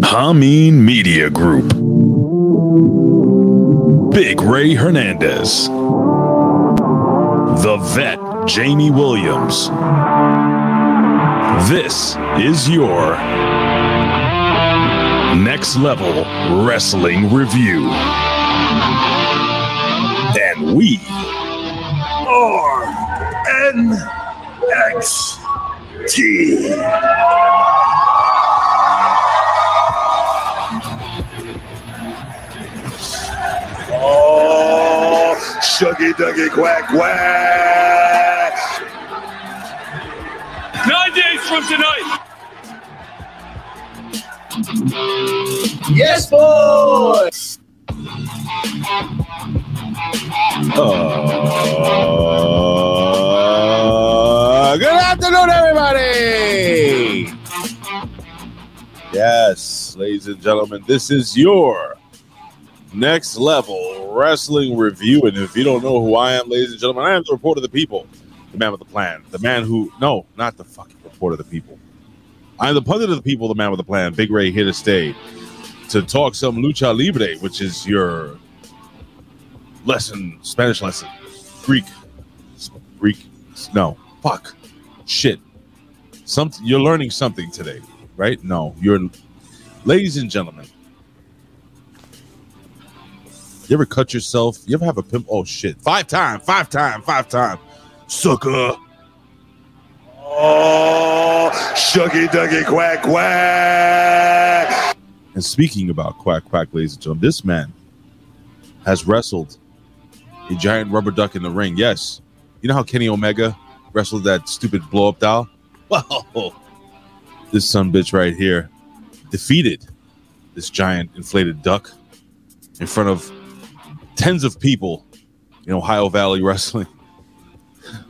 Hameen Media Group. Big Ray Hernandez. The vet, Jamie Williams. This is your next level wrestling review. And we are NXT. Shuggy Duggy Quack Quack. Nine days from tonight. Yes, boys. Uh, good afternoon, everybody. Yes, ladies and gentlemen, this is your next level wrestling review. And if you don't know who I am, ladies and gentlemen, I am the report of the people, the man with the plan, the man who, no, not the fucking report of the people. I'm the pundit of the people, the man with the plan. Big Ray here to stay to talk some lucha libre, which is your lesson, Spanish lesson, Greek, Greek. No, fuck, shit. Something you're learning something today, right? No, you're, ladies and gentlemen. You ever cut yourself? You ever have a pimp? Oh shit! Five time, five time, five time, sucker. Oh, Shuggy Duggy Quack Quack. And speaking about quack quack, ladies and gentlemen, this man has wrestled a giant rubber duck in the ring. Yes, you know how Kenny Omega wrestled that stupid blow up doll. Well, this son bitch right here defeated this giant inflated duck in front of tens of people in Ohio Valley Wrestling.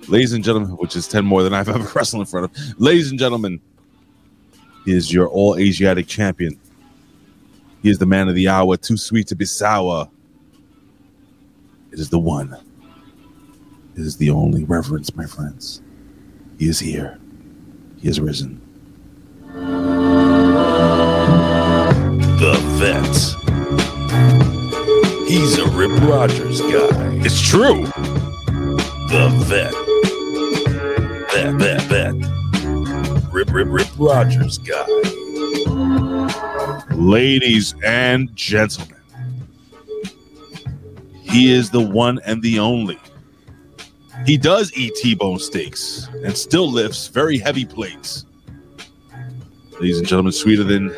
Ladies and gentlemen, which is 10 more than I've ever wrestled in front of. Ladies and gentlemen, he is your all Asiatic champion. He is the man of the hour, too sweet to be sour. It is the one. It is the only reverence, my friends. He is here. He has risen. The vet. He's a Rip Rogers guy. It's true. The vet. Vet, vet, vet. Rip, Rip, Rip Rogers guy. Ladies and gentlemen, he is the one and the only. He does eat T-bone steaks and still lifts very heavy plates. Ladies and gentlemen, sweeter than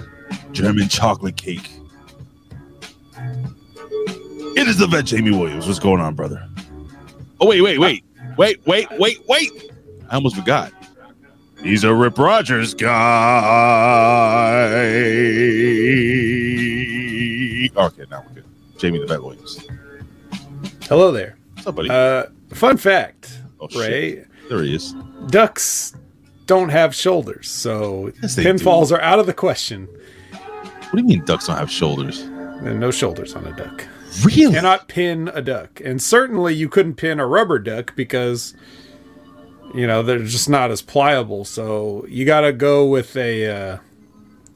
German chocolate cake. It is the vet Jamie Williams. What's going on, brother? Oh, wait, wait, wait. Wait, wait, wait, wait. I almost forgot. He's a Rip Rogers guy. Okay, now we're good. Jamie the Vet Williams. Hello there. What's up, buddy? Uh, fun fact, oh, Ray: shit. There he is. ducks don't have shoulders, so Yes, they pinfalls are out of the question. What do you mean ducks don't have shoulders? There are no shoulders on a duck. Really? Cannot pin a duck, and certainly you couldn't pin a rubber duck because you know they're just not as pliable. So you got to go with a uh,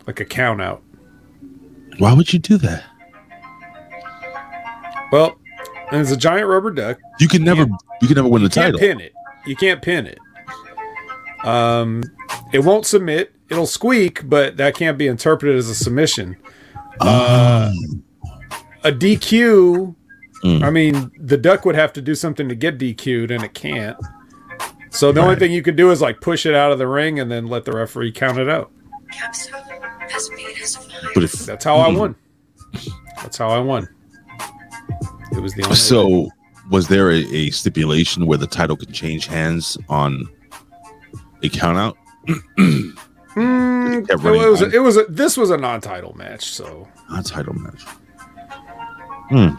like a count out. Why would you do that? Well, it's a giant rubber duck. You can never you can never win the can't title. pin it. You can't pin it. Um, it won't submit. It'll squeak, but that can't be interpreted as a submission. Uh, a DQ. Mm. I mean, the duck would have to do something to get DQ'd, and it can't. So the only thing you can do is like push it out of the ring and then let the referee count it out. Capstone has made his mind. But if That's how I Mm. won. That's how I won. It was the only. so, was there a, a stipulation where the title could change hands on a count out? Mm, kept it was. on. It was. A, this was a non-title match, so. Not title match. Hmm.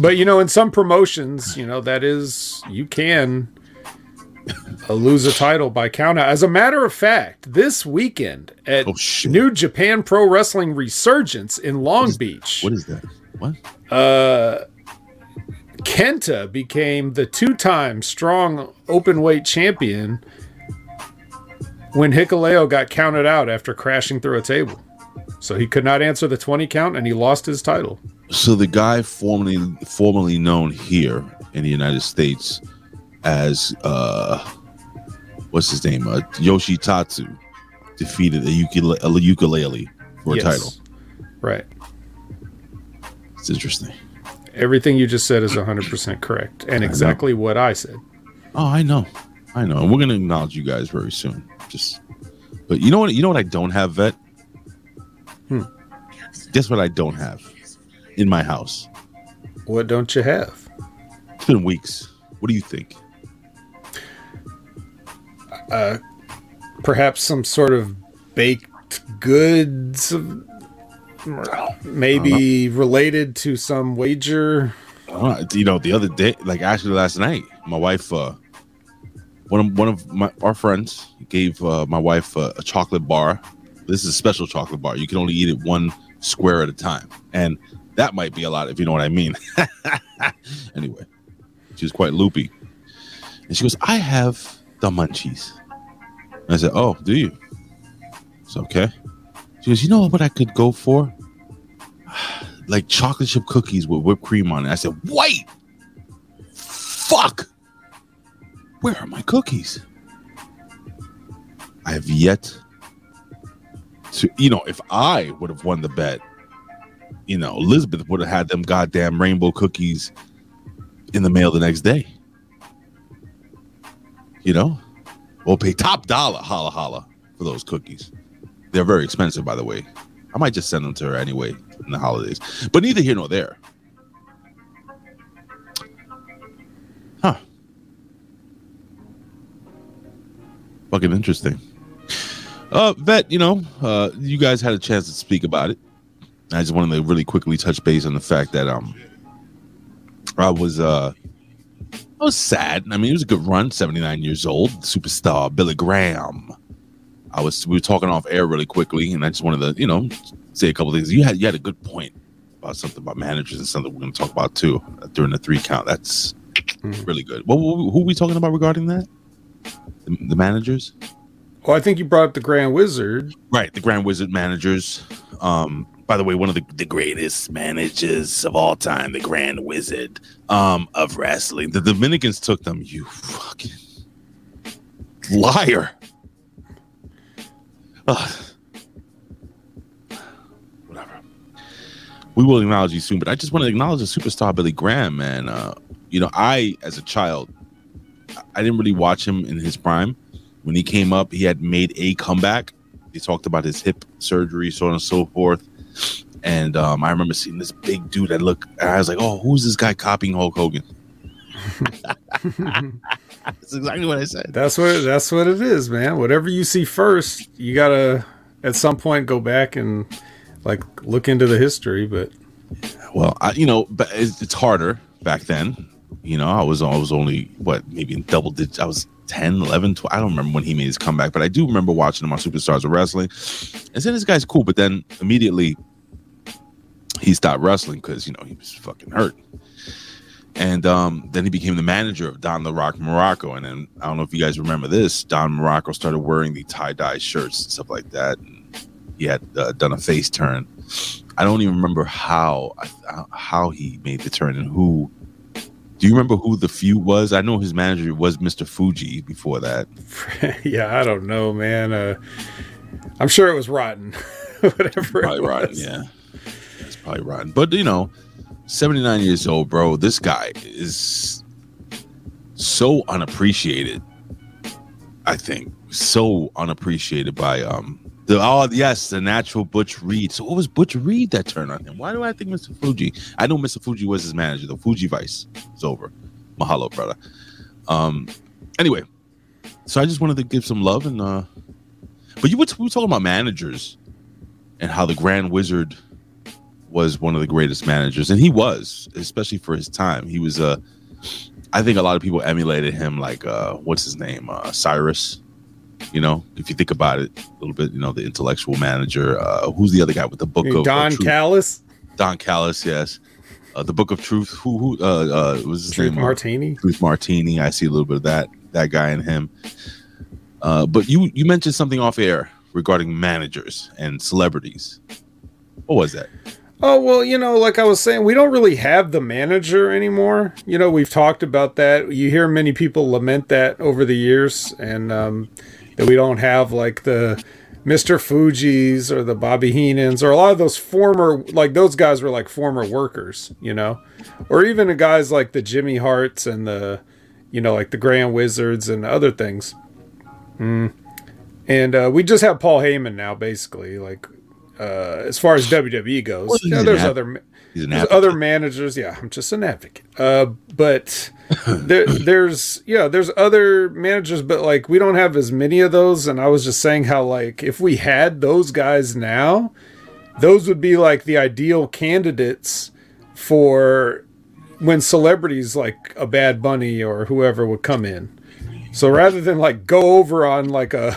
But you know, in some promotions, you know that is you can uh, lose a title by count out. As a matter of fact, this weekend at Oh. New Japan Pro Wrestling Resurgence in Long Beach, What is that? What? uh, Kenta became the two-time strong open weight champion when Hikuleo got counted out after crashing through a table. So he could not answer the 20 count and he lost his title. So the guy formerly formerly known here in the United States as uh what's his name? Uh, Yoshi Tatsu defeated a ukulele, a ukulele for a Yes. title. Right. It's interesting. Everything you just said is 100% correct and exactly what I said. Oh, I know. I know. And we're gonna acknowledge you guys very soon. Just but you know what you know what I don't have, vet? Guess what I don't have in my house? What don't you have? It's been weeks. What do you think? Uh, perhaps some sort of baked goods, maybe related to some wager. Uh, you know, the other day, like actually last night, my wife, uh, one of one of my our friends gave uh, my wife uh, a chocolate bar. This is a special chocolate bar. You can only eat it one square at a time, and that might be a lot if you know what I mean. anyway, she was quite loopy, and she goes, "I have the munchies." And I said, "Oh, do you?" It's okay. She goes, "You know what I could go for?" like chocolate chip cookies with whipped cream on it. I said, "Wait, fuck, where are my cookies?" I have yet to, you know, if I would have won the bet, you know, Elizabeth would have had them goddamn rainbow cookies in the mail the next day. You know, we'll pay top dollar, holla holla, for those cookies. They're very expensive, by the way. I might just send them to her anyway in the holidays. But neither here nor there. Huh. Fucking interesting. Uh, vet, you know, uh, you guys had a chance to speak about it. I just wanted to really quickly touch base on the fact that um, I was uh, I was sad. I mean, it was a good run. Seventy nine years old, superstar Billy Graham. I was we were talking off air really quickly, and I just wanted to you know say a couple things. You had you had a good point about something about managers and something we're going to talk about too uh, during the three count. That's really good. What, what who are we talking about regarding that? The, the managers, Well, I think you brought up the Grand Wizard. right? The Grand Wizard managers. Um, by the way, one of the, the greatest managers of all time, the Grand Wizard um, of wrestling. The Dominicans took them. You fucking liar. Ugh. Whatever. We will acknowledge you soon, but I just want to acknowledge the superstar Billy Graham, man. Uh, you know, I as a child, I- I didn't really watch him in his prime. When he came up, he had made a comeback. He talked about his hip surgery, so on and so forth. And um, I remember seeing this big dude that looked, and I was like, "Oh, who's this guy copying Hulk Hogan?" That's exactly what I said. That's what that's what it is, man. Whatever you see first, you gotta at some point go back and like look into the history. But Well, I, you know, but it's, it's harder back then. You know, I was I was only what maybe in double digits. I was 10, 11, 12. I don't remember when he made his comeback, but I do remember watching him on Superstars of Wrestling. And said this guy's cool, but then immediately he stopped wrestling because you know he was fucking hurt. And um, then he became the manager of Don the Rock Muraco. And then I don't know if you guys remember this. Don Muraco started wearing the tie dye shirts and stuff like that. And he had uh, done a face turn. I don't even remember how how he made the turn and who. Do you remember who the feud was? I know his manager was Mr. Fuji before that. yeah, I don't know, man. Uh, I'm sure it was rotten. Whatever. Probably it was. rotten, yeah. It's probably rotten. But you know, 79 years old, bro. This guy is so unappreciated. I think so unappreciated by um the oh yes the natural Butch Reed. So what was Butch Reed that turned on him? Why do I think Mr. Fuji? I know Mr. Fuji was his manager. The Fuji Vice is over. Mahalo, brother. Um. Anyway, so I just wanted to give some love and uh. But you were, we were talking about managers and how the Grand Wizard was one of the greatest managers, and he was, especially for his time. He was Uh, I think a lot of people emulated him, like uh, what's his name, uh, Cyrus. You know, if you think about it a little bit, you know, the intellectual manager. Uh, who's the other guy with the book of uh, Don Truth? Callis, Don Callis, yes. Uh, the book of truth. Who? Who? Uh, uh, was his Truth name? Martini. Truth Martini. I see a little bit of that that guy in him. Uh, but you you mentioned something off air regarding managers and celebrities. What was that? Oh, well, you know, like I was saying, we don't really have the manager anymore. You know, we've talked about that. You hear many people lament that over the years, and um, that we don't have like the Mr. Fuji's or the Bobby Heenans or a lot of those former, like those guys were like former workers, you know, or even the guys like the Jimmy Harts and the, you know, like the Grand Wizards and other things. Mm. And uh, we just have Paul Heyman now, basically, like uh, as far as WWE goes. Well, You know, he's an there's other He's an advocate. other managers. Yeah, I'm just an advocate. Uh, but there, there's yeah, there's other managers, but like we don't have as many of those. And I was just saying how like if we had those guys now, those would be like the ideal candidates for when celebrities like a Bad Bunny or whoever would come in. So rather than like go over on like a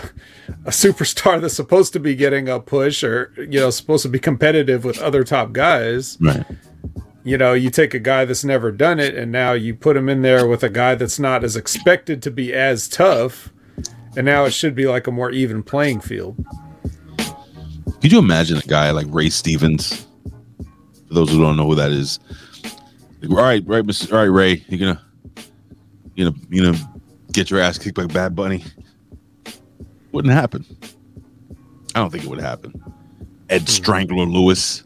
a superstar that's supposed to be getting a push or you know supposed to be competitive with other top guys, right. you know, you take a guy that's never done it and now you put him in there with a guy that's not as expected to be as tough. And now it should be like a more even playing field. Could you imagine a guy like Ray Stevens? For those who don't know who that is, like, all right, right, Mr. All right, Ray, you're gonna, you know, you know, get your ass kicked by Bad Bunny. Wouldn't happen. I don't think it would happen. Ed hmm. Strangler Lewis.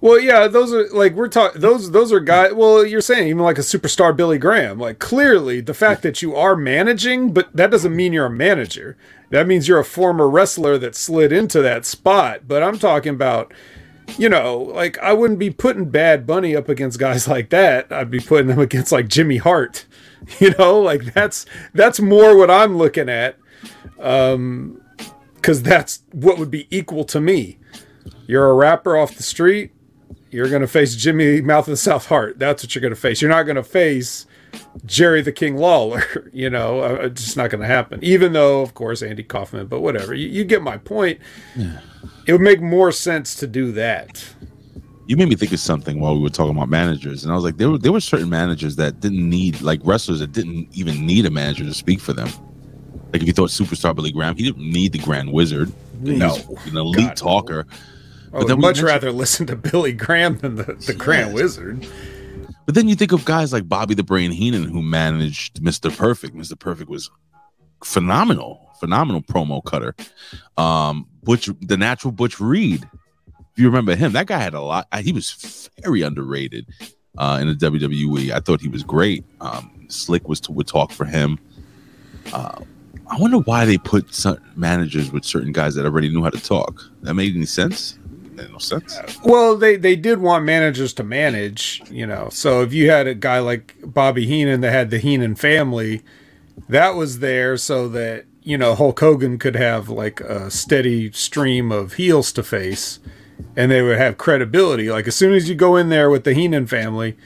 Well, yeah, those are like we're talking. Those those are guys. Well, you're saying even like a superstar Billy Graham. Like clearly, the fact that you are managing, but that doesn't mean you're a manager. That means you're a former wrestler that slid into that spot. But I'm talking about, you know, like I wouldn't be putting Bad Bunny up against guys like that. I'd be putting them against like Jimmy Hart. You know, like that's that's more what I'm looking at. Um, because that's what would be equal to me. You're a rapper off the street you're going to face Jimmy Mouth of the South Heart. That's what you're going to face. You're not going to face Jerry the King Lawler. You know, uh, it's just not going to happen. Even though, of course, Andy Kaufman, but whatever. You, you get my point. It would make more sense to do that. You made me think of something while we were talking about managers, and I was like, there were there were certain managers that didn't need like wrestlers that didn't even need a manager to speak for them. Like if you thought superstar Billy Graham, he didn't need the Grand Wizard. No. He's an elite God, talker. I would much rather listen to Billy Graham than the, the Grand Wizard. But then you think of guys like Bobby the Brain Heenan who managed Mr. Perfect. Mr. Perfect was phenomenal, phenomenal promo cutter. Um, Butch, the natural Butch Reed. You remember him, that guy had a lot. He was very underrated uh, in the WWE. I thought he was great. Um, Slick was to, would talk for him. Uh, I wonder why they put certain managers with certain guys that already knew how to talk. That made any sense? Made no sense. Well, they, they did want managers to manage, you know. So if you had a guy like Bobby Heenan that had the Heenan family, that was there so that, you know, Hulk Hogan could have like a steady stream of heels to face and they would have credibility. Like as soon as you go in there with the Heenan family,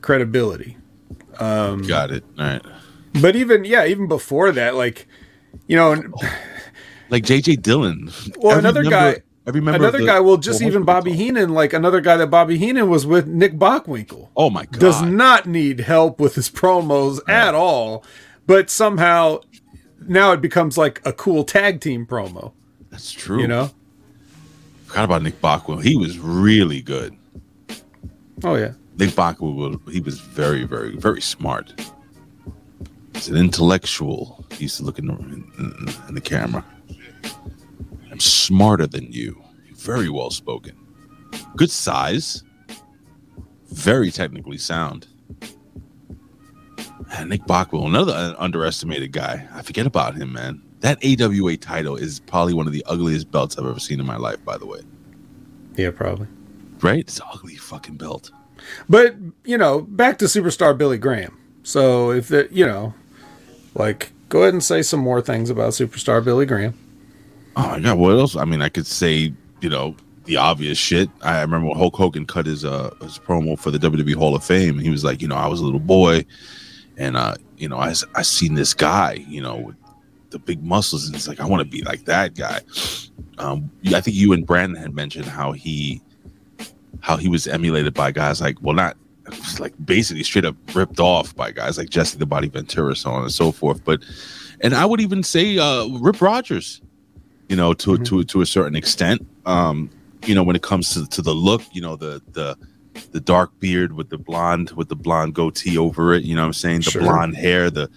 credibility. Um, Got it. All right. But even, yeah, even before that, like, you know, Like JJ Dillon. Well, Every another member- guy- Every member. another the- guy, well, just Well, even Bobby? Heenan, like another guy that Bobby Heenan was with Nick Bockwinkel. Oh my god. does not need help with his promos at all, but somehow now it becomes like a cool tag team promo, That's true. you know? Forgot about Nick Bockwell. He was really good. Oh yeah. Nick Bockwell was he was very, very, very smart. He's an intellectual. He used to look in the, in, in the camera. I'm smarter than you. Very well spoken. Good size. Very technically sound. And Nick Bockwell, another underestimated guy. I forget about him, man. That AWA title is probably one of the ugliest belts I've ever seen in my life, by the way. Yeah, probably. Right? It's an ugly fucking belt. But, you know, back to superstar Billy Graham. So if the, you know, like go ahead and say some more things about superstar Billy Graham. Oh my god, what else? I mean, I could say, you know, the obvious shit. I remember when Hulk Hogan cut his uh his promo for the WWE Hall of Fame, and he was like, you know, I was a little boy, and uh, you know, I I seen this guy, you know, with the big muscles, and it's like I want to be like that guy. Um, I think you and Brandon had mentioned how he how he was emulated by guys like, well, not like basically straight up ripped off by guys like Jesse the Body Ventura, so on and so forth. But and I would even say uh, Rip Rogers. You know, to Mm-hmm. to to a certain extent. Um, you know, when it comes to, to the look, you know, the the the dark beard with the blonde with the blonde goatee over it. You know what I'm saying? The Sure. blonde hair, the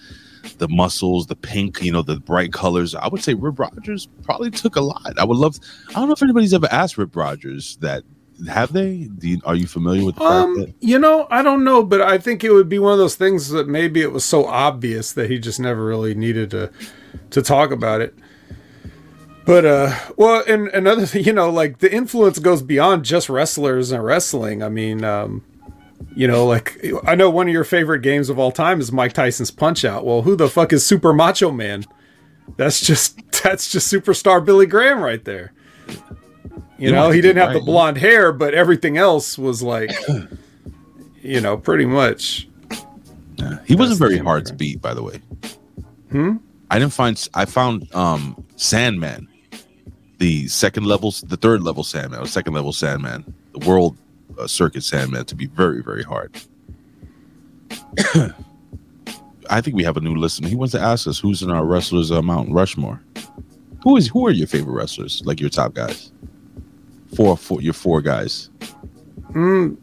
the muscles, the pink, you know, the bright colors. I would say Rip Rogers probably took a lot. I would love. I don't know if anybody's ever asked Rip Rogers that. Have they? Do you, are you familiar with the Um, that? you know, I don't know, but I think it would be one of those things that maybe it was so obvious that he just never really needed to to talk about it. But uh, well, and another thing, you know, like the influence goes beyond just wrestlers and wrestling. I mean, um, you know, like I know one of your favorite games of all time is Mike Tyson's Punch Out. Well, who the fuck is Super Macho Man? That's just that's just superstar Billy Graham right there. You You know, he didn't have the blonde hair, but everything else was like, you know, pretty much. Yeah. He wasn't very hard to beat, by the way. Hmm. I didn't find. I found um Sandman, the second levels, the third level Sandman, or second level Sandman, the World uh, Circuit Sandman, to be very very hard. I think we have a new listener. He wants to ask us who's in our wrestlers uh, Mount Rushmore. Who is who are your favorite wrestlers? Like your top guys? Four, four, your four guys. Hmm.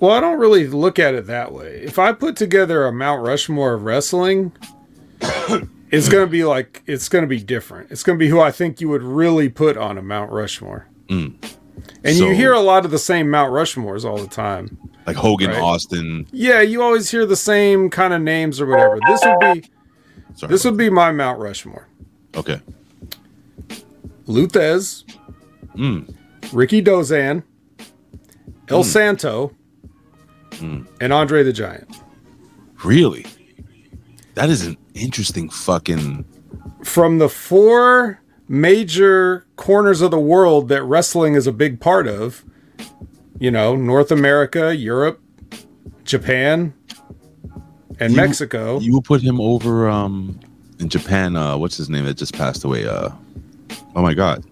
Well, I don't really look at it that way. If I put together a Mount Rushmore of wrestling, it's going to be like it's going to be different. It's going to be who I think you would really put on a Mount Rushmore. Mm. And So- you hear a lot of the same Mount Rushmores all the time. Like Hogan, Right. Austin. Yeah, you always hear the same kind of names or whatever. This would be Sorry. this would be my Mount Rushmore. okay. Lou Thesz, Mm. Rikidozan, El Hmm. Santo, and Andre the Giant. Really? That is an interesting fucking. From the four major corners of the world that wrestling is a big part of, you know, North America, Europe, Japan, and You- Mexico. You put him over um in Japan. Uh, what's his name that just passed away? Uh, oh my god.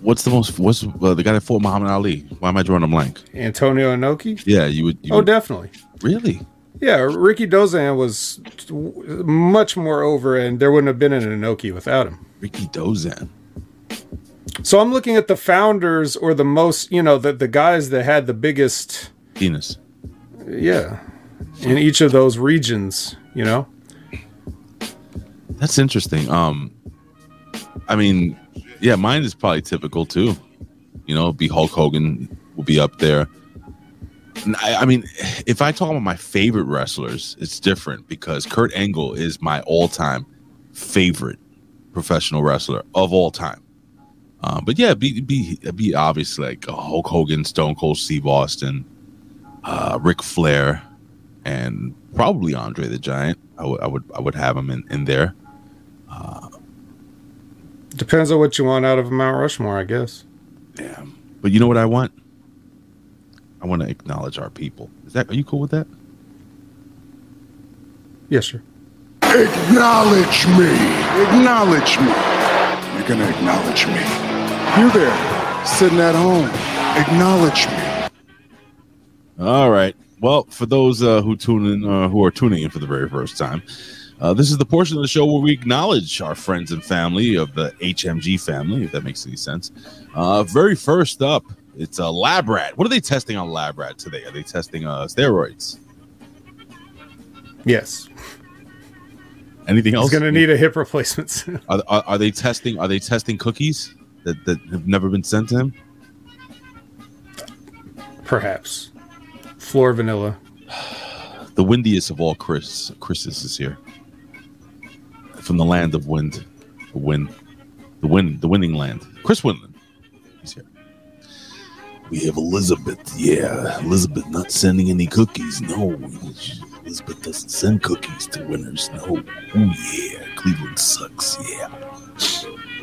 What's the most? What's uh, the guy that fought Muhammad Ali? Why am I drawing a blank? Antonio Inoki? Yeah, you would. You Oh, would definitely. really? Yeah, Rikidozan was much more over, and there wouldn't have been an Inoki without him. Rikidozan. So I'm looking at the founders or the most, you know, the, the guys that had the biggest, Penis. yeah, in each of those regions, you know? That's interesting. Um, I mean, yeah, mine is probably typical too. You know, be Hulk Hogan will be up there. I, I mean, if I talk about my favorite wrestlers, it's different because Kurt Angle is my all-time favorite professional wrestler of all time. Uh, but yeah, be be be obvious like uh, Hulk Hogan, Stone Cold Steve Austin, uh, Ric Flair, and probably Andre the Giant. I would I would I would have him in, in there. Depends on what you want out of a Mount Rushmore, I guess. Yeah. But you know what I want? I want to acknowledge our people. Is that are you cool with that? Yes, sir. Acknowledge me. Acknowledge me. You're gonna acknowledge me. You there, sitting at home. Acknowledge me. All right. Well, for those uh, who tune in, uh, who are tuning in for the very first time, uh, this is the portion of the show where we acknowledge our friends and family of the HMG family, if that makes any sense. Uh, very first up, it's a lab rat. What are they testing on lab rat today? Are they testing uh, steroids? Yes. Anything else? He's going to need a hip replacement soon. Are, are, are they testing? Are they testing cookies that, that have never been sent to him? Perhaps. Floor vanilla. The windiest of all Chris Chris's is here. From the land of wind. The wind. The wind the winning land. Chris Winland. We have Elizabeth. Yeah. Elizabeth not sending any cookies. No. Elizabeth doesn't send cookies to winners. No. Oh yeah. Cleveland sucks. Yeah.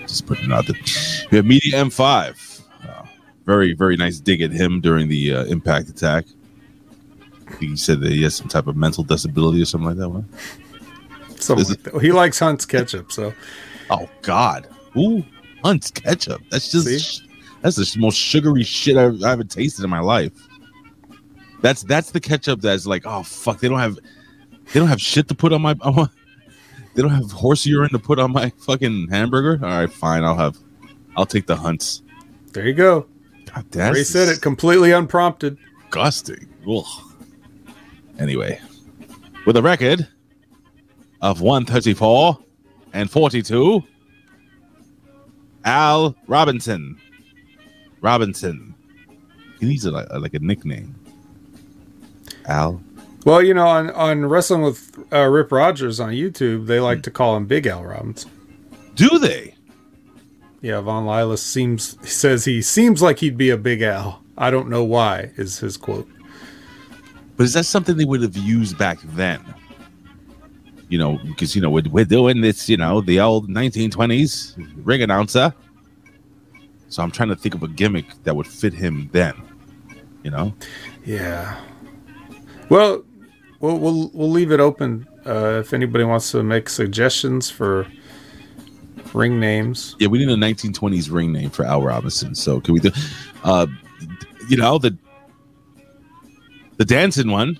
Just putting it out there. We have Media M5. Uh, very, very nice dig at him during the uh, impact attack. He said that he has some type of mental disability or something like that. What? Something like that. He likes Hunt's ketchup, so Oh God! Ooh, Hunt's ketchup. That's just See? That's the most sugary shit I've, I haven't tasted in my life. That's that's the ketchup that's like, oh fuck, they don't have. They don't have shit to put on my. On my they don't have horse urine to put on my fucking hamburger. All right, fine. I'll have. I'll take the hunts. There you go. God damn. Ray said it completely unprompted. Disgusting. Ugh. Anyway, with a record of 134 and 42, Al Robinson. Robinson. He needs a, like, like a nickname. Al. Well, you know, on, on Wrestling with uh, Rip Rogers on YouTube, they like to call him Big Al Robinson. Do they? Yeah, Von Lilas seems says he seems like he'd be a Big Al. I don't know why is his quote. But is that something they would have used back then? You know, because you know we're, we're doing this, you know, the old 1920s ring announcer. So I'm trying to think of a gimmick that would fit him then. You know, Yeah. Well, we'll we'll, we'll leave it open uh, if anybody wants to make suggestions for ring names. yeah, we need a 1920s ring name for Al Robinson. So can we do, uh, you know, the the dancing one,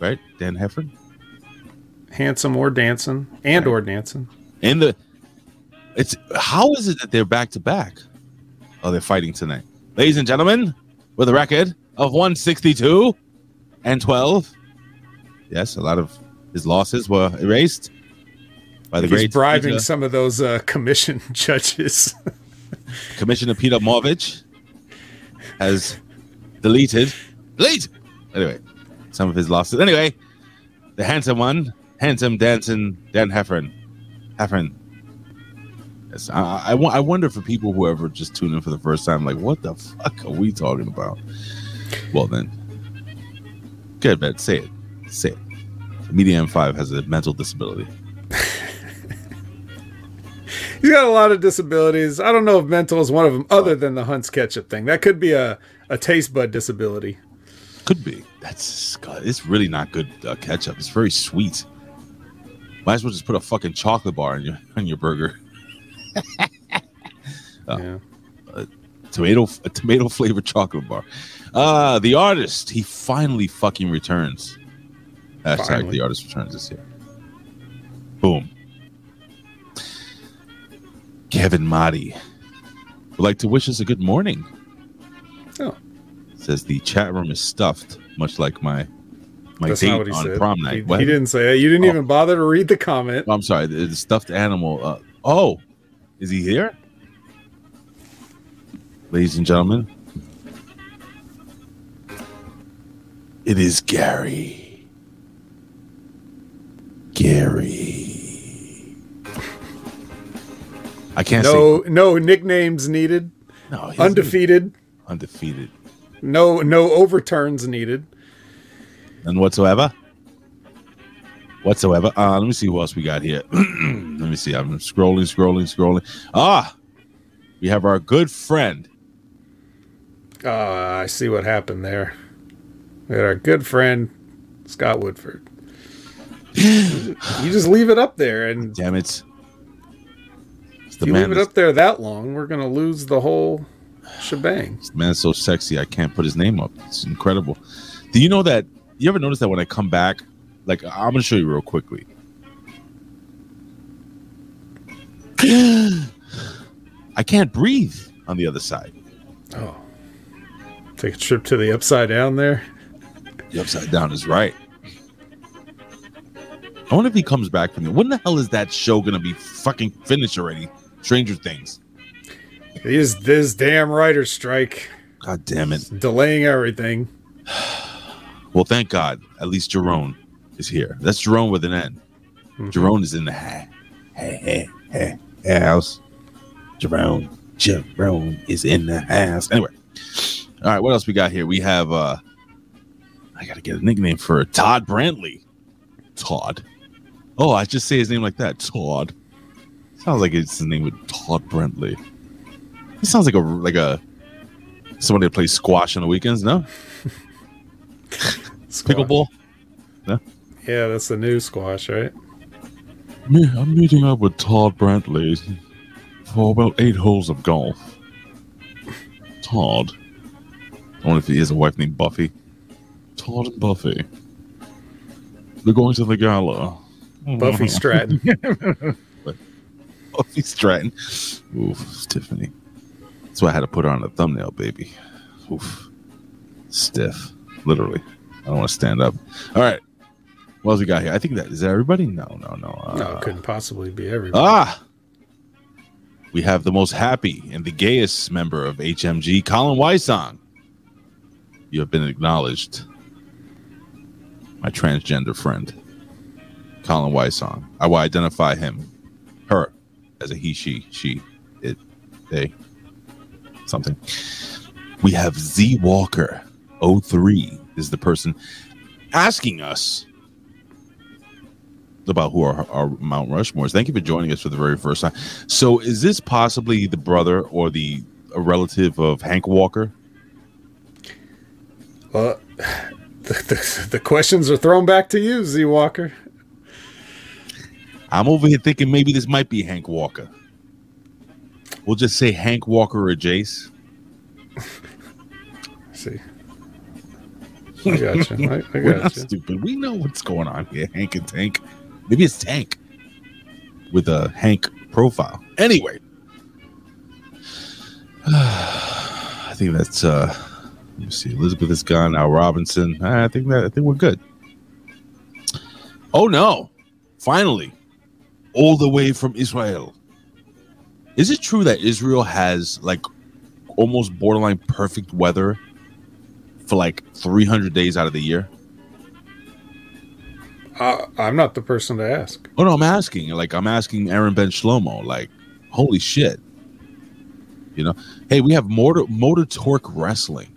right? Dan Heffern Handsome or dancing, and or dancing. and the it's how is it that they're back to back? Oh, they're fighting tonight, ladies and gentlemen, with a record of 162 and 12. Yes, a lot of his losses were erased by the He's great bribing Peter- some of those uh, commission judges. Commissioner Peter Morvich has deleted, delete. Anyway, some of his losses. Anyway, the handsome one, handsome dancing Dan Heffern, Heffern. I, I, I wonder for people who ever just tune in for the first time, like, what the fuck are we talking about? Well then, good, man. Say it, say it. Media M5 has a mental disability. He's got a lot of disabilities. I don't know if mental is one of them, other than the Hunt's ketchup thing. That could be a, a taste bud disability. Could be. That's God, it's really not good uh, ketchup. It's very sweet. Might as well just put a fucking chocolate bar in your on your burger. Oh. Yeah. Tomato a tomato flavored chocolate bar. Uh the artist, he finally fucking returns. Hashtag Finally. the artist returns this year. Boom. Kevin Motti would like to wish us a good morning. Oh. Says the chat room is stuffed, much like my my That's date he on said. prom He, night. he What? didn't say it. You didn't Oh. even bother to read the comment. Oh, I'm sorry, the, the stuffed animal. Uh, oh, is he here? Ladies and gentlemen, it is Gary. Gary. I can't No, no nicknames needed. no. Undefeated. undefeated, No, no overturns needed. none whatsoever. Whatsoever. Uh, let me see who else we got here. me see. I'm scrolling, scrolling, scrolling. Ah, we have our good friend. Ah, I see what happened there. We had our good friend Scott Woodford. you just leave it up there, and Damn it. It's the if you leave it up there that long, we're gonna lose the whole shebang. the man so sexy, I can't put his name up. It's incredible. Do you know that? You ever notice that when I come back, like I'm gonna show you real quickly. I can't breathe on the other side. Oh, take a trip to the upside down there. The upside down is right. I wonder if he comes back from there. When the hell is that show gonna be fucking finished already? Stranger Things. These this damn writer's strike God damn it. delaying everything. Well, thank God. At least Jerome is here. That's Jerome with an N. Mm-hmm. Jerome is in the ha- ha- ha- ha- house. Jerome. Jerome is in the house. Anyway. All right, what else we got here? We have uh I gotta get a nickname for Todd Brantley. Todd. Oh, I just say his name like that. Todd. Sounds like it's his name with Todd Brantley. He sounds like a like a somebody that plays squash on the weekends, no? Pickleball? Yeah, that's the new squash, right? Me, I'm meeting up with Todd Brantley for about eight holes of golf. Todd. I wonder if he has a wife named Buffy. Todd and Buffy. They're going to the gala. Buffy Stratton. Buffy Stratton. Oof, Tiffany. That's why I had to put her on the thumbnail, baby. Oof. Stiff. Literally. I don't want to stand up. All right. What else we got here? I think that is that everybody? No, no, no. Uh, No, it couldn't possibly be everybody. Ah, we have the most happy and the gayest member of HMG, Colin Wysong. You have been acknowledged, my transgender friend, Colin Wysong. I will identify him, her, as a he, she, she, it, they, something. We have Z Walker, 03 is the person asking us about who are our Mount Rushmores. Thank you for joining us for the very first time. So, is this possibly the brother or the a relative of Hank Walker? Well, the, the, the questions are thrown back to you, Z Walker. I'm over here thinking maybe this might be Hank Walker. We'll just say Hank Walker or Jace. see. I got you. I, I We're got not you. stupid. We know what's going on here. Hank and Tank. Maybe it's Tank with a Hank profile. Anyway, I think that's uh let me see. Elizabeth is gone. Al Robinson. I think that I think we're good. Oh no. Finally. All the way from Israel. Is it true that Israel has like almost borderline perfect weather for like 300 days out of the year? Uh, I'm not the person to ask. Oh no, I'm asking. Like I'm asking Aaron Ben Shlomo. Like, holy shit. You know, hey, we have motor motor torque wrestling.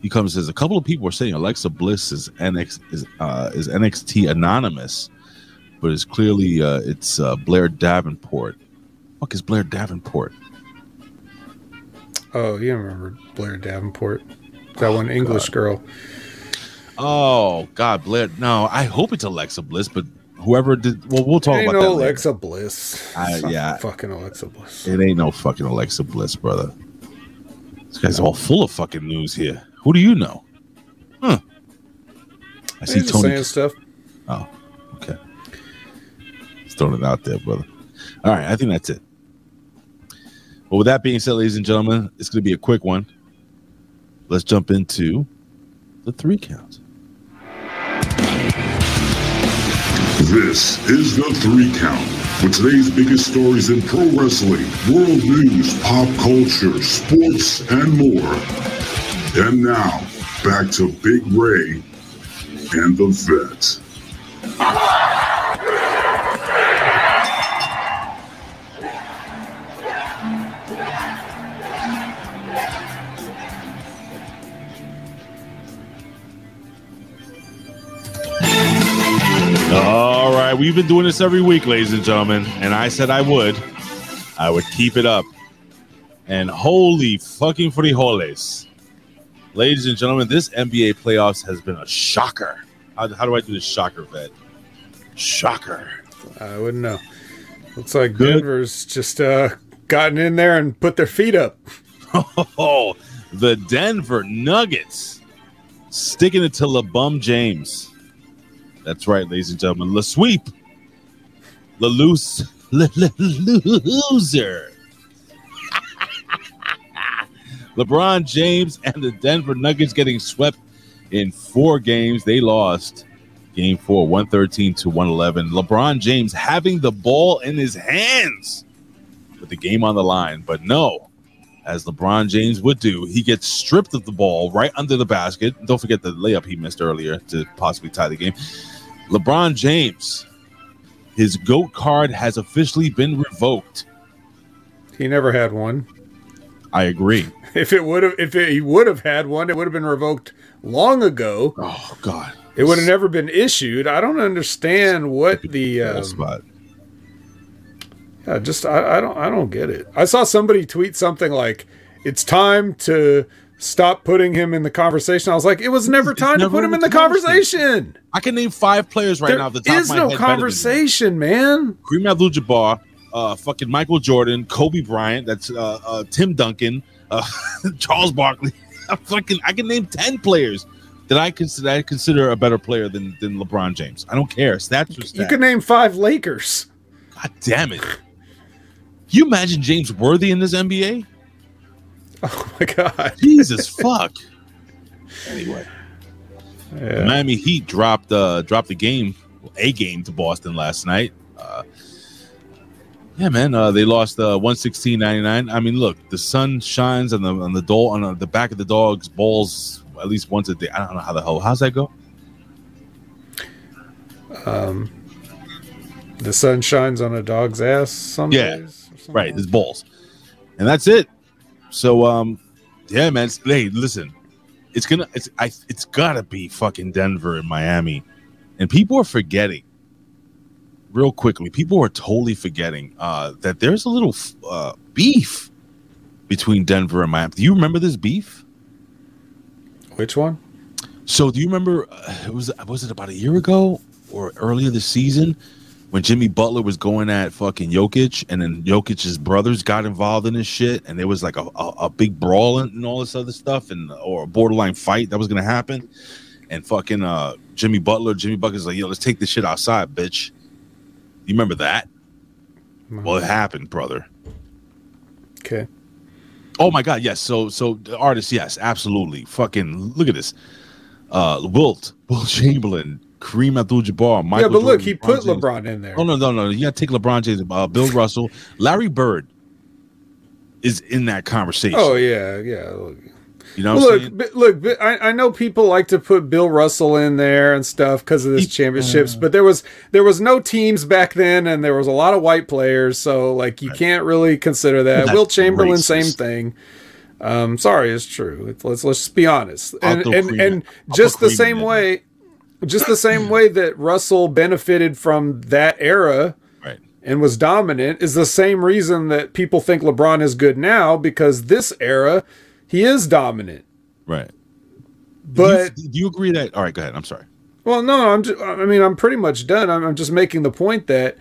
He comes and says a couple of people are saying Alexa Bliss is NX is uh, is NXT anonymous, but it's clearly uh, it's uh, Blair Davenport. Fuck is Blair Davenport? Oh, you remember Blair Davenport? That one English girl. Oh God, Blair. No, I hope it's Alexa Bliss, but whoever did. Well, we'll talk Ain't about no that. later. Alexa Bliss. I- yeah. Fucking Alexa Bliss. It ain't no fucking Alexa Bliss, brother. This guy's all full of fucking news here. Who do you know? Huh. I see He's Tony. saying stuff. Oh, okay. Just throwing it out there, brother. All right, I think that's it. Well, with that being said, ladies and gentlemen, it's going to be a quick one. Let's jump into the three count. This is the three count with today's biggest stories in pro wrestling, world news, pop culture, sports, and more. And now, back to Big Ray and the vet. Right, we've been doing this every week, ladies and gentlemen, and I said I would. I would keep it up. And holy fucking frijoles. Ladies and gentlemen, this NBA playoffs has been a shocker. How, how do I do this shocker, vet? Shocker. I wouldn't know. Looks like Good. Denver's just uh, gotten in there and put their feet up. Oh, the Denver Nuggets sticking it to LeBum James. That's right, ladies and gentlemen. La sweep. La loose. La, la, loser. LeBron James and the Denver Nuggets getting swept in four games. They lost game four, 113 to 111. LeBron James having the ball in his hands with the game on the line. But no, as LeBron James would do, he gets stripped of the ball right under the basket. Don't forget the layup he missed earlier to possibly tie the game. LeBron James, his GOAT card has officially been revoked. He never had one. I agree. If it would have, if it, he would have had one, it would have been revoked long ago. Oh, God. It would have never been issued. I don't understand what the um, spot. Yeah, just I, I don't I don't get it. I saw somebody tweet something like, "It's time to stop putting him in the conversation." I was like, "It was never It's time never to put him in the the conversation." I can name five players right There now the top is no head. better than him. conversation, man. Kareem Abdul-Jabbar, uh, fucking Michael Jordan, Kobe Bryant, that's uh, uh, Tim Duncan, uh, Charles Barkley. I fucking I can name ten players that I consider I consider a better player than than LeBron James. I don't care. Stats are stats. You can name five Lakers. God damn it! You imagine James Worthy in this NBA? Oh my god. Jesus fuck. Anyway, Yeah. Miami Heat dropped uh dropped the game, a game to Boston last night. Uh, yeah, man, uh, they lost uh, 116.99. I mean, look, the sun shines on the on the dog on the back of the dog's balls at least once a day. I don't know how the hell how's that go? Um, the sun shines on a dog's ass some Yeah, days. Right, his balls, and that's it. So, um, yeah, man. it's- Hey, listen, it's gonna, it's, I, it's gotta be fucking Denver and Miami, and people are forgetting. Real quickly, people are totally forgetting uh, that there's a little uh, beef between Denver and Miami. Do you remember this beef? Which one? So, do you remember? Uh, it was was it about a year ago or earlier this season when Jimmy Butler was going at fucking Jokic, and then Jokic's brothers got involved in this shit, and there was like a, a, a big brawl and, and all this other stuff, and or a borderline fight that was gonna happen, and fucking uh, Jimmy Butler, Jimmy Butler's like, yo, let's take this shit outside, bitch. You remember that? Well, it happened, brother. Okay. Oh my god, yes. So so the artist, yes, absolutely. Fucking look at this. Uh Wilt, Wilt Chamberlain, Kareem Abdul Jabbar, Michael. yeah, but look, Jordan, he put James. LeBron in there. Oh no, no, no. You gotta take LeBron James, uh, Bill Russell, Larry Bird is in that conversation. Oh yeah, yeah. Look, you know what I'm look, saying? look. I, I know people like to put Bill Russell in there and stuff because of this He- championships, but there was there was no teams back then, and there was a lot of white players, so like you can't really consider that. Wilt Chamberlain, racist. same thing. Um, sorry, it's true. Let's let's, be honest, and throw and and just the same way, just the same way that Russell benefited from that era Right. and was dominant is the same reason that people think LeBron is good now because this era he is dominant. Right. But do you, do you agree that all right, go ahead. I'm sorry. well, no, I'm just, I mean I'm pretty much done. I'm, I'm just making the point that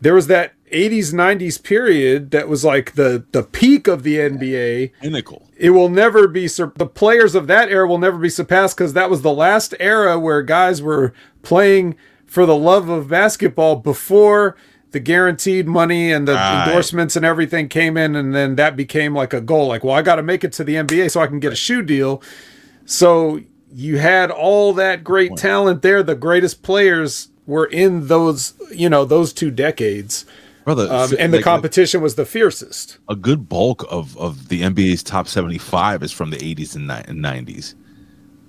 there was that 80s 90s period that was like the the peak of the NBA. Pinnacle. It will never be sur- the players of that era will never be surpassed because that was the last era where guys were playing for the love of basketball before the guaranteed money and the endorsements and everything came in and then that became like a goal. Like well I got to make it to the NBA so I can get a shoe deal. So you had all that great talent there. The greatest players were in those you know those two decades Brother, um, and the like, competition was the fiercest a good bulk of of the NBA's top 75 is from the 80s and, 90s.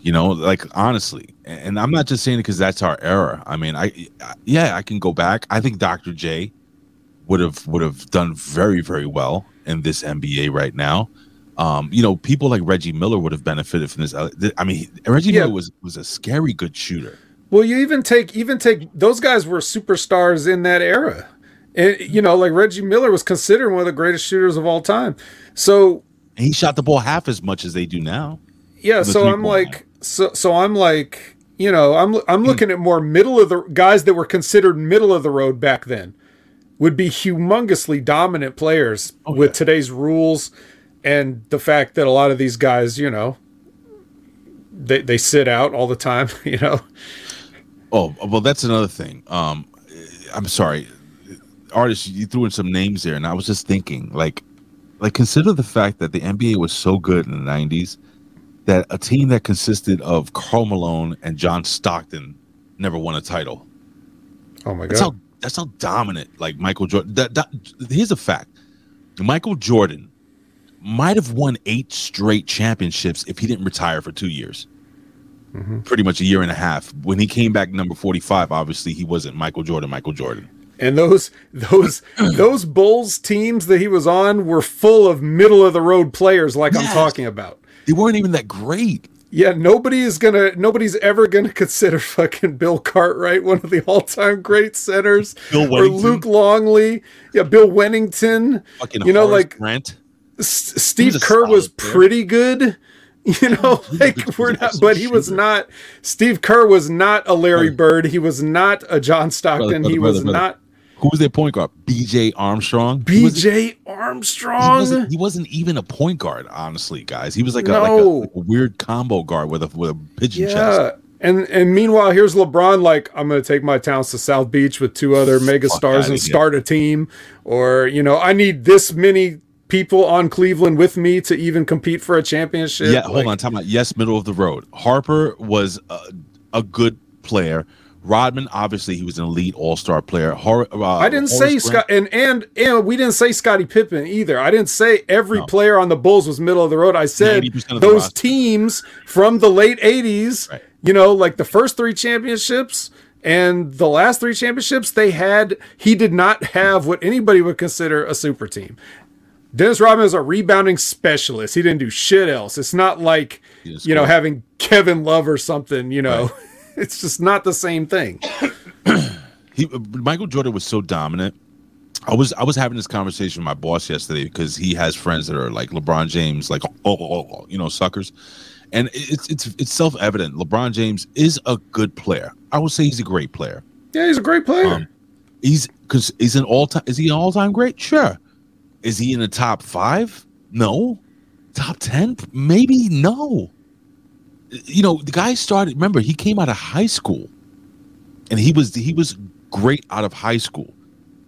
You know, like honestly, and I'm not just saying it because that's our era. I mean, I, I yeah, I can go back. I think Dr. J would have would have done very very well in this NBA right now. Um, you know, people like Reggie Miller would have benefited from this. I mean, Reggie Yeah. Miller was was a scary good shooter. Well, you even take even take those guys were superstars in that era, and you know, like Reggie Miller was considered one of the greatest shooters of all time. So And he shot the ball half as much as they do now. yeah, so I'm like, so so I'm like, you know, I'm I'm looking at more middle of the guys that were considered middle of the road back then would be humongously dominant players with yeah. today's rules and the fact that a lot of these guys, you know, they they sit out all the time, you know. Oh, well, that's another thing. Um, I'm sorry, artists. You threw in some names there, and I was just thinking, like, like consider the fact that the NBA was so good in the '90s that a team that consisted of Karl Malone and John Stockton never won a title. Oh my That's god. how that's how dominant like Michael Jordan. That, that here's a fact: Michael Jordan might have won eight straight championships if he didn't retire for two years. Mm-hmm. Pretty much a year and a half. When he came back number forty-five, obviously he wasn't Michael Jordan. Michael Jordan. And those those those Bulls teams that he was on were full of middle of the road players like I'm talking about. They weren't even that great. Yeah, nobody is gonna nobody's ever gonna consider fucking Bill Cartwright one of the all time great centers. Bill or Luke Longley. Yeah, Bill Wennington. Fucking you know, Horace like Grant. S- Steve a Kerr was player. pretty good. You know, like we're not, but he was not. Steve Kerr was not a Larry Bird. He was not a John Stockton. brother, he was brother. not. Who was their point guard? B.J. Armstrong. He BJ He Armstrong. wasn't, he wasn't even a point guard, honestly, guys. He was like a, No. like a, like a weird combo guard with a with a pigeon Yeah. chest. And and meanwhile, here's LeBron like, I'm gonna take my talents to South Beach with two other mega Fuck stars and start a team. Or, you know, I need this many people on Cleveland with me to even compete for a championship. Yeah, hold on. Time out. Yes, middle of the road. Harper was a, a good player. Rodman, obviously, he was an elite All Star player. Hor- uh, I didn't say Horace Scott and, and and we didn't say Scottie Pippen either. I didn't say every No. player on the Bulls was middle of the road. I said 90% of the those teams from the late 80s, Right. you know, like the first three championships and the last three championships, they had he did not have what anybody would consider a super team. Dennis Rodman is a rebounding specialist. He didn't do shit else. It's not like you know having Kevin Love or something. You know, it's just not the same thing. he Michael Jordan was so dominant. I was I was having this conversation with my boss yesterday because he has friends that are like LeBron James, like oh, oh, oh, oh, you know suckers, and it's it's it's self evident. LeBron James is a good player. I would say he's a great player. Yeah, he's a great player. Um, He's because he's an all time. Is he an all time great? Sure. Is he in the top five? No. Top ten? Maybe no. You know, the guy started. Remember, he came out of high school, and he was he was great out of high school.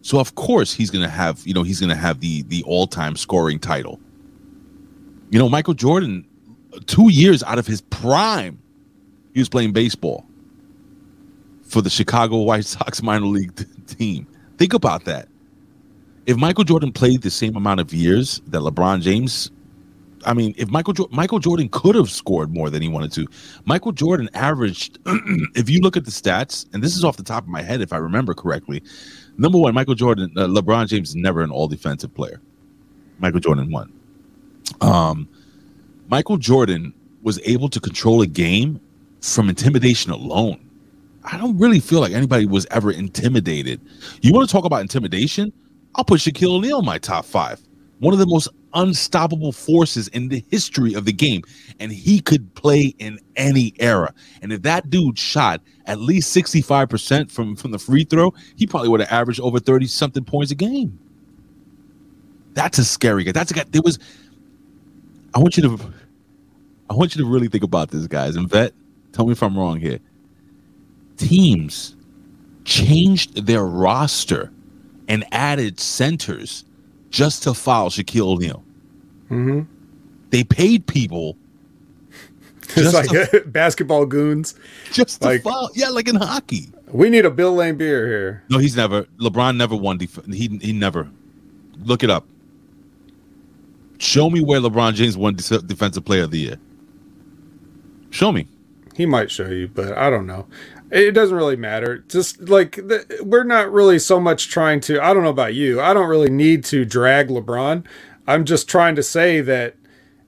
So of course he's gonna have you know he's gonna have the the all time scoring title. You know, Michael Jordan, two years out of his prime, he was playing baseball for the Chicago White Sox minor league team. Think about that. If Michael Jordan played the same amount of years that LeBron James, I mean, if Michael jo- Michael Jordan could have scored more than he wanted to, Michael Jordan averaged. if you look at the stats, and this is off the top of my head, if I remember correctly, number one, Michael Jordan, uh, LeBron James is never an All Defensive player. Michael Jordan won. Um, Michael Jordan was able to control a game from intimidation alone. I don't really feel like anybody was ever intimidated. You want to talk about intimidation? I'll put Shaquille O'Neal in my top five. One of the most unstoppable forces in the history of the game. And he could play in any era. And if that dude shot at least 65% from, from the free throw, he probably would have averaged over 30 something points a game. That's a scary guy. That's a guy. There was. I want you to. I want you to really think about this, guys. And vet, tell me if I'm wrong here teams changed their roster and added centers just to foul Shaquille O'Neal. Mm-hmm. They paid people It's Just like basketball goons. just to Like- foul. Yeah, like in hockey. We need a Bill Laimbeer here. No, he's never. LeBron never won. Def- he he never. Look it up. Show me where LeBron James won Def- Defensive Player of the Year. Show me. He might show you, but I don't know. It doesn't really matter. Just like the, we're not really so much trying to. I don't know about you. I don't really need to drag LeBron. I'm just trying to say that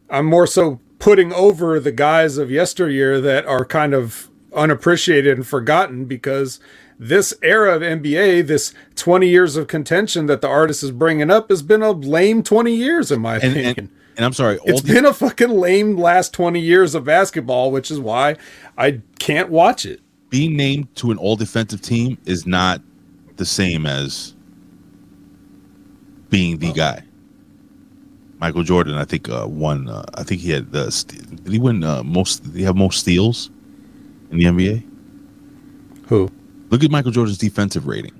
I'm more so putting over the guys of yesteryear that are kind of unappreciated and forgotten because this era of NBA, this 20 years of contention that the artist is bringing up, has been a lame 20 years, in my And opinion. and, and I'm sorry. It's been a fucking lame last 20 years of basketball, which is why I can't watch it. Being named to an all defensive team is not the same as being the guy. Michael Jordan, I think, uh, won. Uh, I think he had the. Did he win uh, most? Did he have most steals in the NBA? Who? Look at Michael Jordan's defensive rating.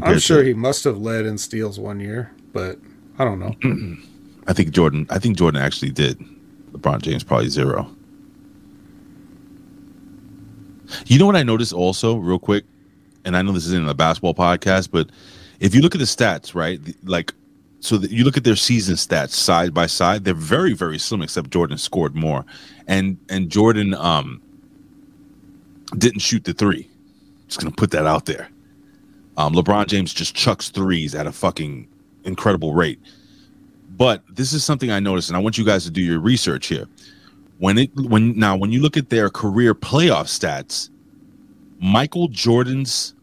I'm sure to, he must have led in steals one year, but I don't know. I think Jordan. I think Jordan actually did. LeBron James probably zero. You know what I noticed also, real quick, and I know this isn't a basketball podcast, but if you look at the stats, right, like, so you look at their season stats side by side, they're very, very slim. Except Jordan scored more, and and Jordan um didn't shoot the three. Just gonna put that out there. Um, LeBron James just chucks threes at a fucking incredible rate. But this is something I noticed, and I want you guys to do your research here. When it when now when you look at their career playoff stats, Michael Jordan's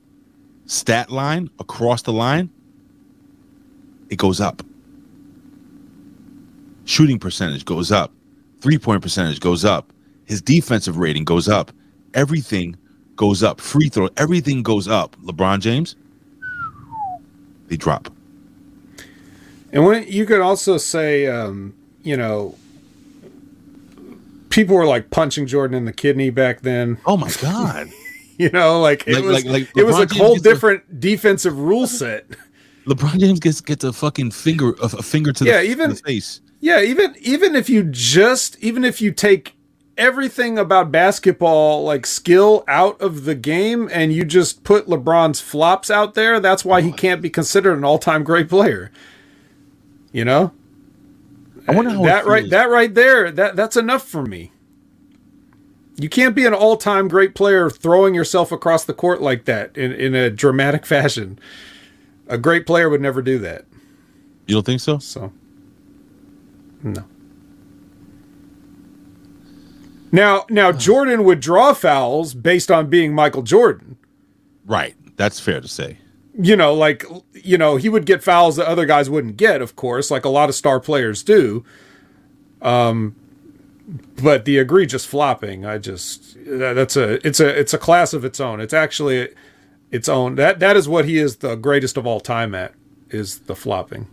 stat line across the line, it goes up. Shooting percentage goes up. Three point percentage goes up. His defensive rating goes up. Everything goes up. Free throw, everything goes up. LeBron James, they drop. And when you could also say, um, you know, people were like punching Jordan in the kidney back then. Oh my god. You know, like it Like- was like- like it was a whole gets a- different defensive rule set. LeBron James gets gets a fucking finger a, a finger to the, Yeah, to even- the face. Yeah, even even if you just even if you take everything about basketball like skill out of the game and you just put LeBron's flops out there, that's why he can't be considered an all-time great player. You know? I wonder how that right that right there, that that's enough for me. You can't be an all-time great player throwing yourself across the court like that in, in a dramatic fashion. A great player would never do that. You don't think so? So, no. Now, now hmm. Jordan would draw fouls based on being Michael Jordan. Right. That's fair to say. You know, like you know, he would get fouls that other guys wouldn't get, of course, like a lot of star players do. Um, but the egregious flopping, I just that- that's a it's a it's a class of its own. It's actually its own. That that is what he is the greatest of all time at is the flopping.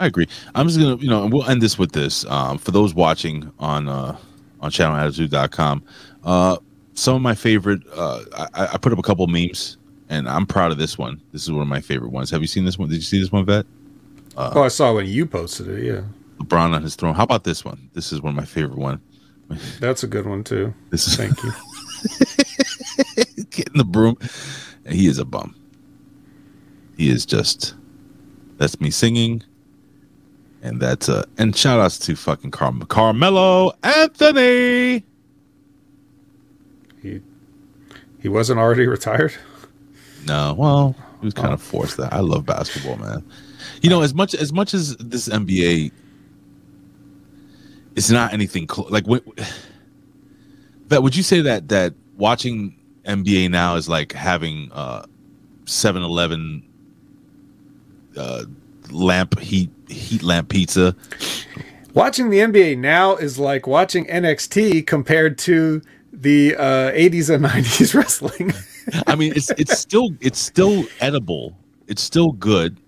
I agree. I'm just gonna, you know, and we'll end this with this. Um, for those watching on uh, on channelattitude.com, uh, some of my favorite. Uh, I, I put up a couple memes, and I'm proud of this one. This is one of my favorite ones. Have you seen this one? Did you see this one, Vet? oh, I saw when you posted it. Yeah, LeBron on his throne. How about this one? This is one of my favorite one. that's a good one too. This is Thank you. getting the broom. And he is a bum. He is just. That's me singing. And that's uh and shout outs to fucking Car- Carmelo Anthony. He he wasn't already retired. No, well, he was kind of forced that. I love basketball, man. You know, as much as much as this NBA, it's not anything cl- like. But would you say that that watching NBA now is like having uh 7-Eleven uh, lamp heat heat lamp pizza? Watching the NBA now is like watching NXT compared to the uh, 80s and 90s wrestling. I mean, it's it's still it's still edible. It's still good,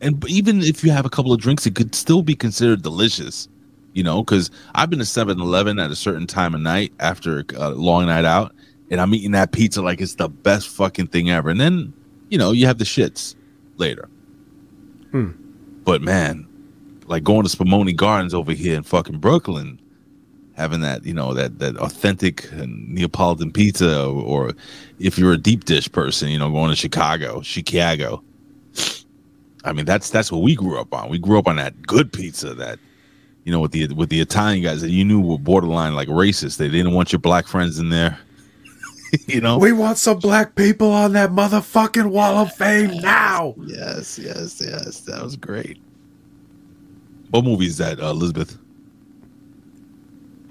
and even if you have a couple of drinks, it could still be considered delicious. You know, because I've been to 7-Eleven at a certain time of night after a long night out, and I'm eating that pizza like it's the best fucking thing ever. And then, you know, you have the shits later. Hmm. But man, like going to Spumoni Gardens over here in fucking Brooklyn, having that you know that that authentic Neapolitan pizza, or, or if you're a deep dish person, you know, going to Chicago, Chicago. I mean, that's that's what we grew up on. We grew up on that good pizza that you know with the with the Italian guys that you knew were borderline like racist. They didn't want your black friends in there. you know. we want some black people on that motherfucking wall of fame now. Yes, yes, yes. That was great. What movie is that, uh, Elizabeth?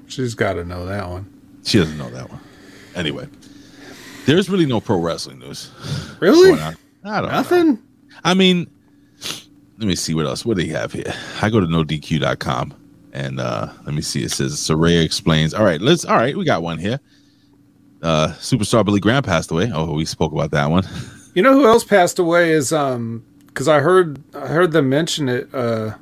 She's got to know that one. She doesn't know that one. Anyway, there's really no pro wrestling news. Really? I don't know. Nothing? I mean, let me see what else. What do they have here? I go to nodq.com and uh let me see. It says Soraya explains. All right, let's all right, we got one here. Uh superstar Billy Graham passed away. Oh, we spoke about that one. You know who else passed away is um because I heard I heard them mention it. Uh,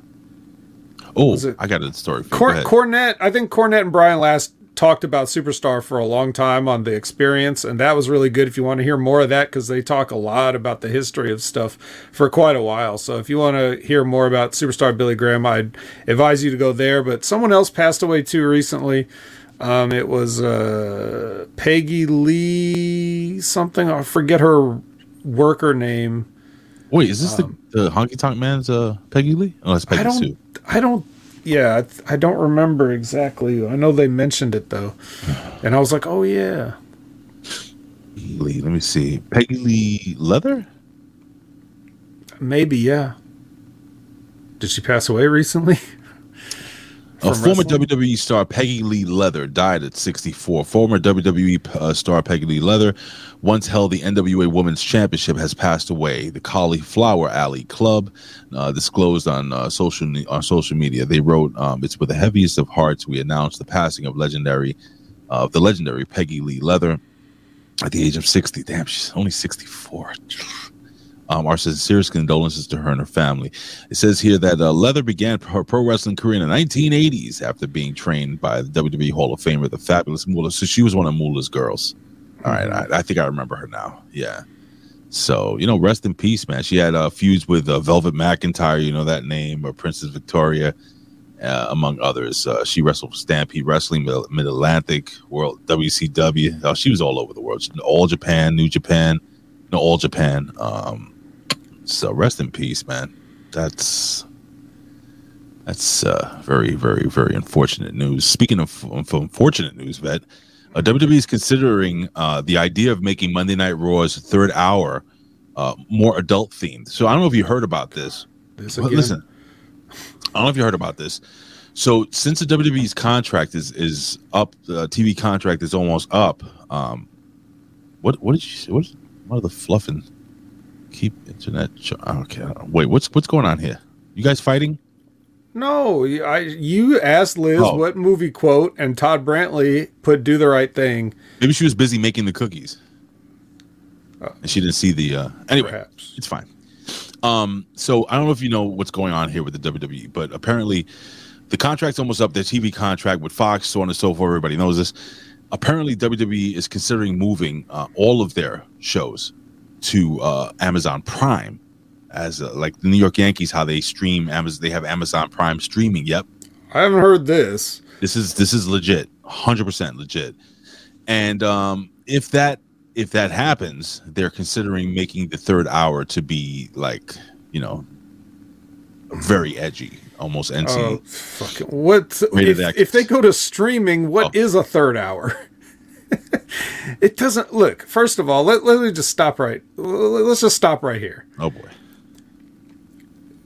Oh, I got a story for. Cor-. Cornette. I think Cornette and Brian last talked about Superstar for a long time on the experience, and that was really good. If you want to hear more of that, because they talk a lot about the history of stuff for quite a while. So if you want to hear more about Superstar Billy Graham, I'd advise you to go there. But someone else passed away too recently. Um, it was uh, Peggy Lee something. I forget her worker name. Wait, is this the, the honky tonk man's uh Peggy Lee? Oh, that's Peggy Um, I don't. Sue. I don't. Yeah, I, I don't remember exactly. I know they mentioned it though, and I was like, "Oh yeah." Lee. Let me see. Peggy Lee Leather? Maybe, yeah. Did she pass away recently? A former wrestling? WWE star Peggy Lee Leather died at 64. Former WWE uh, star Peggy Lee Leather once held the NWA Women's Championship has passed away. The Cauliflower Alley Club uh, disclosed on uh, social on social media. They wrote, um, "It's with the heaviest of hearts we announce the passing of legendary of the legendary Peggy Lee Leather at the age of 60. Damn, she's only 64. Um, our sincerest condolences to her and her family. It says here that uh, Leather began her pro wrestling career in the 1980s after being trained by the WWE Hall of Famer, the fabulous Moolah. So she was one of Moolah's girls. All right, I, I think I remember her now. Yeah. So you know, rest in peace, man. She had uh, feuds with uh, Velvet McIntyre, you know that name, or Princess Victoria, uh, among others. Uh, she wrestled for Stampede Wrestling, Mid Atlantic, World WCW. Oh, she was all over the world. All Japan, New Japan, no, all Japan. Um, so rest in peace, man. That's that's uh, very, very, very unfortunate news. Speaking of, of unfortunate news, vet, uh, WWE is considering uh, the idea of making Monday Night Raw's third hour uh, more adult themed. So I don't know if you heard about this. This But listen, I don't know if you heard about this. So since the WWE's contract is is up, the TV contract is almost up. Um, what what did you say? What what are the fluffing? Keep internet. Okay, wait. What's what's going on here? You guys fighting? No, I you asked Liz Oh. what movie quote, and Todd Brantley put "Do the right thing." Maybe she was busy making the cookies, and she didn't see the. Uh, anyway, Perhaps. it's fine. Um, so I don't know if you know what's going on here with the WWE, but apparently the contract's almost up. Their TV contract with Fox, so on and so forth. Everybody knows this. Apparently, WWE is considering moving uh, all of their shows to uh, Amazon Prime, as uh, like the New York Yankees, how they stream Amazon. They have Amazon Prime streaming. Yep, I haven't heard this. this is this is legit, hundred percent legit. And um, if that if that happens, they're considering making the third hour to be like you know very edgy, almost NC. Oh, fucking what? If, if they go to streaming, what Oh. is a third hour? it doesn't look. First of all, let, let me just stop right. Let's just stop right here. oh boy,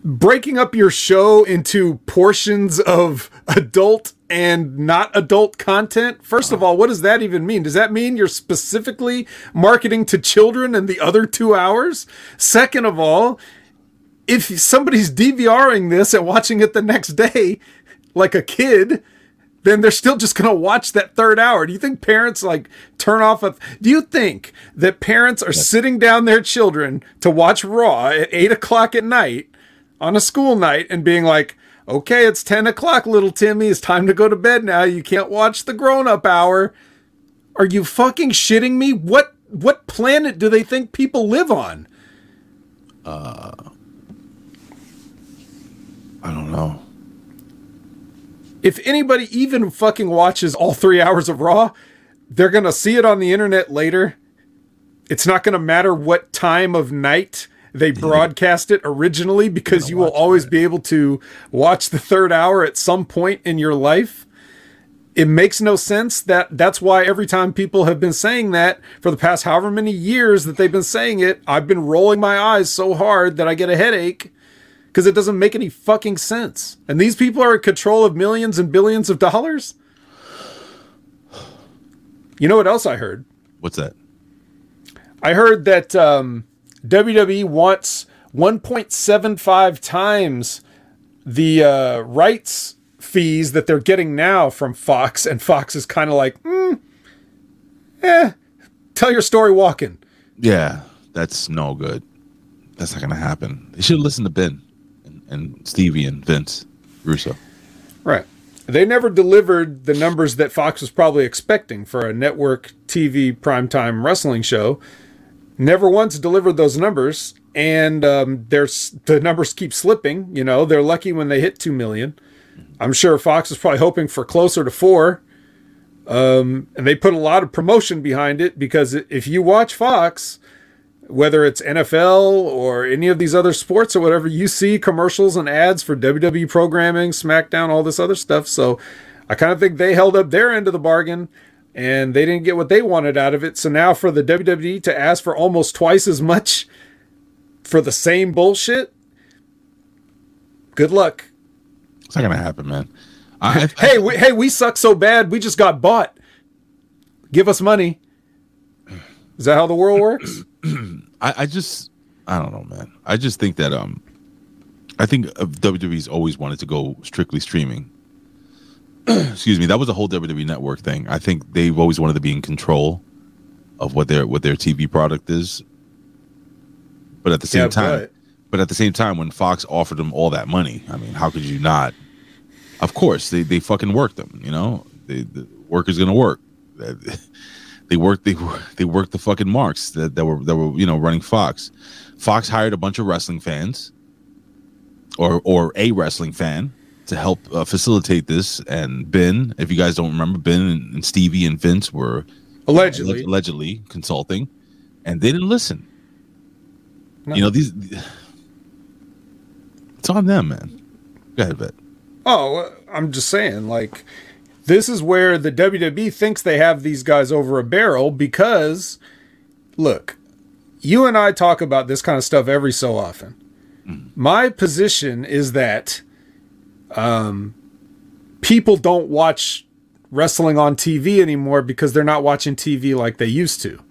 breaking up your show into portions of adult and not adult content. First of all, what does that even mean? Does that mean you're specifically marketing to children in the other two hours? Second of all, if somebody's DVRing this and watching it the next day, like a kid, then they're still just going to watch that third hour. Do you think parents like turn off a? Do you think that parents are sitting down their children to watch Raw at eight o'clock at night on a school night and being like, "Okay, it's ten o'clock, little Timmy. It's time to go to bed now. You can't watch the grown-up hour." Are you fucking shitting me? What what planet do they think people live on? Uh, I don't know. If anybody even fucking watches all three hours of Raw, they're gonna see it on the internet later. It's not gonna matter what time of night they broadcast it originally because you will always be able to watch the third hour at some point in your life. It makes no sense that that's why every time people have been saying that for the past however many years that they've been saying it, I've been rolling my eyes so hard that I get a headache because it doesn't make any fucking sense. And these people are in control of millions and billions of dollars. You know what else I heard? What's that? I heard that um, WWE wants 1.75 times the uh, rights fees that they're getting now from Fox, and Fox is kind of like, mm, eh, tell your story walking. Yeah, that's no good. That's not gonna happen. They should listen to Ben and, Stevie and Vince Russo. Right. They never delivered the numbers that Fox was probably expecting for a network TV primetime wrestling show. Never once delivered those numbers, and um, there's the numbers keep slipping. You know, they're lucky when they hit two million. I'm sure Fox is probably hoping for closer to four. Um, and they put a lot of promotion behind it because if you watch Fox, whether it's NFL or any of these other sports or whatever, you see commercials and ads for WWE programming, SmackDown, all this other stuff. So I kind of think they held up their end of the bargain and they didn't get what they wanted out of it. So now for the WWE to ask for almost twice as much for the same bullshit, good luck. It's not gonna happen, man. I, I- Hey, we, hey, we suck so bad, we just got bought. Give us money. Is that how the world works? I, I just I don't know, man. I just think that um I think uh, WWE's always wanted to go strictly streaming. Excuse me, that was a whole WWE network thing. I think they've always wanted to be in control of what their what their TV product is. But at the same Yeah, time, but- but at the same time, when Fox offered them all that money, I mean, how could you not? Of course, they they fucking worked them. You know, they, the work is gonna work. They worked they they worked the fucking marks that, that were that were you know running Fox. Fox hired a bunch of wrestling fans, or or a wrestling fan to help uh, facilitate this. And Ben, if you guys don't remember, Ben and, and Stevie and Vince were Allegedly. allegedly consulting, and they didn't listen. No. You know these. It's on them, man. Go ahead, Bet. Oh, I'm just saying, like, this is where the WWE thinks they have these guys over a barrel because, look, you and I talk about this kind of stuff every so often. My position is that um, people don't watch wrestling on TV anymore because they're not watching TV like they used to,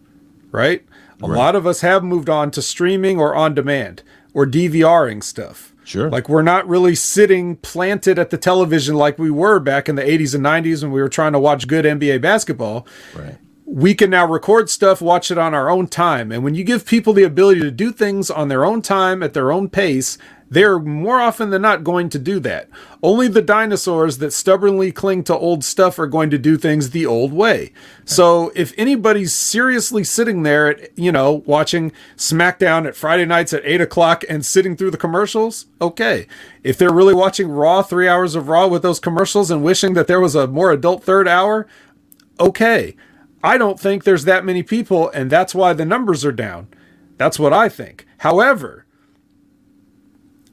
right? A Right. lot of us have moved on to streaming or on demand or DVRing stuff. Sure. Like we're not really sitting planted at the television like we were back in the 80s and 90s when we were trying to watch good NBA basketball. Right. We can now record stuff, watch it on our own time. And when you give people the ability to do things on their own time at their own pace, they're more often than not going to do that. Only the dinosaurs that stubbornly cling to old stuff are going to do things the old way. So if anybody's seriously sitting there at, you know, watching SmackDown at Friday nights at eight o'clock and sitting through the commercials, okay. If they're really watching Raw, three hours of Raw with those commercials and wishing that there was a more adult third hour, okay. I don't think there's that many people, and that's why the numbers are down. That's what I think. However,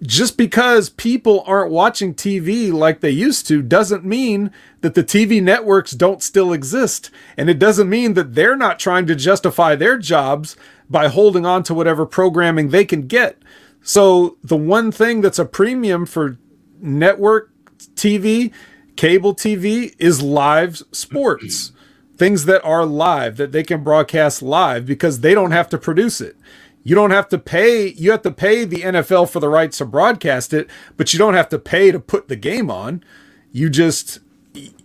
just because people aren't watching TV like they used to doesn't mean that the TV networks don't still exist. And it doesn't mean that they're not trying to justify their jobs by holding on to whatever programming they can get. So the one thing that's a premium for network TV, cable TV is live sports. Things that are live that they can broadcast live because they don't have to produce it. You don't have to pay, you have to pay the NFL for the rights to broadcast it, but you don't have to pay to put the game on. You just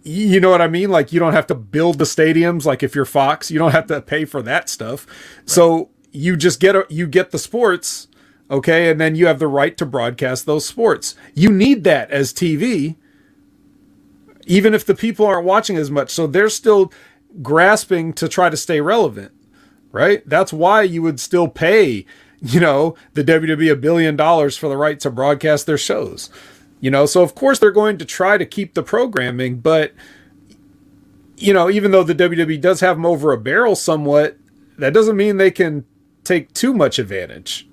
you know what I mean? Like you don't have to build the stadiums like if you're Fox, you don't have to pay for that stuff. So you just get a, you get the sports, okay? And then you have the right to broadcast those sports. You need that as TV even if the people aren't watching as much. So they're still grasping to try to stay relevant, right? That's why you would still pay, you know, the WWE a billion dollars for the right to broadcast their shows. You know, so of course they're going to try to keep the programming, but you know, even though the WWE does have them over a barrel somewhat, that doesn't mean they can take too much advantage.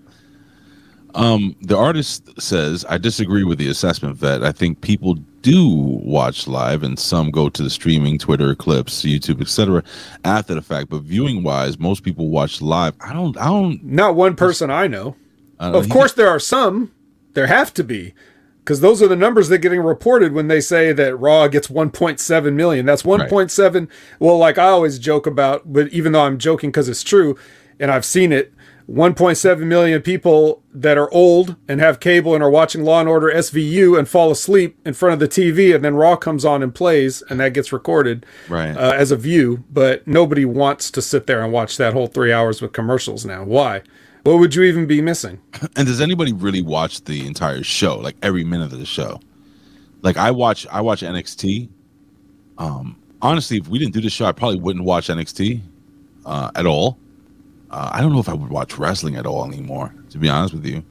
Um, the artist says, I disagree with the assessment vet. I think people do watch live and some go to the streaming, Twitter, clips, YouTube, etc. after the fact. But viewing wise, most people watch live. I don't I don't, Not one person I know. I Of he- course, there are some. There have to be, because those are the numbers that are getting reported when they say that Raw gets 1.7 million. That's 1.7. Well, like I always joke about, but even though I'm joking because it's true, and I've seen it, 1.7 million people that are old and have cable and are watching Law and Order SVU and fall asleep in front of the TV, and then Raw comes on and plays, and that gets recorded Right. uh, as a view. But nobody wants to sit there and watch that whole three hours with commercials now. Why? What would you even be missing? And does anybody really watch the entire show, like every minute of the show? Like I watch, I watch NXT. Um, honestly, if we didn't do the show, I probably wouldn't watch NXT uh, at all. Uh, I don't know if I would watch wrestling at all anymore. To be honest with you,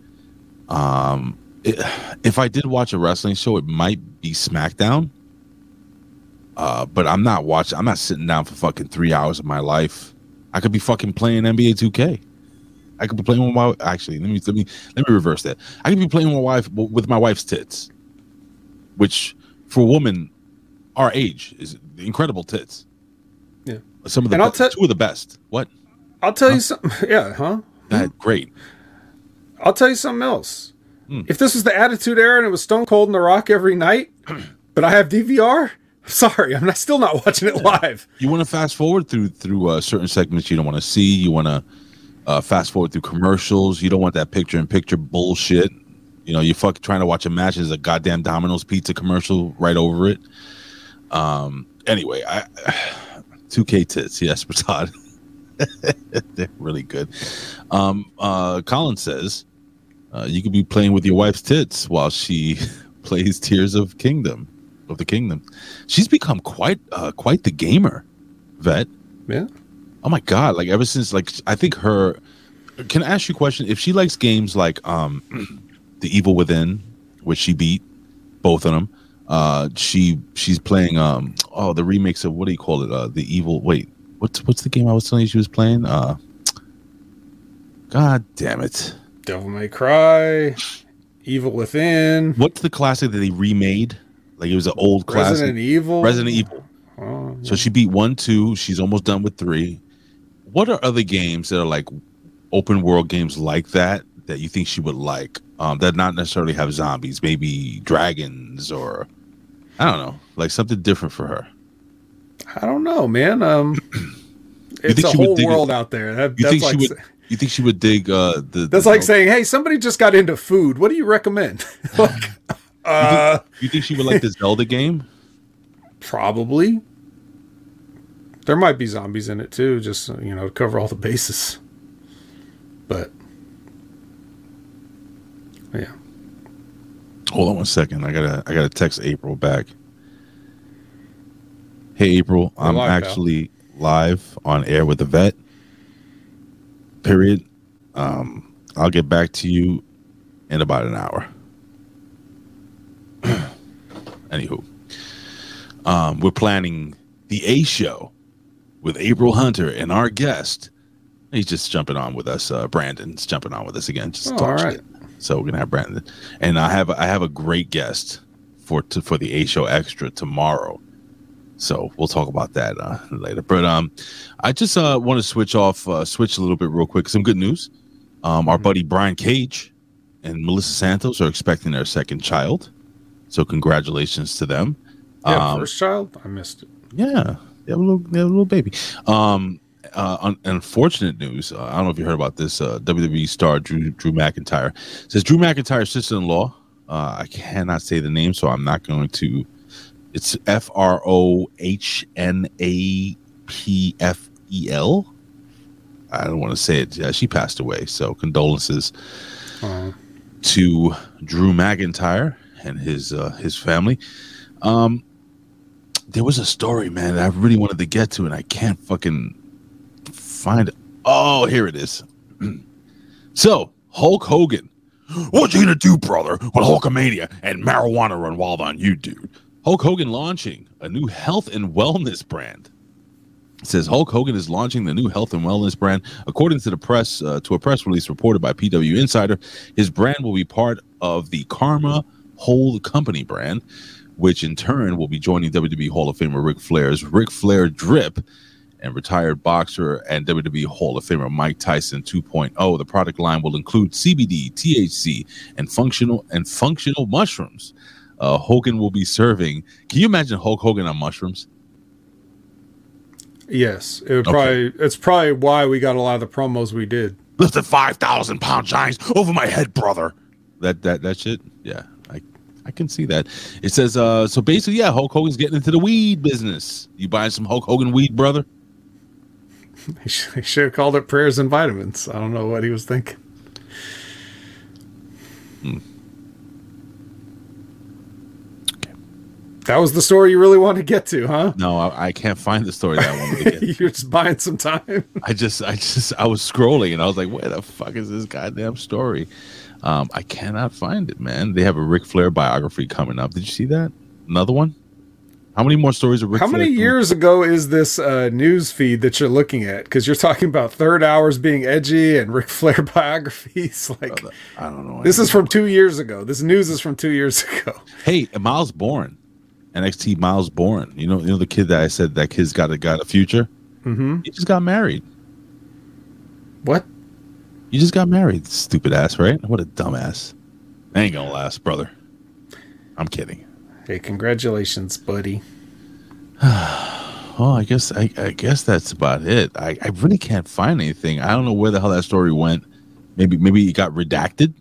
um, it, if I did watch a wrestling show, it might be SmackDown. Uh, but I'm not watching. I'm not sitting down for fucking three hours of my life. I could be fucking playing NBA 2K. I could be playing with my actually. Let me let me let me reverse that. I could be playing with my wife with my wife's tits, which for a woman our age is incredible tits. Yeah. some of the And I'll be- two of the best. What? I'll tell you something. Yeah, huh? That great. I'll tell you something else. Hmm. If this was the Attitude Era and it was Stone Cold and The Rock every night, but I have DVR, sorry, I'm not, still not watching it live. You want to fast forward through through uh, certain segments you don't want to see. You want to uh, fast forward through commercials. You don't want that picture in picture bullshit. You know, you fuck trying to watch a match as a goddamn Domino's pizza commercial right over it. Um. Anyway, I 2K tits. Yes, Prasad. They're really good. Um, uh, Colin says uh, you could be playing with your wife's tits while she plays Tears of Kingdom of the Kingdom. She's become quite uh, quite the gamer, vet. Yeah. Oh my god! Like ever since like I think her. Can I ask you a question? If she likes games like um, The Evil Within, which she beat both of them, uh, she she's playing um oh the remakes of what do you call it? Uh, the Evil. Wait, what's what's the game I was telling you she was playing? Uh, God damn it! Devil May Cry, Evil Within, What's the classic that they remade? Like it was an old classic. Resident Evil. Resident Evil. Oh, So she beat one, two. She's almost done with three. What are other games that are like open world games like that that you think she would like? Um, that not necessarily have zombies, maybe dragons or I don't know, like something different for her. I don't know, man. Um, it's think a whole it? world out there. That, You that's think like she would? You think she would dig uh, the? that's the- like saying, "Hey, somebody just got into food. What do you recommend?" like, uh, You think she would like the Zelda game? probably. There might be zombies in it too, just you know, cover all the bases. But yeah, Hold on one second. I gotta I gotta text April back. Hey April, We're I'm live, pal. actually live on air with the vet. Period. Um, I'll get back to you in about an hour. Anywho, um, we're planning the A show with April Hunter and our guest. He's just jumping on with us. Uh, Brandon's jumping on with us again. Just to Oh, talk all right. shit. So we're gonna have Brandon, and I have I have a great guest for to, for the A Show Extra tomorrow. So we'll talk about that uh, later. But um, I just uh, want to switch off, uh, switch a little bit real quick. Some good news. Um, our buddy Brian Cage and Melissa Santos are expecting their second child. So congratulations to them. yeah. Um, first child, I missed it. yeah, they have a little, they have a little baby. Um, uh, un- unfortunate news. Uh, I don't know if you heard about this. Uh, WWE star Drew Drew McIntyre says Drew McIntyre's sister-in-law. Uh, I cannot say the name, so I'm not going to. It's F R O H N A P F E L. I don't want to say it. Yeah, she passed away. So condolences Uh, to Drew McIntyre and his uh, his family. Um, there was a story, man, that I really wanted to get to, and I can't fucking find it. Oh, here it is. so Hulk Hogan, what you gonna do, brother, when Hulkamania and marijuana run wild on you, dude? Hulk Hogan launching a new health and wellness brand. It says Hulk Hogan is launching the new health and wellness brand. According to the press, uh, to a press release reported by PW Insider, his brand will be part of the Carma Whole Company brand, which in turn will be joining WWE Hall of Famer Ric Flair's Ric Flair Drip and retired boxer and WWE Hall of Famer Mike Tyson 2.0. The product line will include CBD, THC, and functional and functional mushrooms. Uh, Hogan will be serving. Can you imagine Hulk Hogan on mushrooms? yes, it would Okay. probably. It's probably why we got a lot of the promos we did. lifted five thousand pound giants over my head, brother. That that that shit. Yeah, I I can see that. It says uh so basically, yeah, Hulk Hogan's getting into the weed business. You buying some Hulk Hogan weed, brother? He should, have called it prayers and vitamins. I don't know what he was thinking. That was the story you really wanted to get to, huh? No, I, I can't find the story that I wanted to get. You're just buying some time. I just I just I was scrolling and I was like, where the fuck is this goddamn story? Um, I cannot find it, man. They have a Ric Flair biography coming up. Did you see that? Another one? How many more stories of Ric How Flair many years ago is this uh, news feed that you're looking at? Because you're talking about third hours being edgy and Ric Flair biographies. Like I don't know. this is from two years ago. This news is from two years ago. Hey, Myles Borne, NXT Myles Borne. You know, you know the kid that I said that kid's got a got a future. Mm-hmm. He just got married. What? You just got married, stupid ass, right? What a dumbass. Ain't gonna last, brother. I'm kidding. Hey, congratulations, buddy. Oh, I guess I, I guess that's about it. I, I really can't find anything. I don't know where the hell that story went. Maybe maybe it got redacted.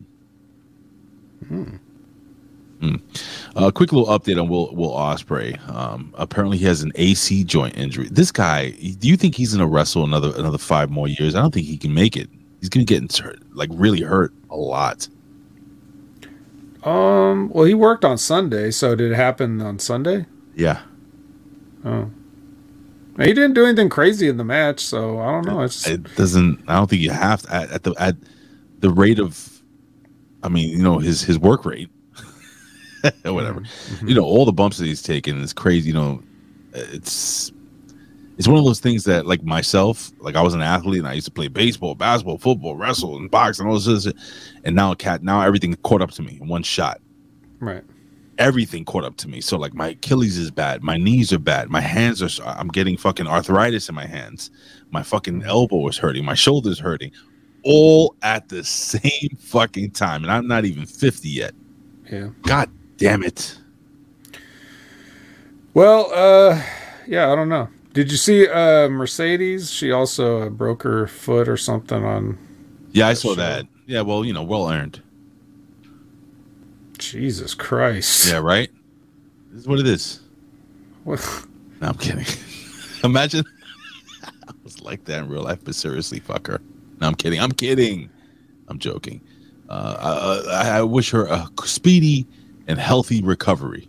A quick little update on Will Will Ospreay. Um, apparently, he has an AC joint injury. This guy, do you think he's going to wrestle another another five more years? I don't think he can make it. He's going to get hurt, like really hurt a lot. Um. Well, he worked on Sunday, so did it happen on Sunday? Yeah, Oh. He didn't do anything crazy in the match, so I don't know. It's it doesn't. I don't think you have to at, at the at the rate of. I mean, you know his his work rate, whatever. Mm-hmm. You know all the bumps that he's taken is crazy. You know, it's it's one of those things that like myself, like I was an athlete and I used to play baseball, basketball, football, wrestle, and box and all this, other and now cat now everything caught up to me in one shot. right. Everything caught up to me. So like my Achilles is bad, my knees are bad, my hands are. I'm getting fucking arthritis in my hands. My fucking elbow is hurting, my shoulders hurting, all at the same fucking time, and I'm not even fifty yet. Yeah. God damn it! Well, uh, yeah, I don't know. Did you see uh Mercedes? She also uh, broke her foot or something on. Yeah, I saw Sure. that. Yeah, well, you know, well earned. Jesus Christ. Yeah, right. This is what it is. What- No, I'm kidding. Imagine I was like that in real life, but seriously, fuck her. No, I'm kidding. I'm kidding. I'm joking. Uh, I, I wish her a speedy and healthy recovery.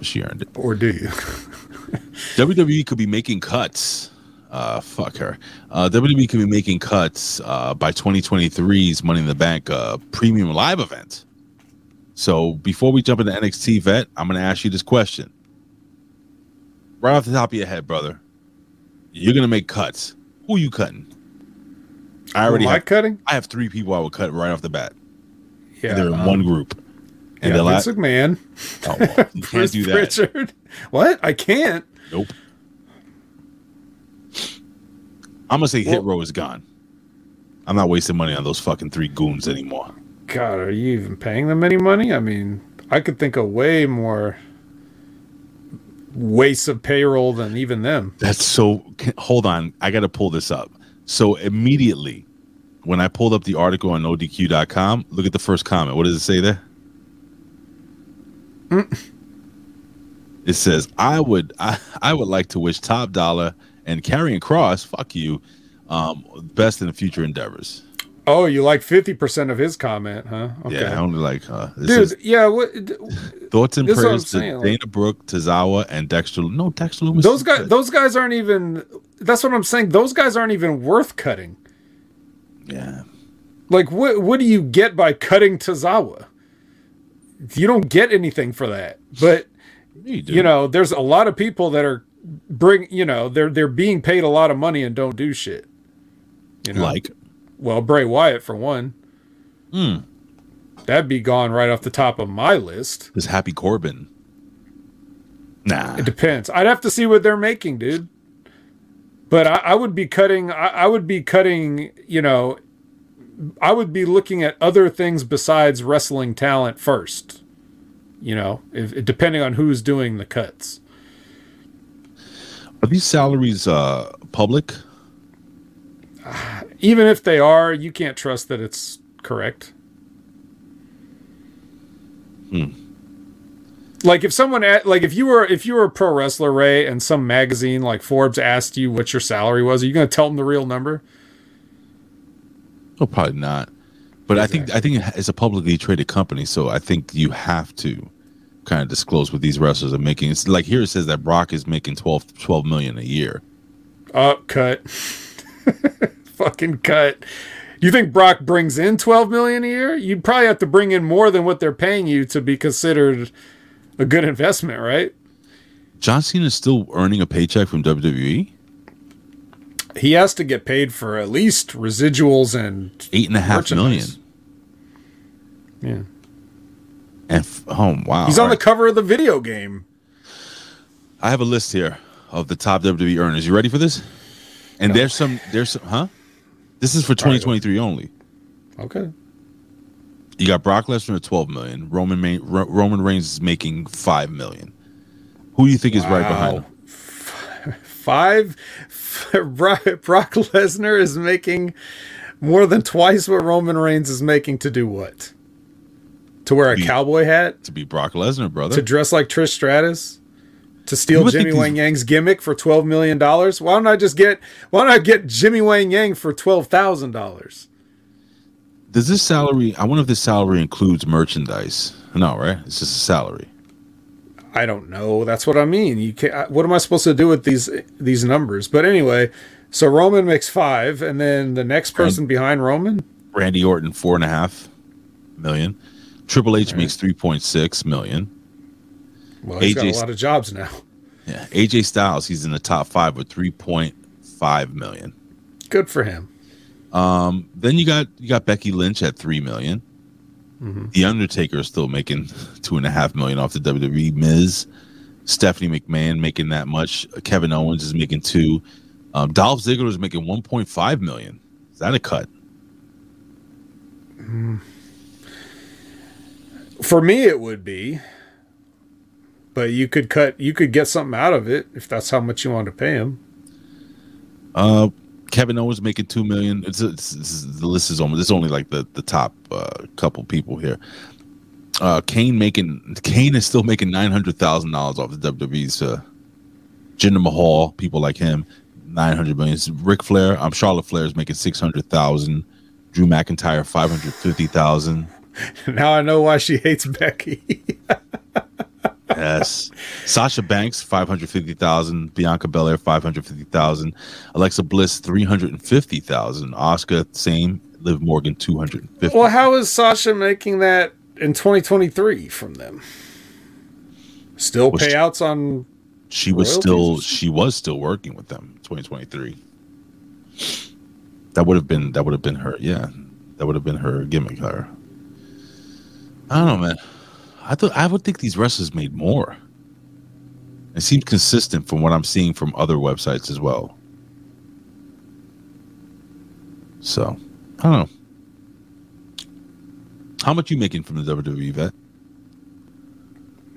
She earned it. Or do you? WWE could be making cuts. Uh, fuck her. Uh, WWE could be making cuts uh, by 2023's Money in the Bank uh, premium live event. So before we jump into NXT vet, I'm going to ask you this question. Right off the top of your head, brother. You're going to make cuts. Who are you cutting? I already Am I have, cutting? I have three people I would cut right off the bat. Yeah. They're in um, one group. And yeah, Vince McMahon. oh, well, you can't do that. Pritchard. What? I can't. Nope. I'm gonna say Hit Row is gone. I'm not wasting money on those fucking three goons anymore. God, are you even paying them any money? I mean, I could think of way more wastes of payroll than even them. That's so. Hold on, I got to pull this up. So immediately, when I pulled up the article on ODQ.com, look at the first comment. What does it say there? It says, "I would, I, I would like to wish Top Dolla and Karrion Kross, fuck you, um, best in the future endeavors." Oh, you like 50% of his comment, huh? Okay. Yeah, I only like, uh, Dude, says, yeah, what Thoughts and This is what I'm prayers to saying, Dana Brooke, Tozawa, and Dexter. No, Dexter Lumis. those guys those guys aren't even that's what I'm saying. Those guys aren't even worth cutting. Yeah, Like what what do you get by cutting Tozawa? You don't get anything for that. But you, you know, there's a lot of people that are bring you know, they're they're being paid a lot of money and don't do shit. You know, like well, Bray Wyatt for one. Hmm. That'd be gone right off the top of my list. Is Happy Corbin. Nah, It depends. I'd have to see what they're making, dude. But I, I would be cutting. I, I would be cutting. You know, I would be looking at other things besides wrestling talent first. You know, if depending on who's doing the cuts. are these salaries uh public? Even if they are, you can't trust that it's correct. Like if someone at, like if you were if you were a pro wrestler Ray and some magazine like Forbes asked you what your salary was, are you going to tell them the real number? Oh, probably not. But I think I think it's a publicly traded company, so I think you have to kind of disclose what these wrestlers are making. It's like here it says that Brock is making 12, 12 million a year. Up, cut. Fucking cut. You think Brock brings in 12 million a year? You'd probably have to bring in more than what they're paying you to be considered a good investment, right? John Cena is still earning a paycheck from? WWE. He has to get paid for at least residuals and Eight and a half million. Yeah. And f- oh wow, He's on All the right. cover of the video game. I have a list here of the top WWE earners. You ready for this? And there's some there's some huh? This is for 2023 only. Okay. You got Brock Lesnar at 12 million. Roman Ma- Ro- Roman Reigns is making 5 million. Who do you think is right behind Wow. him? Five. Brock, Brock Lesnar is making more than twice what Roman Reigns is making to do what? to wear a Be- cowboy hat, to be Brock Lesnar, brother. to dress like Trish Stratus, to steal You would think Jimmy Wang Yang's gimmick for twelve million dollars. Why don't I just get? Why don't I get Jimmy Wang Yang for twelve thousand dollars? Does this salary? I wonder if this salary includes merchandise. No, right? It's just a salary. I don't know. That's what I mean. You can not What am I supposed to do with these these numbers? But anyway, so Roman makes five, and then the next person behind Roman, Randy Orton four and a half million. Triple H makes three point six million. well, he's got a lot of jobs now. Yeah, AJ Styles he's in the top five with three point five million. Good for him. Then you got you got Becky Lynch at three million. The Undertaker is still making two and a half million off the WWE. Miz, Stephanie McMahon making that much. Kevin Owens is making two. Um, Dolph Ziggler is making one point five million. Is that a cut? For me, it would be, but you could cut. You could get something out of it if that's how much you want to pay him. Uh, Kevin Owens making two million. It's, it's, it's the list is almost. It's only like the the top uh, couple people here. Uh, Kane making Kane is still making nine hundred thousand dollars off the WWE's. Uh, Jinder Mahal, people like him, nine hundred million. Ric Flair, I'm um, Charlotte Flair is making six hundred thousand. Drew McIntyre five hundred fifty thousand. Now I know why she hates Becky. Yes. Sasha Banks, 550,000. Bianca Belair, 550,000. Alexa Bliss, 350,000. Oscar, same. Liv Morgan, 250. well, how is Sasha making that in 2023 from them? Still Was she- payouts on. she was royalties still she was still working with them 2023. That would have been that would have been her. Yeah. That would have been her gimmick her. I don't know, man. I thought I would think these wrestlers made more. It seems consistent from what I'm seeing from other websites as well. So, I don't know. How much you making from the WWE vet?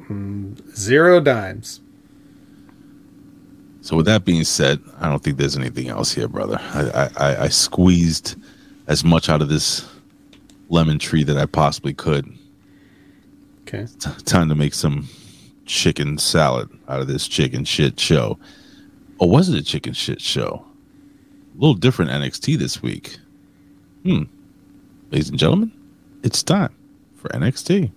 Mm, zero dimes. So with that being said, I don't think there's anything else here, brother. I, I, I squeezed as much out of this lemon tree that I possibly could. Okay. T- time to make some chicken salad out of this chicken shit show. Or was it a chicken shit show? A little different NXT this week. Hmm. Ladies and gentlemen, it's time for NXT.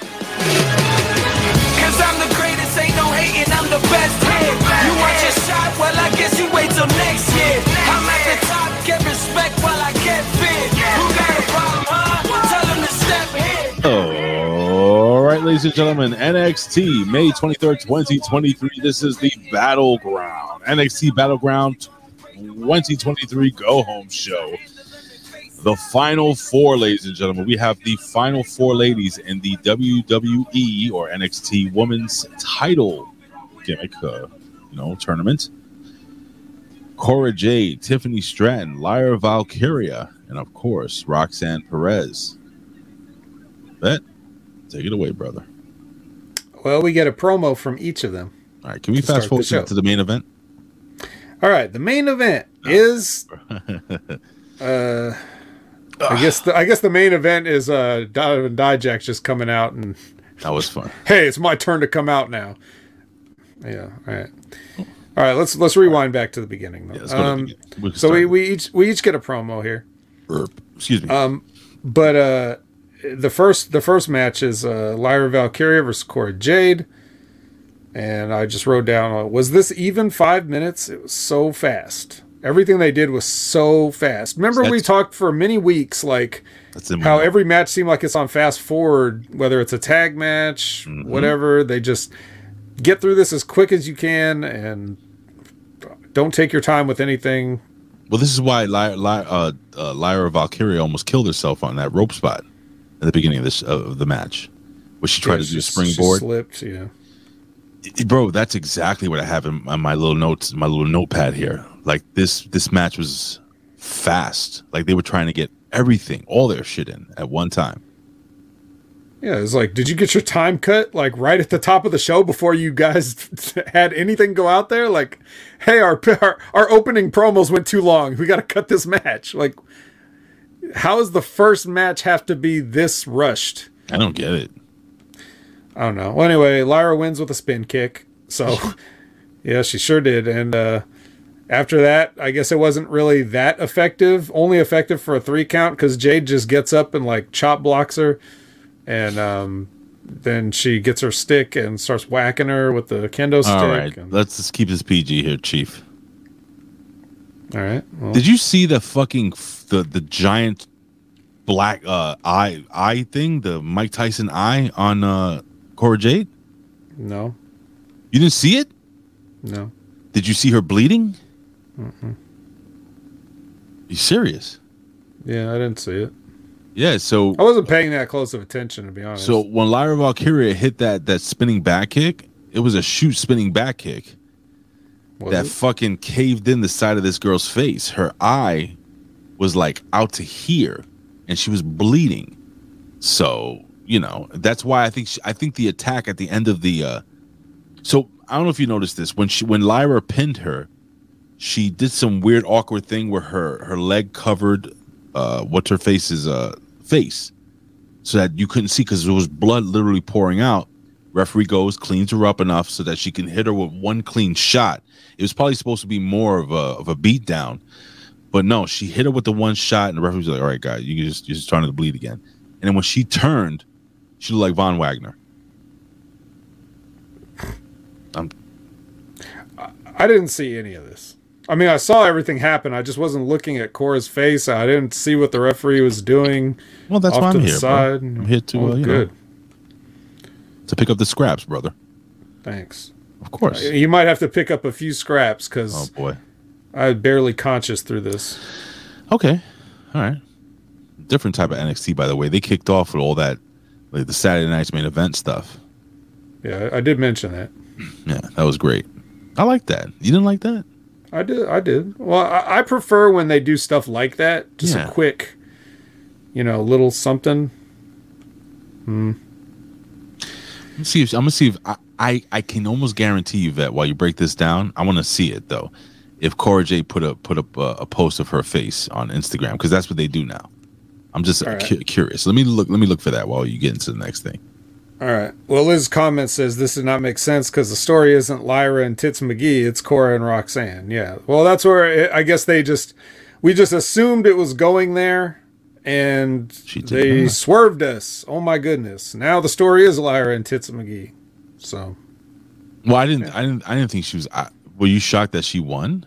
Cause I'm the greatest, ain't no hating, I'm the best here. You want your shot, well, I guess you wait till next year. I'm at the top, get respect while I get right, ladies and gentlemen, NXT May 23rd, 2023. This is the Battleground. NXT Battleground 2023 Go Home Show. The final four, ladies and gentlemen. We have the final four ladies in the WWE or NXT Women's Title gimmick, uh, you know, tournament. Cora Jade, Tiffany Stratton, Lyra Valkyria, and of course, Roxanne Perez. Bet. Take it away, brother. Well, we get a promo from each of them. All right, can we fast forward the to, the main event? All right, the main event is. Uh, I guess the, I guess the main event is uh, Donovan Dijak just coming out and That was fun. hey, it's my turn to come out now. Yeah. All right. All right. Let's let's rewind back to the beginning. Though. Yeah, to the Um, beginning. So we, we each we each get a promo here. Burp. Excuse me. Um, but uh, the first the first match is uh, Lyra Valkyria versus Cora Jade, and I just wrote down uh, was this even five minutes? It was so fast. Everything they did was so fast. Remember we talked for many weeks like That's how every match seemed like it's on fast forward, whether it's a tag match, Mm-hmm. whatever. They just get through this as quick as you can and don't take your time with anything. Well, this is why Lyra, Lyra, uh, uh, Lyra Valkyria almost killed herself on that rope spot at the beginning of this of the match, where she tried Yeah, to do springboard. Slipped, yeah. I- bro that's exactly what i have in on my little notes my little notepad here like this this match was fast like they were trying to get everything all their shit in at one time Yeah, it's like, did you get your time cut like right at the top of the show before you guys had anything go out there? Like, hey, our our, our opening promos went too long. We got to cut this match. Like, how does the first match have to be this rushed? I don't get it. I don't know. Well, anyway, Lyra wins with a spin kick. So, yeah, she sure did. And uh, after that, I guess it wasn't really that effective. Only effective for a three count because Jade just gets up and like chop blocks her, and um, then she gets her stick and starts whacking her with the kendo stick. All right, and- let's just keep this PG here, Chief. All right. Well, Did you see the fucking f- the the giant black uh eye eye thing, the Mike Tyson eye on uh Cora Jade? no, You didn't see it? no. Did you see her bleeding? You serious? Yeah, I didn't see it. Yeah. So I wasn't paying that close of attention to be honest. so when Lyra Valkyria hit that that spinning back kick, it was a shoot spinning back kick Was that it? fucking caved in the side of this girl's face. Her eye was like out to here, and she was bleeding. So you know that's why I think she, I think the attack at the end of the. uh So I don't know if you noticed this when she when Lyra pinned her, she did some weird awkward thing where her her leg covered uh what's her face's uh face, so that you couldn't see because there was blood literally pouring out. Referee goes, cleans her up enough so that she can hit her with one clean shot. It was probably supposed to be more of a of a beat down, but no, she hit her with the one shot, and the referee was like, "All right, guys, you can just you're just starting to bleed again." And then when she turned, she looked like Von Wagner. I'm I didn't see any of this. I mean, I saw everything happen. I just wasn't looking at Cora's face. I didn't see what the referee was doing. well. That's why I'm the here. side. I'm here to Oh, uh, you good. know to pick up the scraps, brother. Thanks. Of course. Uh, you might have to pick up a few scraps because Oh boy. I barely conscious through this. Okay. All right. Different type of NXT, by the way. They kicked off with all that, like the Saturday night's main event stuff. Yeah, I did mention that. Yeah, that was great. I like that. You didn't like that? I did. I did. Well, I, I prefer when they do stuff like that. Just Yeah. a quick, you know, little something. Hmm. Let's see if I'm gonna see if I, I I can almost guarantee you that while you break this down, I want to see it though. If Cora J put a put up a, uh, a post of her face on Instagram because that's what they do now. I'm just right. cu- curious. Let me look. Let me look for that while you get into the next thing. All right. Well, Liz's comment says this does not make sense because the story isn't Lyra and Tits McGee; it's Cora and Roxanne. Yeah. Well, that's where it, I guess they just we just assumed it was going there, and She they swerved us. Oh my goodness! Now the story is Lyra and Tits McGee. So Well, I didn't. I didn't. I didn't think she was. I, were you shocked that she won?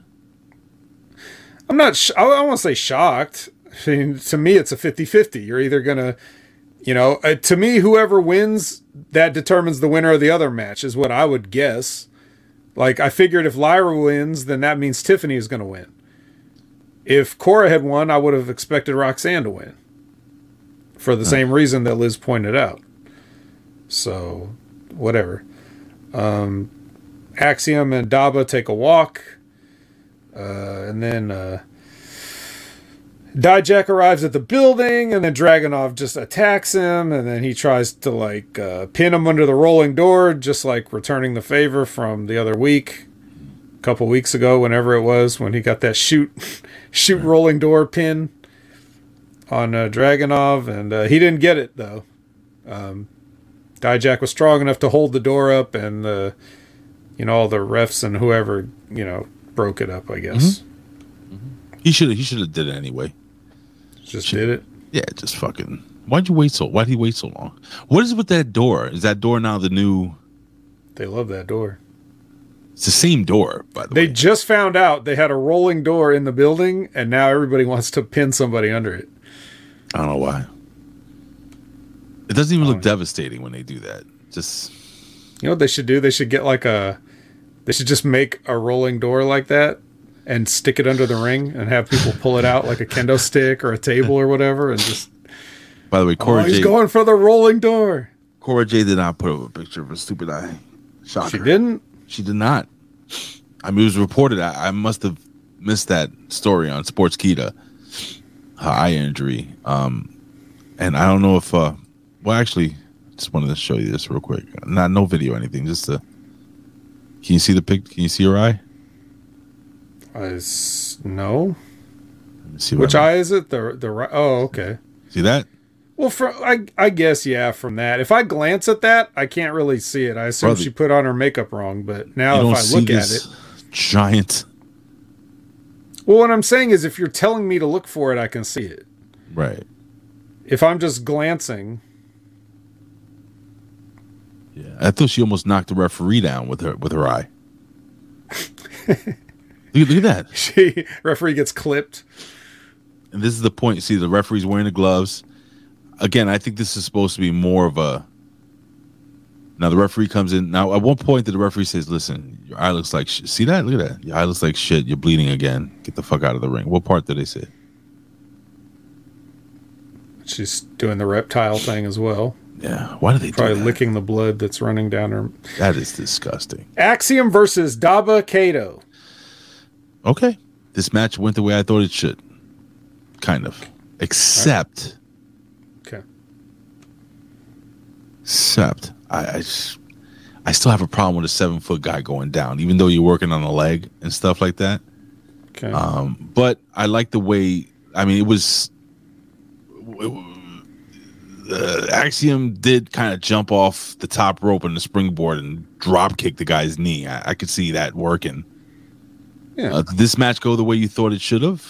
I'm not. Sh- I, I won't say shocked. I mean, to me, it's a 50-50. You're either gonna, you know, uh, to me, whoever wins that determines the winner of the other match is what I would guess. Like I figured, if Lyra wins, then that means Tiffany is gonna win. If Cora had won, I would have expected Roxanne to win. For the same reason that Liz pointed out. So, whatever. Um, Axiom and Dabba take a walk. Uh, and then uh, Dijak arrives at the building, and then Dragunov just attacks him, and then he tries to like uh, pin him under the rolling door, just like returning the favor from the other week, couple weeks ago, whenever it was, when he got that shoot shoot rolling door pin on uh, Dragunov, and uh, he didn't get it though. Um, Dijak was strong enough to hold the door up, and uh, you know all the refs and whoever you know broke it up. I guess He should. He should have did it anyway. just did it. Yeah, just fucking. Why'd you wait so? Why'd he wait so long? What is with that door? Is that door now the new? They love that door. It's the same door, by the They way. just found out they had a rolling door in the building, and now everybody wants to pin somebody under it. I don't know why. It doesn't even Oh, look devastating when they do that. Just You know what they should do? They should get like a. They should just make a rolling door like that and stick it under the ring and have people pull it out like a kendo stick or a table or whatever and just. by the way, Oh, Cora he's going for the rolling door. Cora J. did not put up a picture of a stupid eye. Shocker. She didn't. She did not. I mean, it was reported. I, I must have missed that story on Sportskeeda. Her eye injury. Um, and I don't know if. Uh, well, actually, just wanted to show you this real quick. Not no video or anything. Just to. Can you see the pic? Can you see her eye? I s- no. Let me see Which I- eye is it? The the right. Oh, okay. See that? Well, from I, I guess yeah. From that, if I glance at that, I can't really see it. I assume Brother- she put on her makeup wrong. But now, if I look at it, giant. well, what I'm saying is, if you're telling me to look for it, I can see it. Right. If I'm just glancing, Yeah. I thought she almost knocked the referee down with her with her eye. look, look at that. she referee gets clipped. And this is the point. You see, the referee's wearing the gloves. Again, I think this is supposed to be more of a. Now the referee comes in. Now at one point, the referee says, "Listen, your eye looks like shit. See that? Look at that. Your eye looks like shit. You're bleeding again. Get the fuck out of the ring." What part did they say? She's doing the reptile thing as well, Yeah. Why did they probably do that? licking the blood that's running down her. That is disgusting. Axiom versus Dabba-Kato. Okay, this match went the way I thought it should. Kind of, except, Okay. Except I, I still have a problem with a seven foot guy going down, even though you're working on a leg and stuff like that. Okay. Um, but I like the way. I mean, it was. Uh, Axiom did kind of jump off the top rope on the springboard and drop kick the guy's knee. I, I could see that working. yeah. Uh, did this match go the way you thought it should have?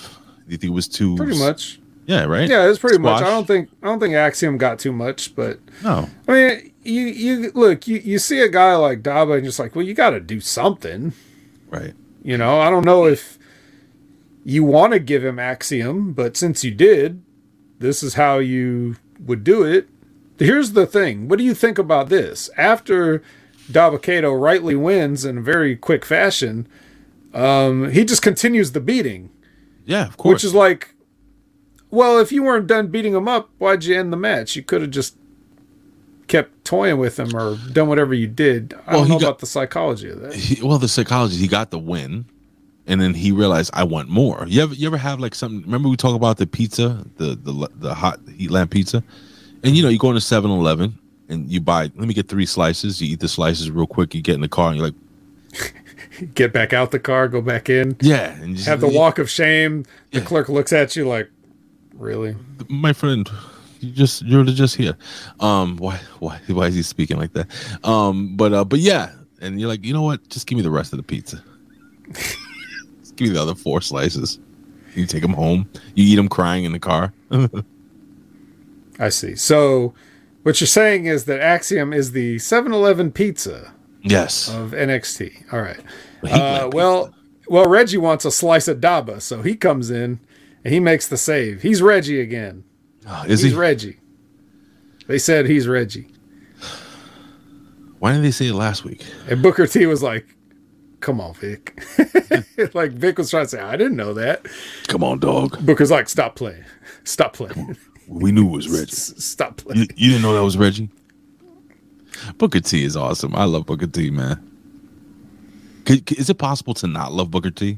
Do you think it was too pretty much. Yeah, right. Yeah, it's pretty much. I don't think I don't think Axiom got too much, but No, I mean, you you look, you, you see a guy like Dabba and you're just like, well, you got to do something. right. You know, I don't know if you want to give him Axiom, but since you did, this is how you would do it. Here's the thing. What do you think about this? After Dabba-Kato rightly wins in a very quick fashion, um, he just continues the beating, Yeah, of course. which is like, well, if you weren't done beating him up, why'd you end the match? You could have just kept toying with him or done whatever you did. I Well, don't know got- about the psychology of that. he, well, the psychology. He got the win, and then he realized I want more. You ever you ever have like something? Remember we talk about the pizza, the the the hot heat lamp pizza, and you know you go into 7-Eleven and you buy. Let me get three slices. You eat the slices real quick. You get in the car and you're like, Get back out the car, go back in. yeah, and just, have the walk of shame. The Yeah. clerk looks at you like, really? my friend you just you're just here. Um why why why is he speaking like that? Um but uh but yeah. And you're like you know what? Just give me the rest of the pizza. Just give me the other four slices. You take them home. You eat them crying in the car. I see. So, what you're saying is that Axiom is the 7-Eleven pizza yes. of NXT. All right. Uh, well, well, Reggie wants a slice of Dabba, so he comes in he makes the save. He's Reggie again. Uh, is he's he Reggie. They said he's Reggie, why didn't they say it last week and Booker T was like, "Come on, Vic." like Vic was trying to say, "I didn't know that." come on dog Booker's like, "Stop playing. Stop playing. we knew it was reggie Stop playing." you, you didn't know that was reggie booker t is awesome i love booker t man is it possible to not love booker t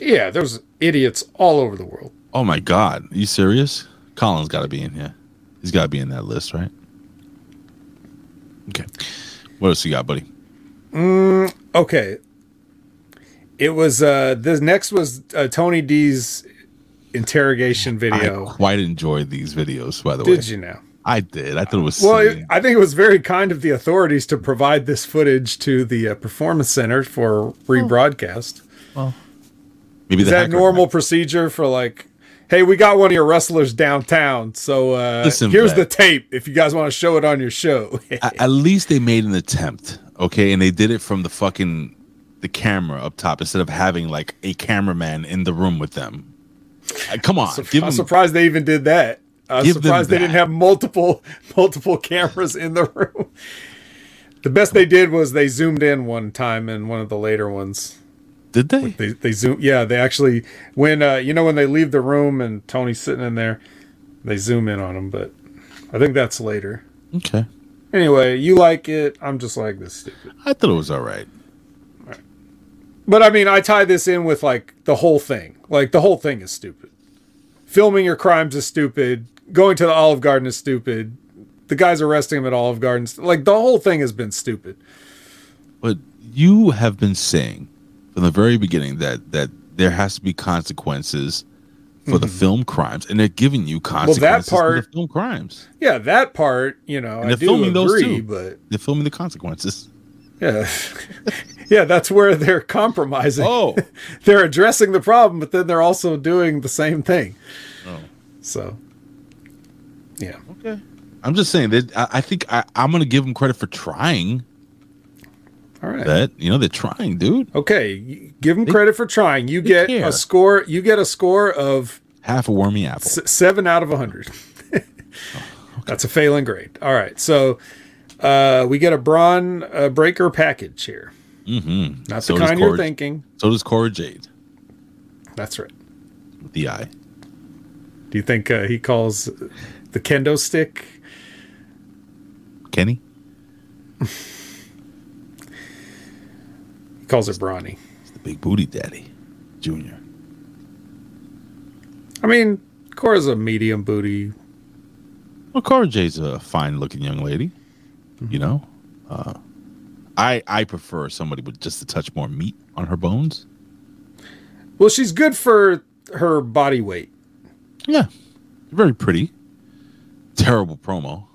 Yeah, there's idiots all over the world. Oh my God, Are you serious? Colin's got to be in here. He's got to be in that list, right? Okay. What else you got, buddy? Mm, Okay. It was uh the next was uh, Tony D's interrogation video. I quite enjoyed these videos, by the way. Did you know? I did. I thought it was. Well, silly. it, I think it was very kind of the authorities to provide this footage to the uh, performance center for rebroadcast. Maybe Is that normal procedure for like, hey, we got one of your wrestlers downtown, so uh, Listen, here's the tape if you guys want to show it on your show. At least they made an attempt, okay, and they did it from the fucking the camera up top instead of having like a cameraman in the room with them. Uh, come on, I'm them. surprised they even did that. I'm surprised they didn't have multiple multiple cameras in the room. The best they did was they zoomed in one time in one of the later ones. Did they? They they zoom yeah, they actually when uh you know when they leave the room and Tony's sitting in there, they zoom in on him, but I think that's later. Okay, Anyway, you like it. I'm just like this stupid. I thought it was all right. But I mean, I tie this in with like the whole thing. Like the whole thing is stupid. Filming your crimes is stupid. Going to the Olive Garden is stupid. The guys arresting him at Olive Garden, like the whole thing has been stupid. But you have been saying from the very beginning that that there has to be consequences for the mm-hmm. film crimes, and they're giving you consequences for part- the film crimes. Yeah, that part, you know, And I they're do filming those agree, too. but They're filming the consequences. yeah, yeah, that's where they're compromising. Oh, they're addressing the problem, but then they're also doing the same thing. Oh. So, yeah, okay. I'm just saying that I, I think I, I'm going to give them credit for trying. All right. That you know they're trying, dude. Okay, give them credit for trying. You get care. a score. You get a score of Half a wormy apple. s- seven out of a hundred. That's a failing grade. All right, so uh, we get a brawn uh, breaker package here. Mm-hmm. Not So the kind you're thinking. So does Cora Jade That's right. with the eye. Do you think uh, he calls the kendo stick? Kenny. Calls it brawny. It's the big booty daddy, Junior. I mean, Cora's a medium booty. Well, Cora Jade's a fine-looking young lady. Mm-hmm. You know, uh, I I prefer somebody with just a touch more meat on her bones. Well, she's good for her body weight. Yeah, very pretty. Terrible promo.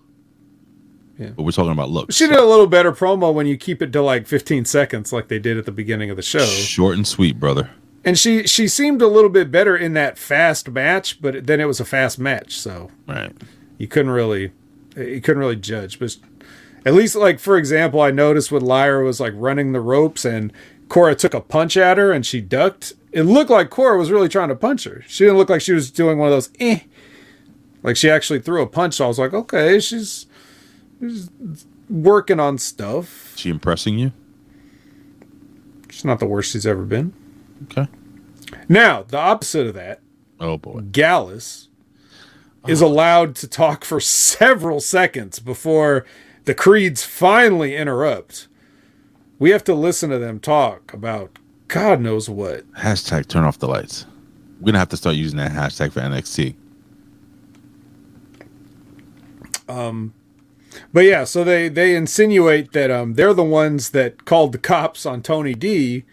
Yeah. but we're talking about looks. She did a little better promo when you keep it to like 15 seconds, like they did at the beginning of the show. Short and sweet, brother. And she she seemed a little bit better in that fast match, but then it was a fast match, so Right. you couldn't really you couldn't really judge. But at least like for example, I noticed when Lyra was like running the ropes and Cora took a punch at her and she ducked. It looked like Cora was really trying to punch her. She didn't look like she was doing one of those eh. Like she actually threw a punch. So I was like, okay, she's, she's working on stuff. She impressing you? She's not the worst she's ever been. Okay. Now, the opposite of that, Oh boy. Gallus is oh. allowed to talk for several seconds before the creeds finally interrupt. We have to listen to them talk about God knows what. Hashtag turn off the lights. We're gonna have to start using that hashtag for NXT. Um, But yeah, so they they insinuate that um they're the ones that called the cops on Tony D.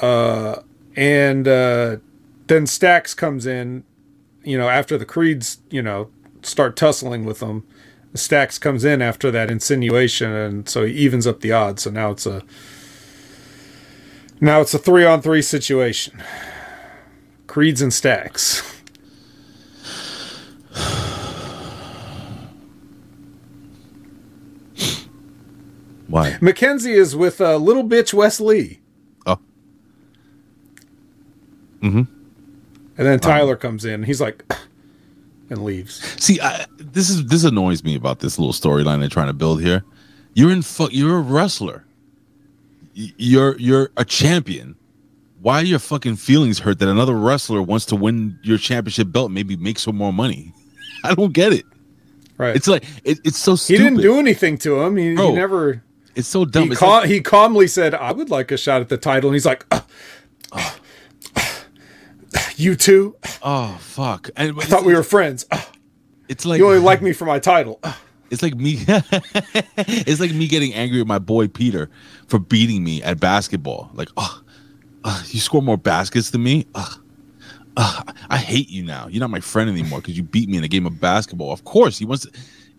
Uh and uh then Stacks comes in, you know, after the Creeds, you know, start tussling with them. Stacks comes in after that insinuation and so he evens up the odds. So now it's a now it's a 3 on 3 situation. Creeds and Stacks. Why? Mackenzie is with uh, little bitch Wes Lee. Oh. Mm-hmm. And then Tyler comes in. He's like, and leaves. See, I, this is this annoys me about this little storyline they're trying to build here. You're in fu- You're a wrestler. You're you're a champion. Why are your fucking feelings hurt that another wrestler wants to win your championship belt? Maybe make some more money. I don't get it. Right. It's like it, it's so Stupid. he didn't do anything to him. He, he never. It's so dumb. He, It's cal- like- he calmly said, "I would like a shot at the title," and he's like, "Uh, uh, "You too? oh fuck! And I thought we were friends. Uh, It's like you only like me for my title." Uh, It's like me. it's like me getting angry at my boy Peter for beating me at basketball. Like, oh, uh, you score more baskets than me. Ugh. Ugh, I hate you now. You're not my friend anymore because you beat me in a game of basketball. Of course, he wants.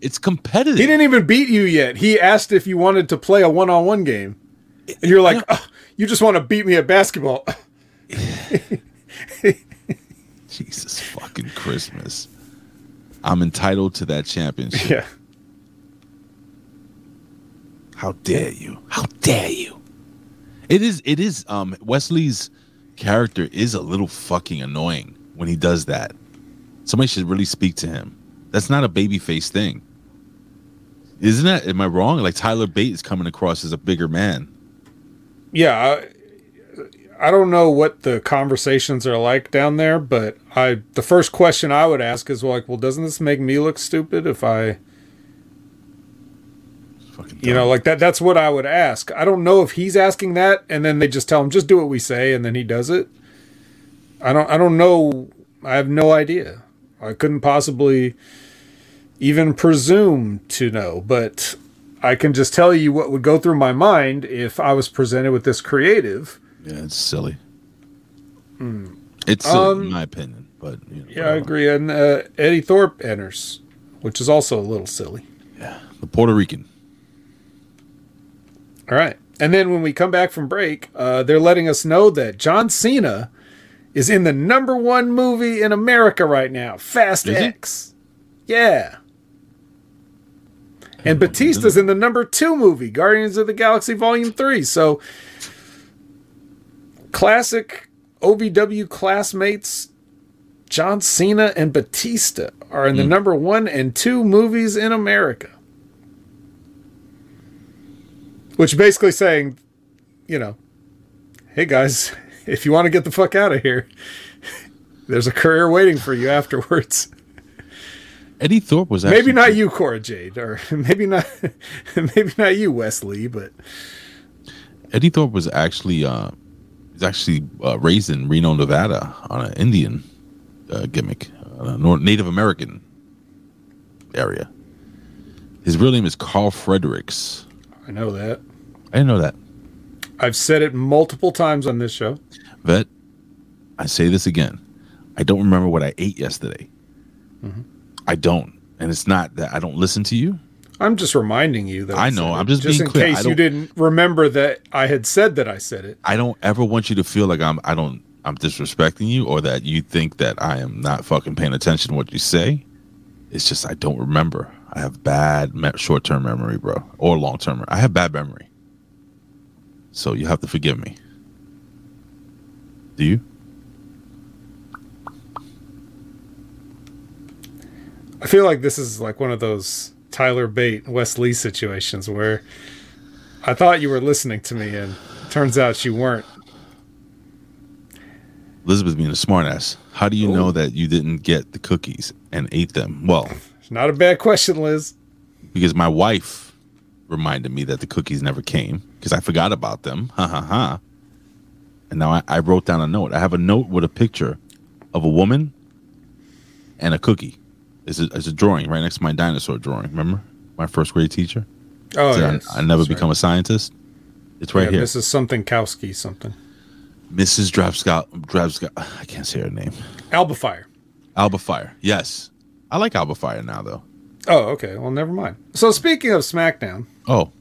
It's competitive. he didn't even beat you yet. He asked if you wanted to play a one-on-one game, and you're like, "Uh, "You just want to beat me at basketball." Jesus fucking Christmas. I'm entitled to that championship. yeah. How dare you? How dare you? It is it is um Wes Lee's character is a little fucking annoying when he does that. Somebody should really speak to him. That's not a babyface thing. Isn't that am I wrong? Like Tyler Bate is coming across as a bigger man. yeah I, I don't know what the conversations are like down there but i the first question i would ask is like well doesn't this make me look stupid if i Fucking you know like that that's what i would ask. I don't know if he's asking that and then they just tell him just do what we say and then he does it. I don't i don't know. I have no idea. I couldn't possibly even presume to know but i can just tell you what would go through my mind if i was presented with this creative yeah, it's silly. It's silly, Um, in my opinion. but you know, Yeah, I agree. And uh, Eddy Thorpe enters, which is also a little silly. Yeah, the Puerto Rican. All right. And then when we come back from break, uh, they're letting us know that John Cena is in the number one movie in America right now, Fast Is? X. Yeah. And Batista's in the number two movie, Guardians of the Galaxy Volume 3. So, classic OVW classmates John Cena and Batista are in the mm. number one and two movies in America. Which basically saying, you know, hey guys, if you want to get the fuck out of here, there's a career waiting for you afterwards. Eddy Thorpe was actually maybe not you, Cora Jade, or maybe not, maybe not you, Wes Lee, but Eddy Thorpe was actually uh, he's actually uh, raised in Reno, Nevada, on an Indian uh, gimmick, uh, Native American area. His real name is Carl Fredericks. I know that. I didn't know that. I've said it multiple times on this show. Vet, I say this again. I don't remember what I ate yesterday. Mm-hmm. I don't, and it's not that I don't listen to you. I'm just reminding you that I know, I'm just just being in clear. Case you didn't remember that I had said that I said it. I don't ever want you to feel like I'm I don't I'm disrespecting you or that you think that I am not fucking paying attention to what you say. It's just I don't remember. I have bad me- short-term memory, bro, or long-term. I have bad memory. So you have to forgive me. Do you? I feel like this is like one of those Tyler Bate, Wes Lee situations where I thought you were listening to me and turns out you weren't. Elizabeth being a smartass. How do you know oh. that you didn't get the cookies and ate them? Well, It's not a bad question, Liz. because my wife reminded me that the cookies never came because I forgot about them. Ha ha ha. And now I, I wrote down a note. I have a note with a picture of a woman and a cookie. It's a, it's a drawing right next to my dinosaur drawing. Remember my first grade teacher? Oh, Said I- yes. I, never That's become right. a scientist. It's right yeah, here. is Something Kowski something. Mrs. Drabscott. Drabscott. I can't say her name. Alba Fyre. Alba Fyre. Yes. I like Alba Fyre now, though. Oh, okay. Well, never mind. So speaking of SmackDown, Oh,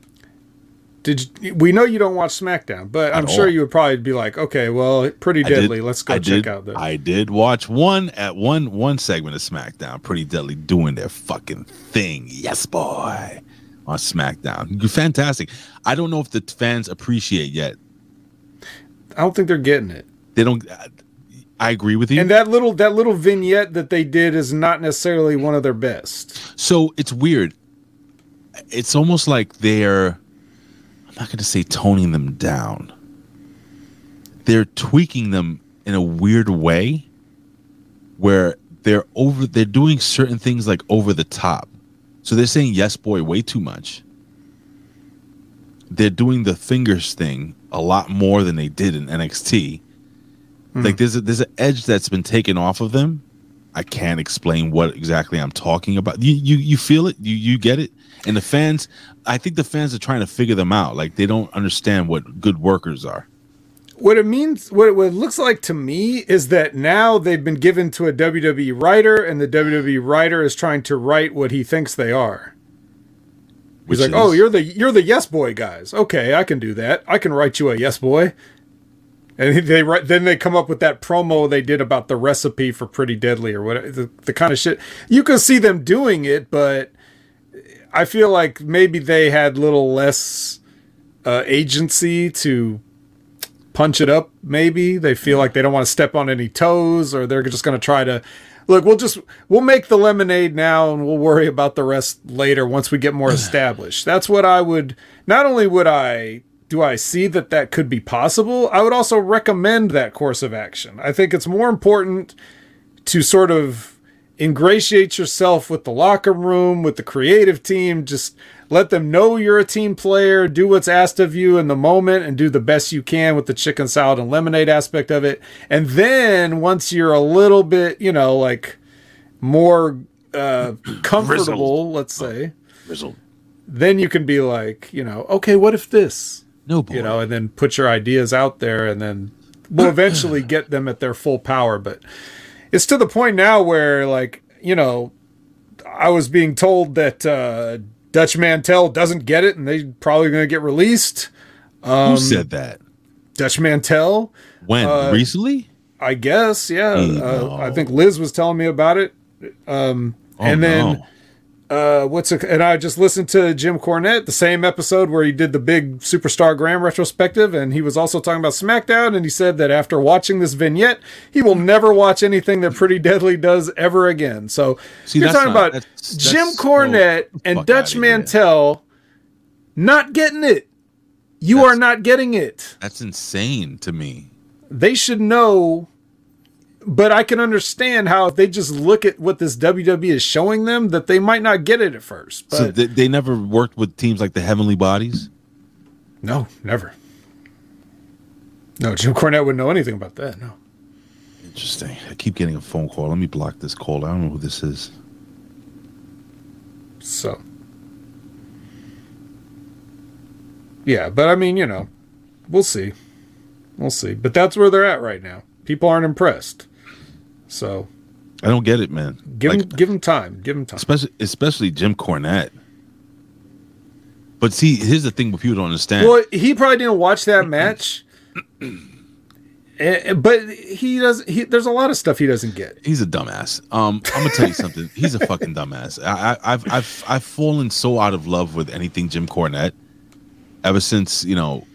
did you, we know you don't watch SmackDown, but I'm At sure all. you would probably be like, okay, well, pretty I did- deadly. Let's go I check did, out the. I did watch one at one one segment of SmackDown. Pretty deadly doing their fucking thing. Yes, boy. On SmackDown, fantastic. I don't know if the fans appreciate yet. I don't think they're getting it. They don't. I agree with you. And that little that little vignette that they did is not necessarily one of their best. So it's weird. It's almost like they're not going to say toning them down. They're tweaking them in a weird way where they're over they're doing certain things like over the top. So they're saying yes boy way too much. They're doing the fingers thing a lot more than they did in NXT. Hmm. Like there's a, there's an edge that's been taken off of them I can't explain what exactly I'm talking about. You you you feel it, you you get it, and the fans. I think the fans are trying to figure them out. Like they don't understand what good workers are. What it means, what it, what it looks like to me, is that now they've been given to a WWE writer, and the WWE writer is trying to write what he thinks they are. Which He's like, is- "Oh, you're the you're the yes boy guys. Okay, I can do that. I can write you a yes boy." And they then they come up with that promo they did about the recipe for Pretty Deadly or what the, the kind of shit. You can see them doing it, but I feel like maybe they had little less uh, agency to punch it up. Maybe they feel like they don't want to step on any toes, or they're just going to try to look. We'll just we'll make the lemonade now, and we'll worry about the rest later once we get more established. That's what I would. Not only would I do I see that that could be possible, I would also recommend that course of action. I think it's more important to sort of ingratiate yourself with the locker room, with the creative team, just let them know you're a team player, do what's asked of you in the moment and do the best you can with the chicken salad and lemonade aspect of it. And then once you're a little bit, you know, like more uh comfortable, let's say, Grizzled. then you can be like, you know, okay, what if this? No boy. you know, and then put your ideas out there, and then we'll eventually get them at their full power. But it's to the point now where like you know i was being told that uh dutch mantell doesn't get it and they probably going to get released Who said that? dutch mantell When uh, recently? i guess yeah uh, no. i think liz was telling me about it um Oh, and then no. Uh what's it and i just listened to jim cornette the same episode where he did the big superstar graham retrospective and he was also talking about smackdown and he said that after watching this vignette he will never watch anything that pretty deadly does ever again. So See, you're talking not- about that's- jim cornette and dutch mantell not getting it. You That's- are not getting it. That's insane to me. they should know but I can understand how if they just look at what this WWE is showing them that they might not get it at first. But so they, they never worked with teams like the Heavenly Bodies. no, never. No, Jim Cornette wouldn't know anything about that. No. Interesting. I keep getting a phone call. Let me block this call. I don't know who this is. So Yeah, but I mean, you know, we'll see. We'll see. But that's where they're at right now. People aren't impressed. So I don't get it, man. give Like, him give him time. Give him time. especially especially Jim Cornette. But see, here's the thing: what people don't understand. Well, he probably didn't watch that match. Eh, but he does. He there's a lot of stuff he doesn't get. He's a dumbass. Um, I'm gonna tell you something. He's a fucking dumbass. I, I, I've, I've, I've fallen so out of love with anything Jim Cornette ever since you know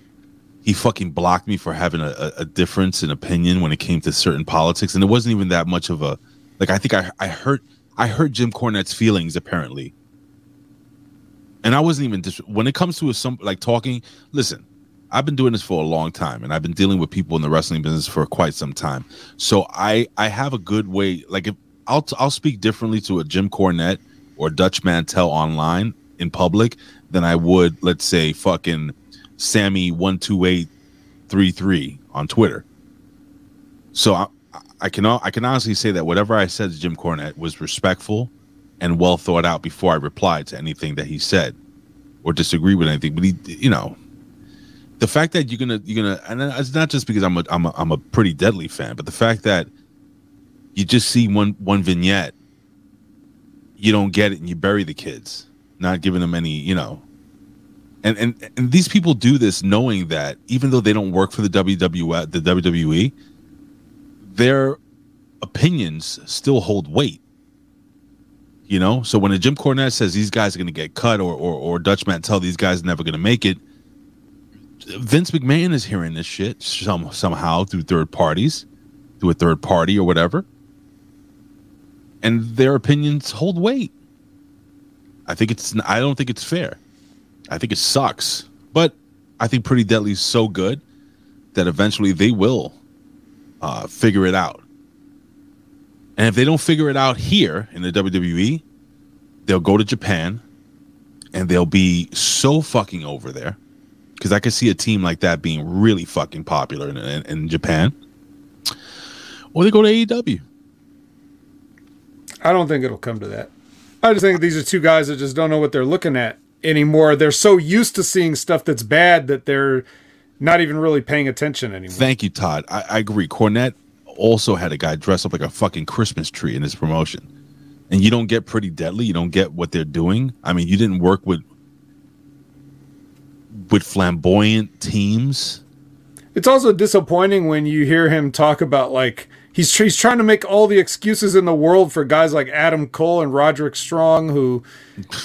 he fucking blocked me for having a, a, difference in opinion when it came to certain politics, and it wasn't even that much of a like. I think I, I hurt, I hurt Jim Cornette's feelings apparently, and I wasn't even dis- when it comes to some like talking. Listen, I've been doing this for a long time, and I've been dealing with people in the wrestling business for quite some time. So I I have a good way. Like if I'll I'll speak differently to a Jim Cornette or Dutch Mantell online in public than I would, let's say, fucking Sammy one two eight three three on Twitter. So I, I can I can honestly say that whatever I said to Jim Cornette was respectful and well thought out before I replied to anything that he said or disagree with anything. But he, you know, the fact that you're gonna you're gonna and it's not just because I'm a I'm a I'm a pretty deadly fan, but the fact that you just see one one vignette, you don't get it, and you bury the kids, not giving them any, you know. And and and these people do this knowing that even though they don't work for the WWE, the WWE, their opinions still hold weight. You know, so when a Jim Cornette says these guys are going to get cut, or or, or Dutch Mantell these guys never going to make it, Vince McMahon is hearing this shit some somehow through third parties, through a third party or whatever, and their opinions hold weight. I think it's. I don't think it's fair. I think it sucks, but I think Pretty Deadly is so good that eventually they will uh, figure it out. And if they don't figure it out here in the WWE, they'll go to Japan and they'll be so fucking over there. Because I could see a team like that being really fucking popular in, in, in Japan. Or they go to AEW. I don't think it'll come to that. I just think these are two guys that just don't know what they're looking at anymore. They're so used to seeing stuff that's bad that they're not even really paying attention anymore. Thank you, Todd. I, I agree. Cornette also had a guy dress up like a fucking Christmas tree in his promotion. And you don't get pretty deadly. You don't get what they're doing. I mean, you didn't work with with flamboyant teams. It's also disappointing when you hear him talk about like he's he's trying to make all the excuses in the world for guys like Adam Cole and Roderick Strong who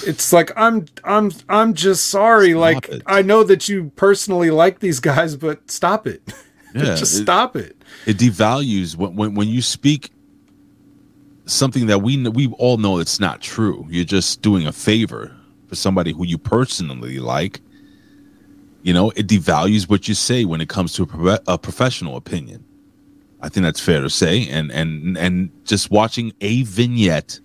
it's like I'm I'm I'm just sorry Stop like it. I know that you personally like these guys but stop it. Yeah, just it- stop it. it devalues when when, when you speak something that we we all know it's not true. You're just doing a favor for somebody who you personally like. You know, it devalues what you say when it comes to a, profe- a professional opinion. I think that's fair to say. And and and just watching a vignette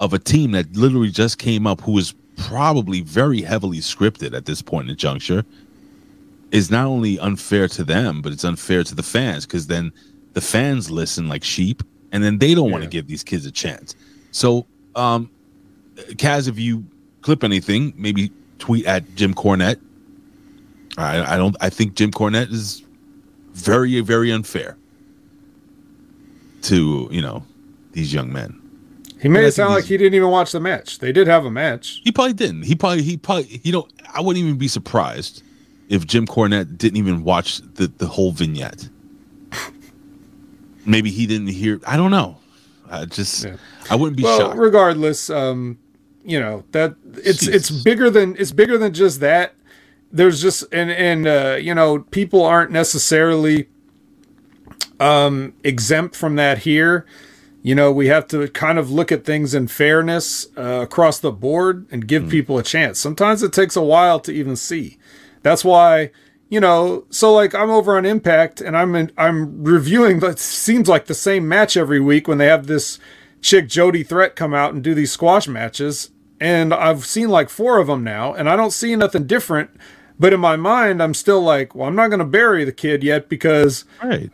of a team that literally just came up, who is probably very heavily scripted at this point in the juncture, is not only unfair to them, but it's unfair to the fans because then the fans listen like sheep, and then they don't want to give these kids a chance. So, um, Kaz, if you clip anything, maybe tweet at Jim Cornette. I, I don't. I think Jim Cornette is very, very unfair to you know these young men. He made I it sound like he didn't even watch the match. They did have a match. He probably didn't. He probably he probably you know I wouldn't even be surprised if Jim Cornette didn't even watch the the whole vignette. Maybe he didn't hear. I don't know. I just Yeah. I wouldn't be well, shocked. regardless, um, you know that it's it's bigger than it's bigger than just that. There's just and and uh, you know people aren't necessarily um, exempt from that here. You know, we have to kind of look at things in fairness uh, across the board and give Hmm. people a chance. Sometimes it takes a while to even see. That's why, you know, so like I'm over on Impact and I'm in, I'm reviewing what seems like the same match every week when they have this chick Jody Threat come out and do these squash matches. And I've seen like four of them now, and I don't see nothing different. But in my mind, I'm still like, well, I'm not going to bury the kid yet because right.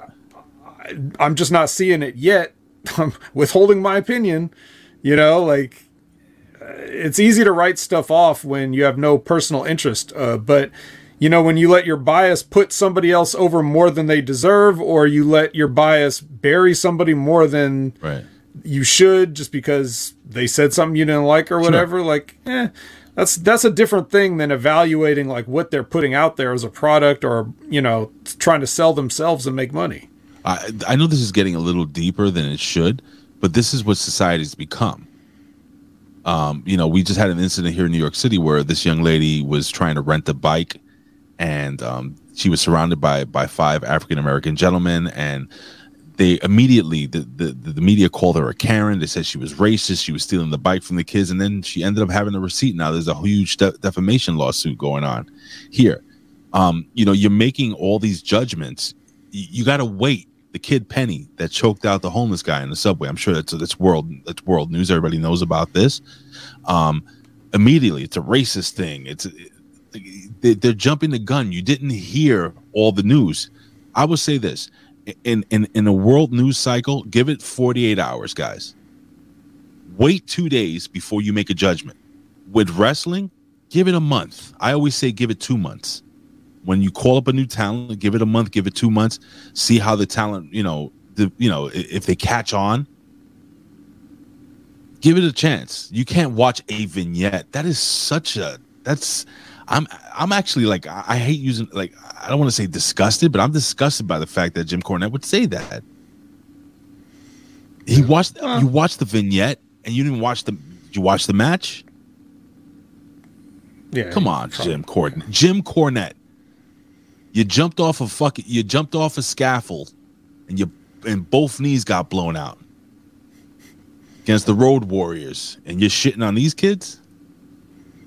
I'm just not seeing it yet. I'm withholding my opinion. You know, like uh, it's easy to write stuff off when you have no personal interest. Uh, but you know, when you let your bias put somebody else over more than they deserve, or you let your bias bury somebody more than Right. you should just because they said something you didn't like or whatever, like, eh, that's that's a different thing than evaluating like what they're putting out there as a product or you know trying to sell themselves and make money. I I know this is getting a little deeper than it should, but this is what society's become. Um, you know, we just had an incident here in New York City where this young lady was trying to rent a bike, and um, she was surrounded by by five African American gentlemen, and they immediately the, the the media called her a Karen. They said she was racist. She was stealing the bike from the kids, and then she ended up having a receipt. Now there's a huge de- defamation lawsuit going on here. Um, you know, you're making all these judgments. You got to wait. The kid Penny that choked out the homeless guy in the subway. I'm sure that's that's world that's world news. Everybody knows about this. Um, immediately, it's a racist thing. It's they, they're jumping the gun. You didn't hear all the news. I would say this in in in a world news cycle, give it 48 hours, guys. Wait two days before you make a judgment. With wrestling, give it a month. I always say give it two months. When you call up a new talent, give it a month, give it two months, see how the talent, you know, the you know, if they catch on. Give it a chance. You can't watch a vignette. That is such a that's I'm I'm actually like I I hate using like I don't want to say disgusted, but I'm disgusted by the fact that Jim Cornette would say that. He watched you watched the vignette and you didn't watch the you watch the match? Yeah, Come on, Jim Cornette. Jim Cornette. You jumped off a fucking you jumped off a scaffold and you and both knees got blown out against the Road Warriors and you're shitting on these kids?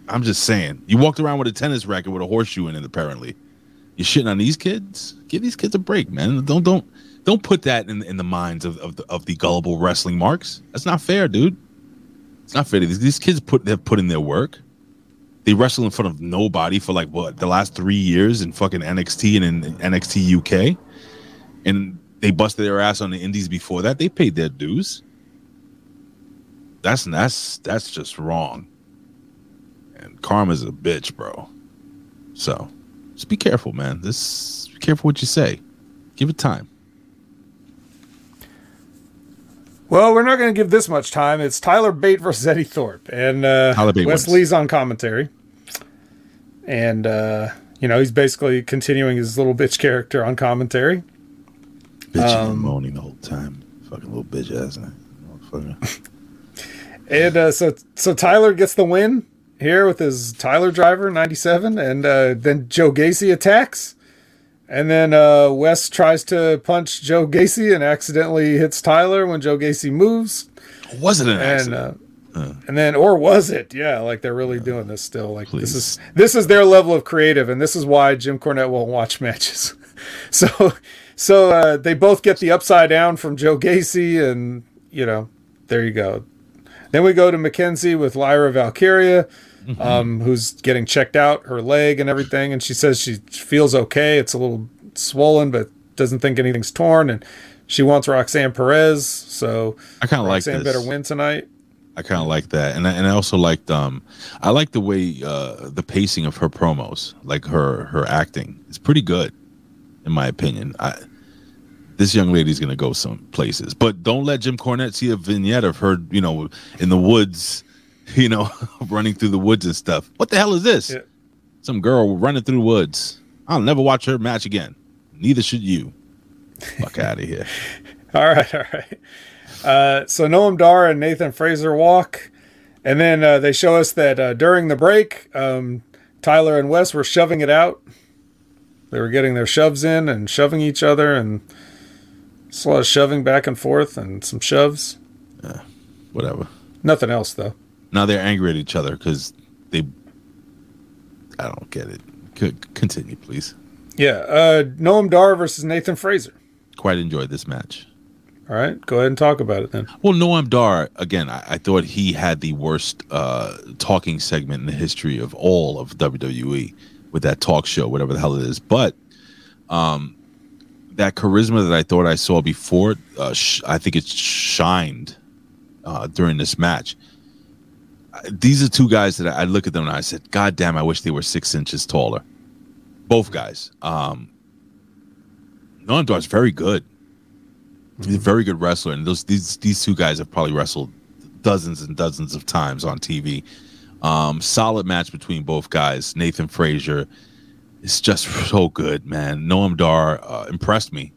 I'm just saying. You walked around with a tennis racket with a horseshoe in it apparently. You're shitting on these kids? Give these kids a break, man. Don't don't don't put that in in the minds of of the, of the gullible wrestling marks. That's not fair, dude. It's not fair. These, these kids put they've put in their work. They wrestle in front of nobody for like what the last three years in fucking NXT and in NXT UK, and they busted their ass on the Indies before that. They paid their dues. That's that's that's just wrong. And karma's a bitch, bro. So, just be careful, man. This be careful what you say. Give it time. Well, we're not going to give this much time. It's Tyler Bate versus Eddy Thorpe, and uh, Tyler Bate Wes wins. Lee's on commentary, and uh, you know he's basically continuing his little bitch character on commentary. Bitching and moaning the whole time. Fucking little bitch ass. Motherfucker. And uh, so so Tyler gets the win here with his Tyler driver 97 and uh, then Joe Gacy attacks. And then uh, Wes tries to punch Joe Gacy and accidentally hits Tyler when Joe Gacy moves. Was it an And accident? Uh, and then or was it? Yeah, like they're really doing this still. Like Please. this is this is their level of creative and this is why Jim Cornette won't watch matches. so so uh, they both get the upside down from Joe Gacy and you know, there you go. Then we go to Mackenzie with Lyra Valkyria, um, who's getting checked out, her leg and everything, and she says she feels okay. It's a little swollen, but doesn't think anything's torn, and she wants Roxanne Perez. So I kind of like Roxanne this. better win tonight. I kind of like that, and I, and I also liked um, I like the way uh, the pacing of her promos, like her her acting, is pretty good, in my opinion. I this young lady's gonna go some places. But don't let Jim Cornette see a vignette of her, you know, in the woods, you know, running through the woods and stuff. What the hell is this? Yeah. Some girl running through the woods. I'll never watch her match again. Neither should you. Fuck out of here. All right, all right. Uh, so Noam Dar and Nathan Frazer walk, and then uh, they show us that uh, during the break, um, Tyler and Wes were shoving it out. They were getting their shoves in and shoving each other, and it's a lot of shoving back and forth and some shoves. Whatever. Nothing else though. Now they're angry at each other because they. I don't get it. C- continue, please. Yeah, uh, Noam Dar versus Nathan Frazer. Quite enjoyed this match. All right, go ahead and talk about it then. Well, Noam Dar, again, I, I thought he had the worst uh, talking segment in the history of all of WWE with that talk show, whatever the hell it is. But um, that charisma that I thought I saw before, uh, sh- I think it shined uh, during this match. These are two guys that I, I look at them and I said, God damn, I wish they were six inches taller. Both guys. Um, Noam Dar's very good. He's a very good wrestler, and those these these two guys have probably wrestled dozens and dozens of times on TV. Um, solid match between both guys. Nathan Frazer is just so good, man. Noam Dar uh, impressed me,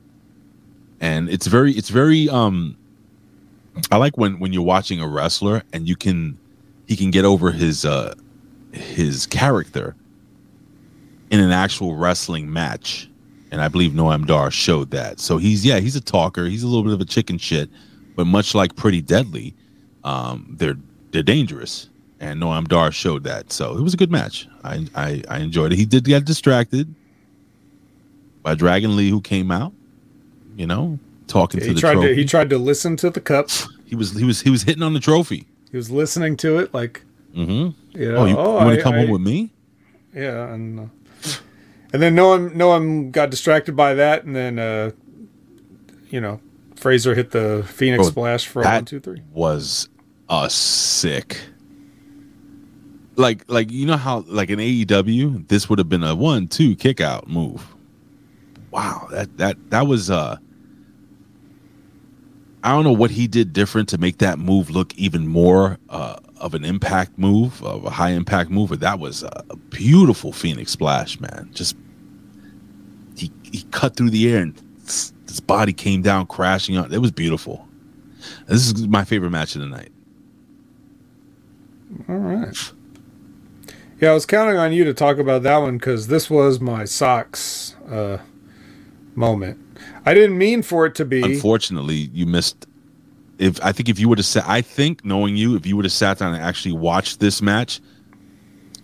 and it's very it's very um. I like when when you're watching a wrestler and you can he can get over his uh his character in an actual wrestling match and I believe Noam Dar showed that. So he's yeah, he's a talker. He's a little bit of a chicken shit, but much like Pretty Deadly, um, they're they're dangerous, and Noam Dar showed that. So it was a good match. I I, I enjoyed it. He did get distracted by Dragon Lee, who came out, you know, talking to He the tried trophy. to he tried to listen to the cup. he was he was he was hitting on the trophy. He was listening to it like Mm-hmm. you know, Oh, you, oh, want to come I- home with me? Yeah, and uh, and then Noam Noam got distracted by that, and then uh, you know Frazer hit the Phoenix Bro, splash for one two three. was a sick. Like, like you know how like in AEW, this would have been a one two kick out move. Wow, that that that was uh. I don't know what he did different to make that move look even more uh, of an impact move, of a high impact move. But that was a, beautiful Phoenix splash, man. Just he he cut through the air and his body came down crashing on. It was beautiful. This is my favorite match of the night. All right. Yeah, I was counting on you to talk about that one because this was my socks uh, moment. I didn't mean for it to be. Unfortunately, you missed. If I think if you would have sat, I think knowing you, if you would have sat down and actually watched this match,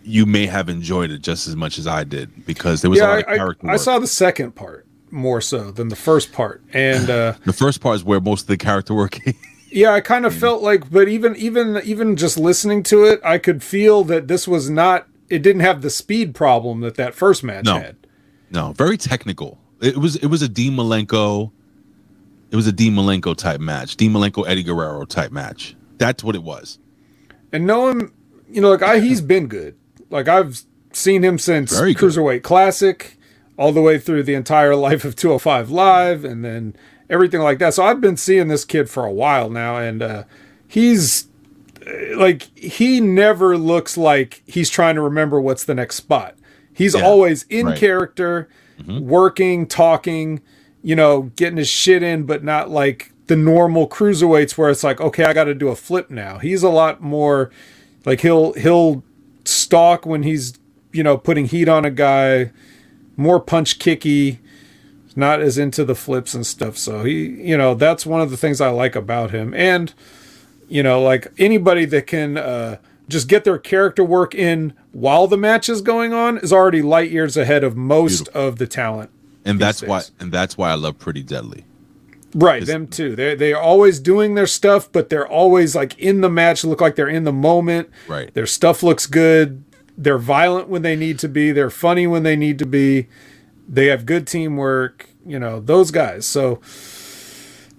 you may have enjoyed it just as much as I did because there was a yeah, lot of I, character I, I saw the second part more so than the first part, and uh, the first part is where most of the character work. Yeah, I kind of felt like, but even even even just listening to it, I could feel that this was not. It didn't have the speed problem that that first match No. had. no, very technical. It was it was a Dean Malenko. It was a Dean Malenko type match. Dean Malenko Eddie Guerrero type match. That's what it was. And know him, you know, like I, he's been good. Like I've seen him since Very good. Cruiserweight Classic, all the way through the entire life of 205 Live, and then everything like that. So I've been seeing this kid for a while now, and uh, he's uh, like he never looks like he's trying to remember what's the next spot. He's Yeah, always in right. Mm-hmm. character, working, talking, you know, getting his shit in, but not like the normal cruiserweights where it's like, okay, I got to do a flip now. He's a lot more like he'll he'll stalk when he's you know putting heat on a guy, more punch kicky, not as into the flips and stuff. So he, you know, that's one of the things I like about him. And you know, like anybody that can uh, just get their character work in while the match is going on is already light years ahead of most of the talent. And that's why and that's why I love Pretty Deadly. Right, them too. They they're always doing their stuff, but they're always like in the match, look like they're in the moment. Right. Their stuff looks good. They're violent when they need to be. They're funny when they need to be. They have good teamwork. You know those guys. So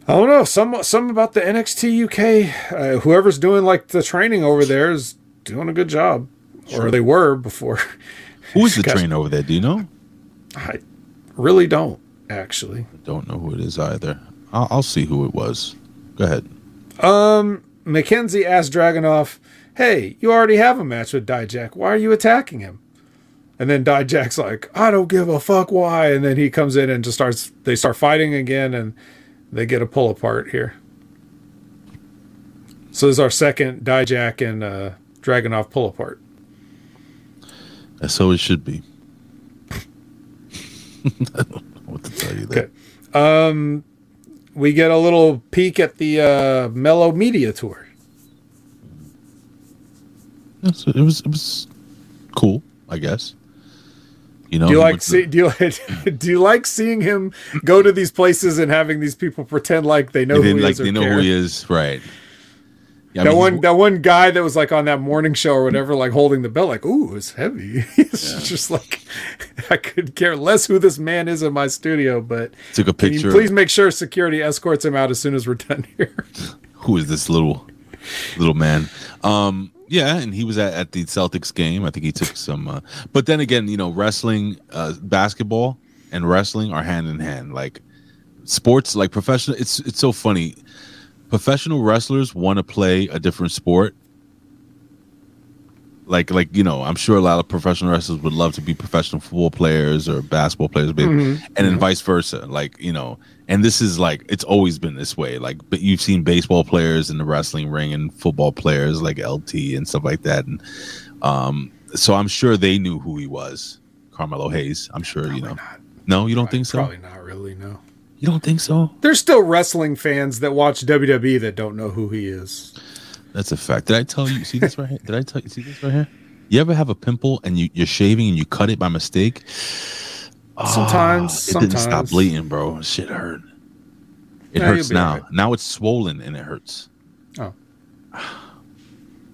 I don't know. Some some about the NXT UK. Uh, whoever's doing like the training over there is doing a good job, or they were before. Who is the trainer over there? Do you know? I really don't. actually. Don't know who it is either. I'll, I'll see who it was. Go ahead. Um, Mackenzie asked Dragunov, Hey, you already have a match with Dijak. Why are you attacking him? And then Dijak's like, I don't give a fuck why. And then he comes in and just starts, they start fighting again and they get a pull apart here. So this is our second Dijak and uh, Dragunov pull apart. That's so it should be. I don't know what to tell you there. Okay. We get a little peek at the uh, Melo Media Tour. Yes, it was it was cool, I guess. You know, Do you like see, do you do you like seeing him go to these places and having these people pretend like they know who he like is they know care? who he is, right? Yeah, I that mean, one that one guy that was like on that morning show or whatever, like holding the bell, like, ooh, it's heavy. it's just like I could care less who this man is in my studio, but took a picture. please make sure security escorts him out as soon as we're done here. who is this little little man? Um, yeah, and he was at, at the Celtics game. I think he took some. Uh, but then again, you know, wrestling, uh, basketball, and wrestling are hand in hand. Like sports, like professional. It's it's so funny. Professional wrestlers want to play a different sport. Like like you know, I'm sure a lot of professional wrestlers would love to be professional football players or basketball players, maybe, and then vice versa. Like you know, and this is like it's always been this way. Like, but you've seen baseball players in the wrestling ring and football players like LT and stuff like that. And um, so I'm sure they knew who he was, Carmelo Hayes. I'm sure you know. No, you don't think so? Probably not really, no. You don't think so? There's still wrestling fans that watch WWE that don't know who he is. That's a fact. Did I tell you? See this right here? Did I tell you? See this right here? You ever have a pimple and you, you're shaving and you cut it by mistake? Ah, sometimes, It didn't stop bleeding, bro. Shit hurt. It hurts now. alright. Now it's swollen and it hurts. Oh.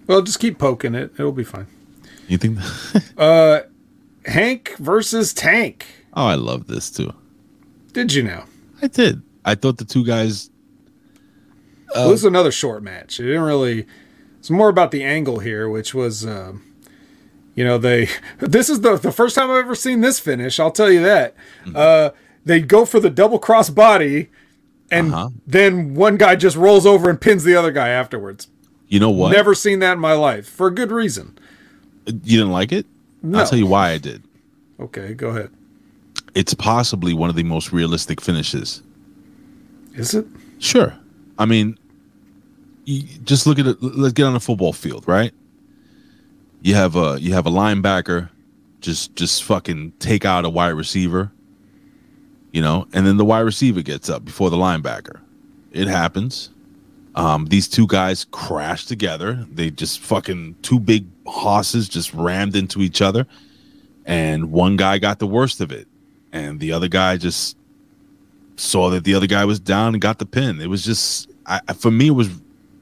Well, just keep poking it. It'll be fine. You think? That? Uh, Hank versus Tank. oh, I love this too. Did you know? I did. I thought the two guys. Well, this is another short match. It didn't really. It's more about the angle here, which was, um, you know, they. This is the the first time I've ever seen this finish. I'll tell you that. Uh, they go for the double cross body, and Uh-huh. then one guy just rolls over and pins the other guy afterwards. You know what? Never seen that in my life for a good reason. You didn't like it? No. I'll tell you why I did. Okay, go ahead. It's possibly one of the most realistic finishes. Is it? Sure. I mean, just look at it. Let's get on a football field, right? You have a you have a linebacker, just just fucking take out a wide receiver, you know, and then the wide receiver gets up before the linebacker. It happens. Um, these two guys crashed together. They just fucking two big hosses just rammed into each other, and one guy got the worst of it, and the other guy just saw that the other guy was down and got the pin. It was just, I, for me, it was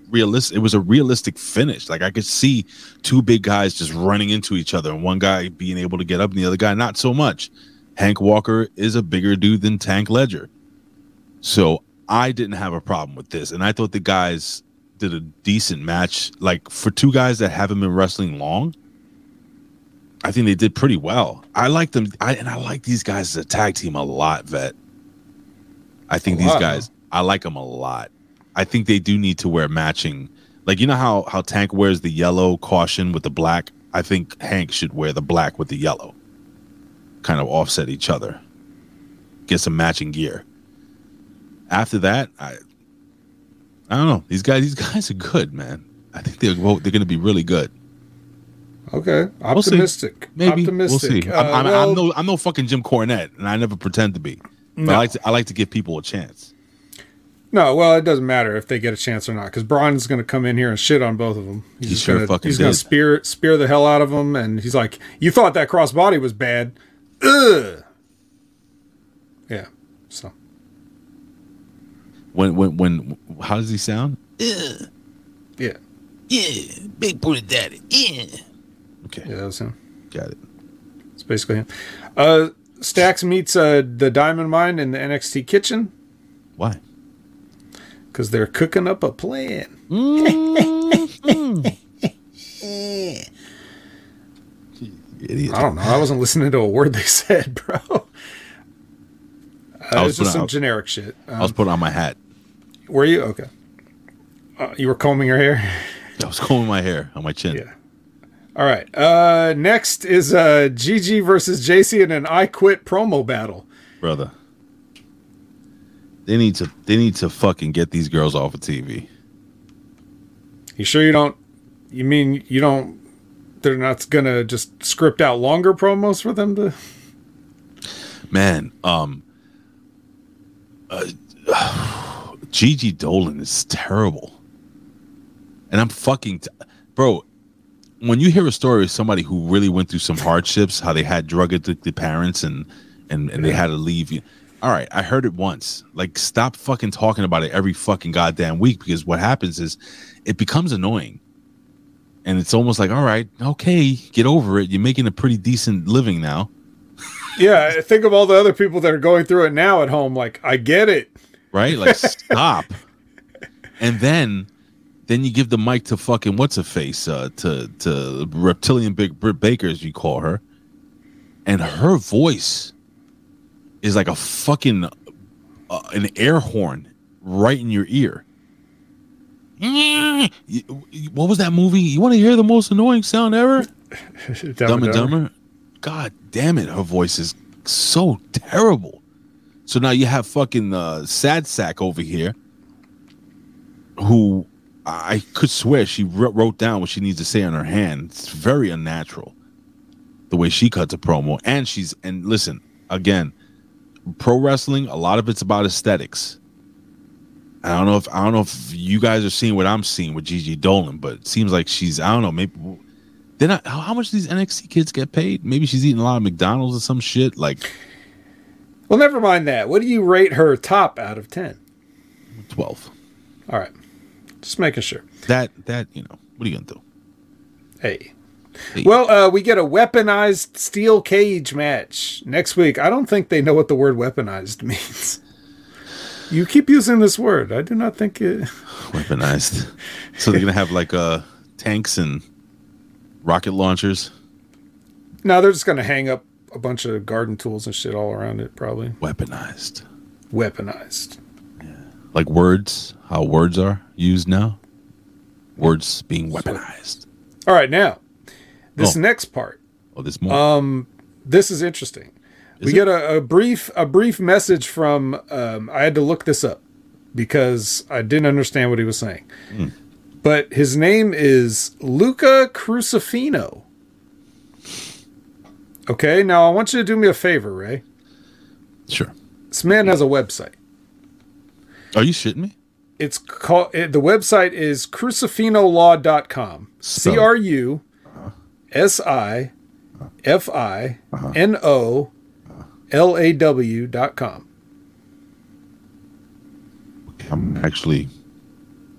realistic. It was a realistic finish. Like I could see two big guys just running into each other, and one guy being able to get up, and the other guy not so much. Hank Walker is a bigger dude than Tank Ledger, so I didn't have a problem with this, and I thought the guys did a decent match. Like for two guys that haven't been wrestling long. I think they did pretty well. I like them, I, and I like these guys as a tag team a lot. Vet, I think A these lot, guys, I like them a lot. I think they do need to wear matching. Like you know how how Tank wears the yellow caution with the black. I think Hank should wear the black with the yellow. Kind of offset each other. Get some matching gear. After that, I I don't know. These guys, these guys are good, man. I think they're well, they're going to be really good. Okay, We'll optimistic. Maybe optimistic. we'll see. Uh, I'm, I'm, well, I'm no I'm no fucking Jim Cornette, and I never pretend to be. But No. I like to I like to give people a chance. No, well, it doesn't matter if they get a chance or not because Braun's going to come in here and shit on both of them. He's He sure gonna, fucking He's going to spear spear the hell out of them, and he's like, "You thought that crossbody was bad? Ugh." Yeah. So When when when how does he sound? yeah, Yeah, big booty daddy. Yeah. Okay, yeah, that was him. got it. It's basically him. Uh, Stacks meets uh, the Diamond Mine in the NXT kitchen Why? because they're cooking up a plan. Idiot. I don't know. I wasn't listening to a word they said, bro. I Uh, was just some generic shit. I was Um, putting on my hat. were you okay? Uh, you were combing your hair. I was combing my hair on my chin. Yeah. All right. Uh, next is uh, Gigi versus Jacy in an I Quit promo battle. brother. They need to they need to fucking get these girls off of TV. You sure you don't? You mean you don't? They're not gonna just script out longer promos for them to? Man, um uh, Gigi Dolan is terrible. And I'm fucking t- bro, when you hear a story of somebody who really went through some hardships, how they had drug addicted parents and and and they had to leave you. All right, I heard it once. Like stop fucking talking about it every fucking goddamn week because what happens is it becomes annoying. And it's almost like, all right, okay, get over it. You're making a pretty decent living now. Yeah, think of all the other people that are going through it now at home. Like, I get it. right? Like stop. and then then you give the mic to fucking what's a face uh, to to reptilian big Britt Baker as you call her, and her voice is like a fucking uh, an air horn right in your ear. What was that movie? You want to hear the most annoying sound ever? Dumb and Dumber. God damn it, her voice is so terrible. So now you have fucking uh, Sad Sack over here, who I could swear she wr- wrote down what she needs to say on her hand. It's very unnatural, the way she cuts a promo. And she's and listen again, pro wrestling. A lot of it's about aesthetics. I don't know if I don't know if you guys are seeing what I'm seeing with Gigi Dolan, but it seems like she's I don't know maybe they're not. How, how much do these NXT kids get paid? Maybe she's eating a lot of McDonald's or some shit. Like Well, never mind that. What do you rate her top out of 10? twelve. All right. Just making sure. That that you know what are you gonna do? Hey. Hey. Well, uh, we get a weaponized steel cage match next week. I don't think they know what the word weaponized means. You keep using this word. I do not think it. Weaponized. so they're gonna have like uh tanks and rocket launchers. No, they're just going to hang up a bunch of garden tools and shit all around it, probably. Weaponized. Weaponized. Like words, how words are used now. Words being weaponized. All right, now, this Oh. next part. Oh, there's more. Um, this is interesting. we it? get a, a brief a brief message from. Um, I had to look this up because I didn't understand what he was saying. Hmm. But his name is Luca Crusifino. Okay, now I want you to do me a favor, Ray. sure. This man has a website. Are you shitting me? It's called it, the website is crusifinolaw.com. C R U S I F I N O L A W dot com. I'm actually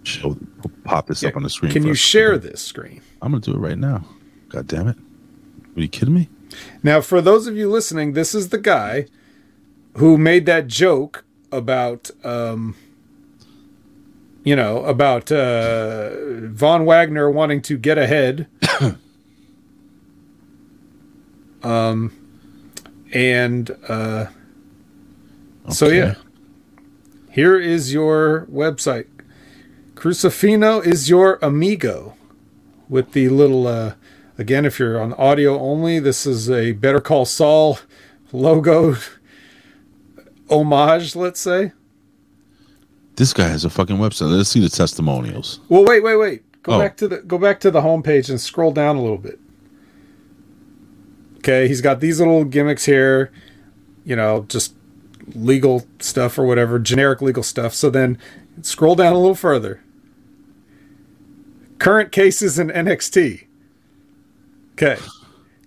show pop this up on the screen. Can you share this screen? I'm gonna do it right now. God damn it! Are you kidding me? Now, for those of you listening, this is the guy who made that joke about, um, you know, about uh, Von Wagner wanting to get ahead. um, and uh, so yeah, here is your website. Crusifino is your amigo with the little uh again if you're on audio only this is a better call saul logo homage let's say This guy has a fucking website. Let's see the testimonials. well wait wait wait go Oh. back to the go back to the homepage and scroll down a little bit okay he's got these little gimmicks here you know just legal stuff or whatever generic legal stuff so then scroll down a little further current cases in nxt okay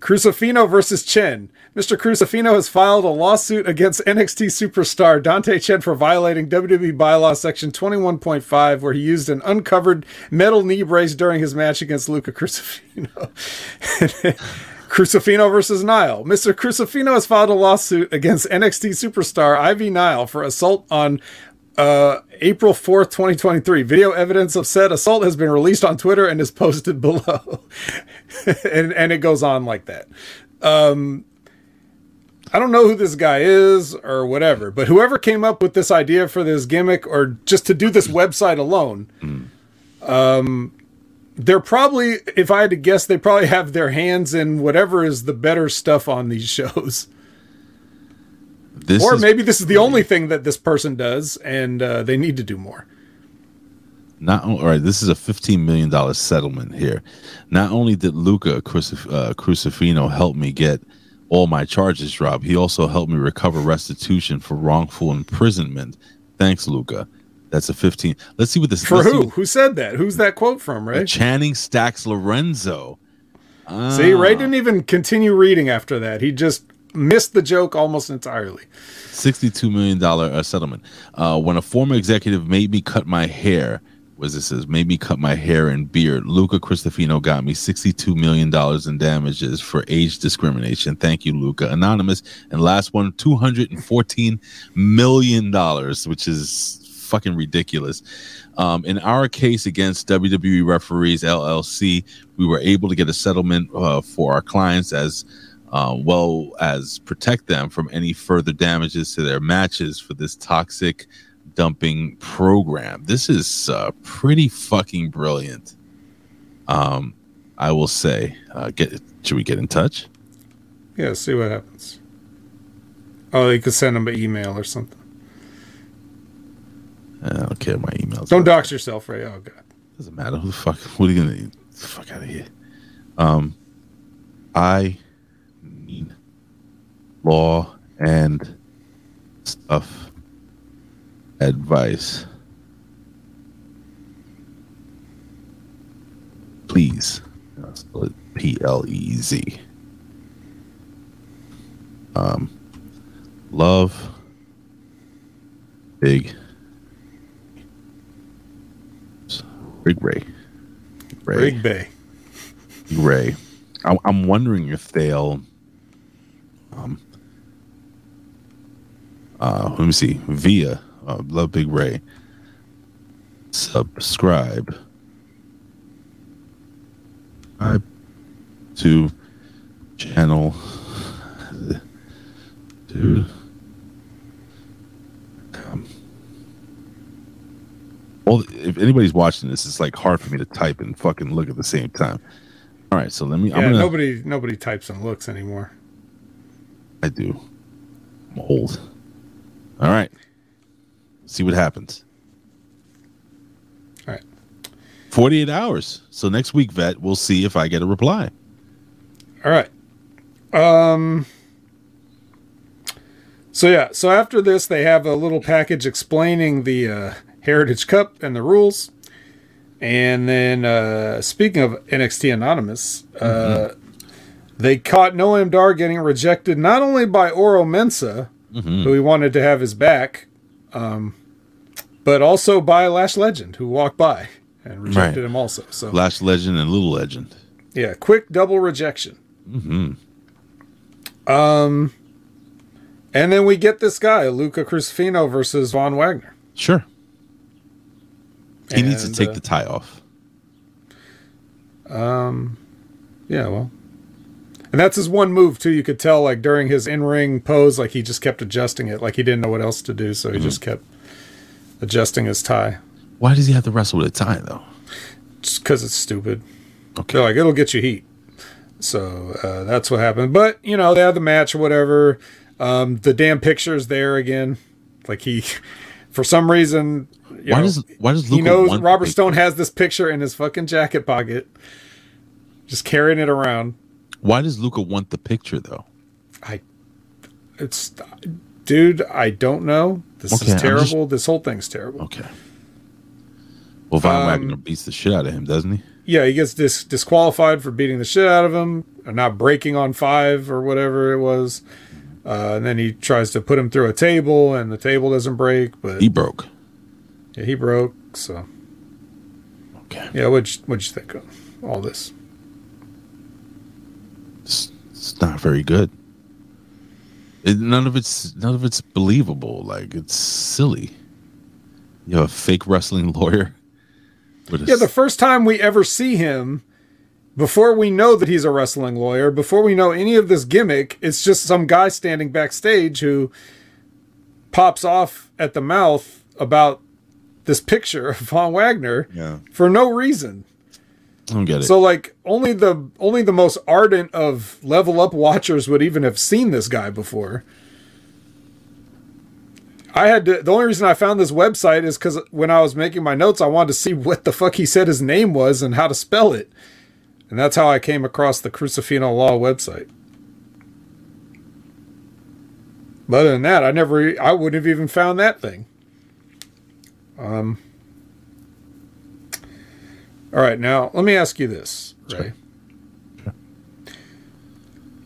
Crusifino versus Chen. Mr. Crusifino has filed a lawsuit against NXT superstar Dante Chen for violating WWE bylaw section 21.5, where he used an uncovered metal knee brace during his match against Luca Crusifino. Crusifino versus Nile. Mr. Crusifino has filed a lawsuit against NXT superstar Ivy Nile for assault on uh, April 4th, 2023. Video evidence of said assault has been released on Twitter and is posted below. and, and it goes on like that. I don't know who this guy is or whatever, but whoever came up with this idea for this gimmick or just to do this website alone, um, they're probably, if I had to guess, they probably have their hands in whatever is the better stuff on these shows. This or maybe this is the only thing that this person does and uh, they need to do more. not all right. This is a fifteen million dollar settlement here. Not only did Luca Crucif- uh, Crusifino help me get all my charges dropped, he also helped me recover restitution for wrongful imprisonment. Thanks, Luca. That's a fifteen. Let's see what this For who? what- Who said that? Who's that quote from, Ray? Channing Stacks Lorenzo. See, Ah. Ray didn't even continue reading after that. He just missed the joke almost entirely. $62 million uh, settlement. Uh, when a former executive made me cut my hair, was this made me cut my hair and beard, Luca Cristofino got me $62 million in damages for age discrimination. Thank you, Luca. Anonymous. And last one, $214 million, which is fucking ridiculous. Um, in our case against WWE Referees LLC, we were able to get a settlement uh, for our clients as uh, well as protect them from any further damages to their matches for this toxic dumping program. This is uh, pretty fucking brilliant. Um, I will say, uh, get should we get in touch? Yeah, see what happens. Oh, you could send him an email or something. Uh, I don't care. My emails. Don't dox yourself, Ray. Oh God. Doesn't matter. Who the fuck? What are you gonna? Get the fuck out of here. Um, I need law and stuff advice. Please, P L E Z. Um, love, big, Big Ray. Ray. Big Bay. Ray. I, I'm wondering if they'll. Um. Uh, let me see. Via uh, Love Big Ray. Subscribe. Subscribe to channel. To. Um, well, if anybody's watching this, it's like hard for me to type and fucking look at the same time. All right, so let me. Yeah, I'm gonna. nobody nobody types and looks anymore. I do. I'm old. All right. See what happens. All right. 48 hours. So next week, vet, we'll see if I get a reply. All right. Um. So yeah. So after this, they have a little package explaining the uh, Heritage Cup and the rules. And then, uh, speaking of NXT Anonymous, uh, they caught Noam Dar getting rejected not only by Oro Mensah, who he wanted to have his back, um, but also by Lash Legend, who walked by and rejected Right. him also. So Lash Legend and Little Legend. yeah, quick double rejection. hmm Um, and then we get this guy, Luca Crusifino versus Von Wagner. Sure. He needs to take uh, the tie off. Um, yeah, well, and that's his one move too. You could tell, like during his in-ring pose, like he just kept adjusting it, like he didn't know what else to do, so he just kept adjusting his tie, Why does he have to wrestle with a tie, though? just because it's stupid. Okay. They're like, it'll get you heat. So uh, that's what happened. But you know, they had the match or whatever. Um, the damn picture's there again. Like he, for some reason, you Why know, does Why does he knows Robert Stone has this picture in his fucking jacket pocket, just carrying it around. Why does Luca want the picture, though? I, it's, dude, I don't know. This Okay, is just- terrible. This whole thing's terrible. Okay. Well, Von Um, Wagner beats the shit out of him, doesn't he? Yeah, he gets dis- disqualified for beating the shit out of him, or not breaking on five or whatever it was. Uh, and then he tries to put him through a table, and the table doesn't break, but He broke. yeah, he broke. So Okay. yeah, what'd what'd you think of all this? It's, not very good. It, none of it's none of it's believable. Like it's silly. You have a fake wrestling lawyer. Yeah, the first time we ever see him before we know that he's a wrestling lawyer, before we know any of this gimmick, it's just some guy standing backstage who pops off at the mouth about this picture of Von Wagner Yeah. for no reason. I don't get it. So like only the only the most ardent of level up watchers would even have seen this guy before. I had to, the only reason I found this website is because when I was making my notes, I wanted to see what the fuck he said his name was and how to spell it, and that's how I came across the Crusifino Law website. But other than that, I never, I wouldn't have even found that thing. Um. All right, now let me ask you this, Ray.